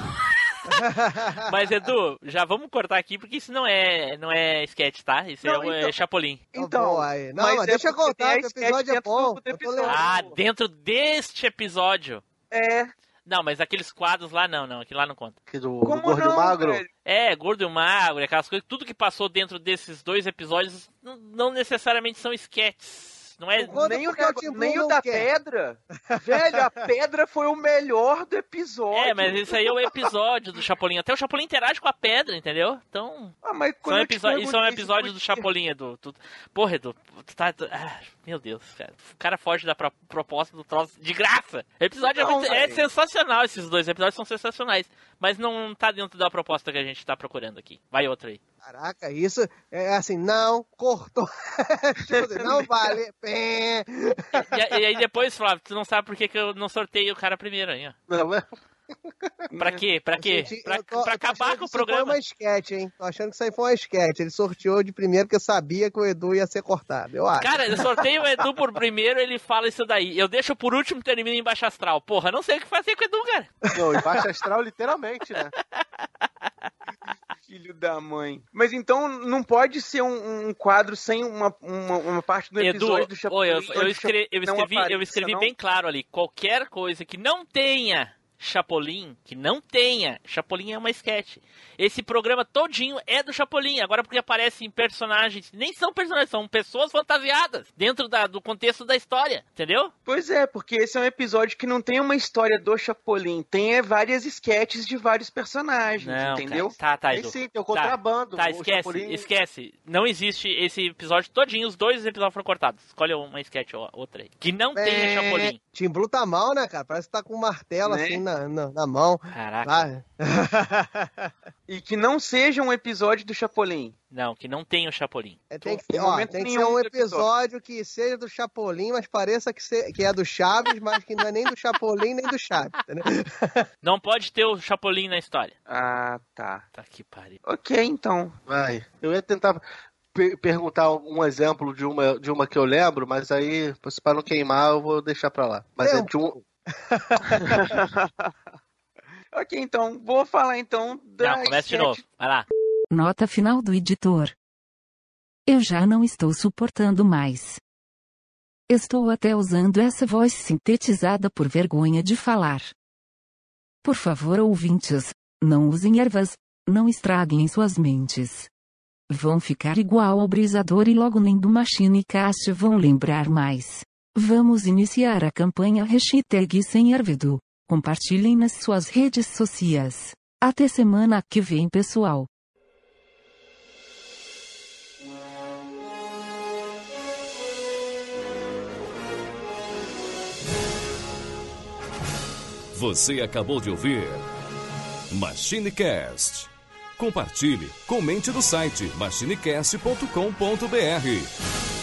Mas Edu, já vamos cortar aqui porque isso não é não é sketch, tá? Isso Não, é, é então- Chapolin. Então, aí. Não, mas deixa eu porque contar que o episódio é bom. do episódio. Ah, dentro deste episódio. É. Não, mas aqueles quadros lá não, não, aquele lá não conta. Que do, Como do gordo e não, magro. velho? É, gordo e magro, aquelas coisas, tudo que passou dentro desses dois episódios não, não necessariamente são sketches. Não é. nem o, porque o da, nem o da quer. pedra. Velho, a pedra foi o melhor do episódio. É, mas isso aí é o episódio do Chapolin. Até o Chapolin interage com a pedra, entendeu? Então. Ah, mas quando São te episo- Isso é um episódio do Chapolin, Edu. Tu... Porra, Edu. Tu tá... ah, meu Deus, cara. O cara foge da pro- proposta do troço de graça. O episódio é, Não, muito- é sensacional, esses dois episódios são sensacionais. Mas não tá dentro da proposta que a gente tá procurando aqui. Vai outra aí. Caraca, isso é assim, não, cortou. tipo assim, não vale. E, e aí depois, Flávio, tu não sabe por que, que eu não sorteio o cara primeiro aí, ó. Não, é? Pra quê? Pra quê? Gente, Pra, eu tô- pra eu acabar com o que isso Foi programa. uma esquete, hein? Tô achando que isso aí foi uma esquete. Ele sorteou de primeiro porque sabia que o Edu ia ser cortado. Eu acho. Cara, eu sorteio o Edu por primeiro, ele fala isso daí. Eu deixo por último e termino em Baixa Astral. Porra, não sei o que fazer com o Edu, cara. Não, e baixa astral literalmente, né? Filho da mãe. Mas então não pode ser um, um quadro sem uma, uma, uma parte do Edu, episódio do Chapolin. oi, eu, eu o escrevi, eu escrevi, eu escrevi bem claro ali. Qualquer coisa que não tenha Chapolin, que não tenha, Chapolin é uma sketch. Esse programa todinho é do Chapolin. Agora porque aparecem personagens, nem são personagens, são pessoas fantasiadas dentro da- do contexto da história, entendeu? Pois é, porque esse é um episódio que não tem uma história do Chapolin, tem é, várias sketches de vários personagens, Não, entendeu? cara. Tá, tá, Edu. sim, tem o Tá, contrabando. Tá, o esquece, Chapolin- esquece. Não existe esse episódio todinho, os dois episódios foram cortados. Escolhe uma sketch ou outra aí. Que não tenha Chapolin. Tim Blue tá mal, né, cara? Parece que tá com um martelo Né? assim na, na, na mão. Caraca. E que não seja um episódio do Chapolin. Não, que não tenha o Chapolin. É, tem que, ó, tem que ser um episódio. que seja do Chapolin, mas pareça que, se- que é do Chaves, mas que não é nem do Chapolin nem do Chaves, entendeu? Não pode ter o Chapolin na história. Ah, tá. Tá que pariu. Ok, então. Vai. Eu ia tentar pe- perguntar um exemplo de uma, de uma que eu lembro, mas aí, para não queimar, eu vou deixar pra lá. Mas é de um. ok, então. Vou falar então da Não, começa de novo. Vai lá. Nota final do editor. Eu já não estou suportando mais. Estou até usando essa voz sintetizada por vergonha de falar. Por favor, ouvintes, não usem ervas, não estraguem suas mentes. Vão ficar igual ao brisador e logo nem do Machine Cast vão lembrar mais. Vamos iniciar a campanha hashtag sem ervedo. Compartilhem nas suas redes sociais. Até semana que vem, pessoal. Você acabou de ouvir MachineCast. Compartilhe, comente no site machinecast.com.br.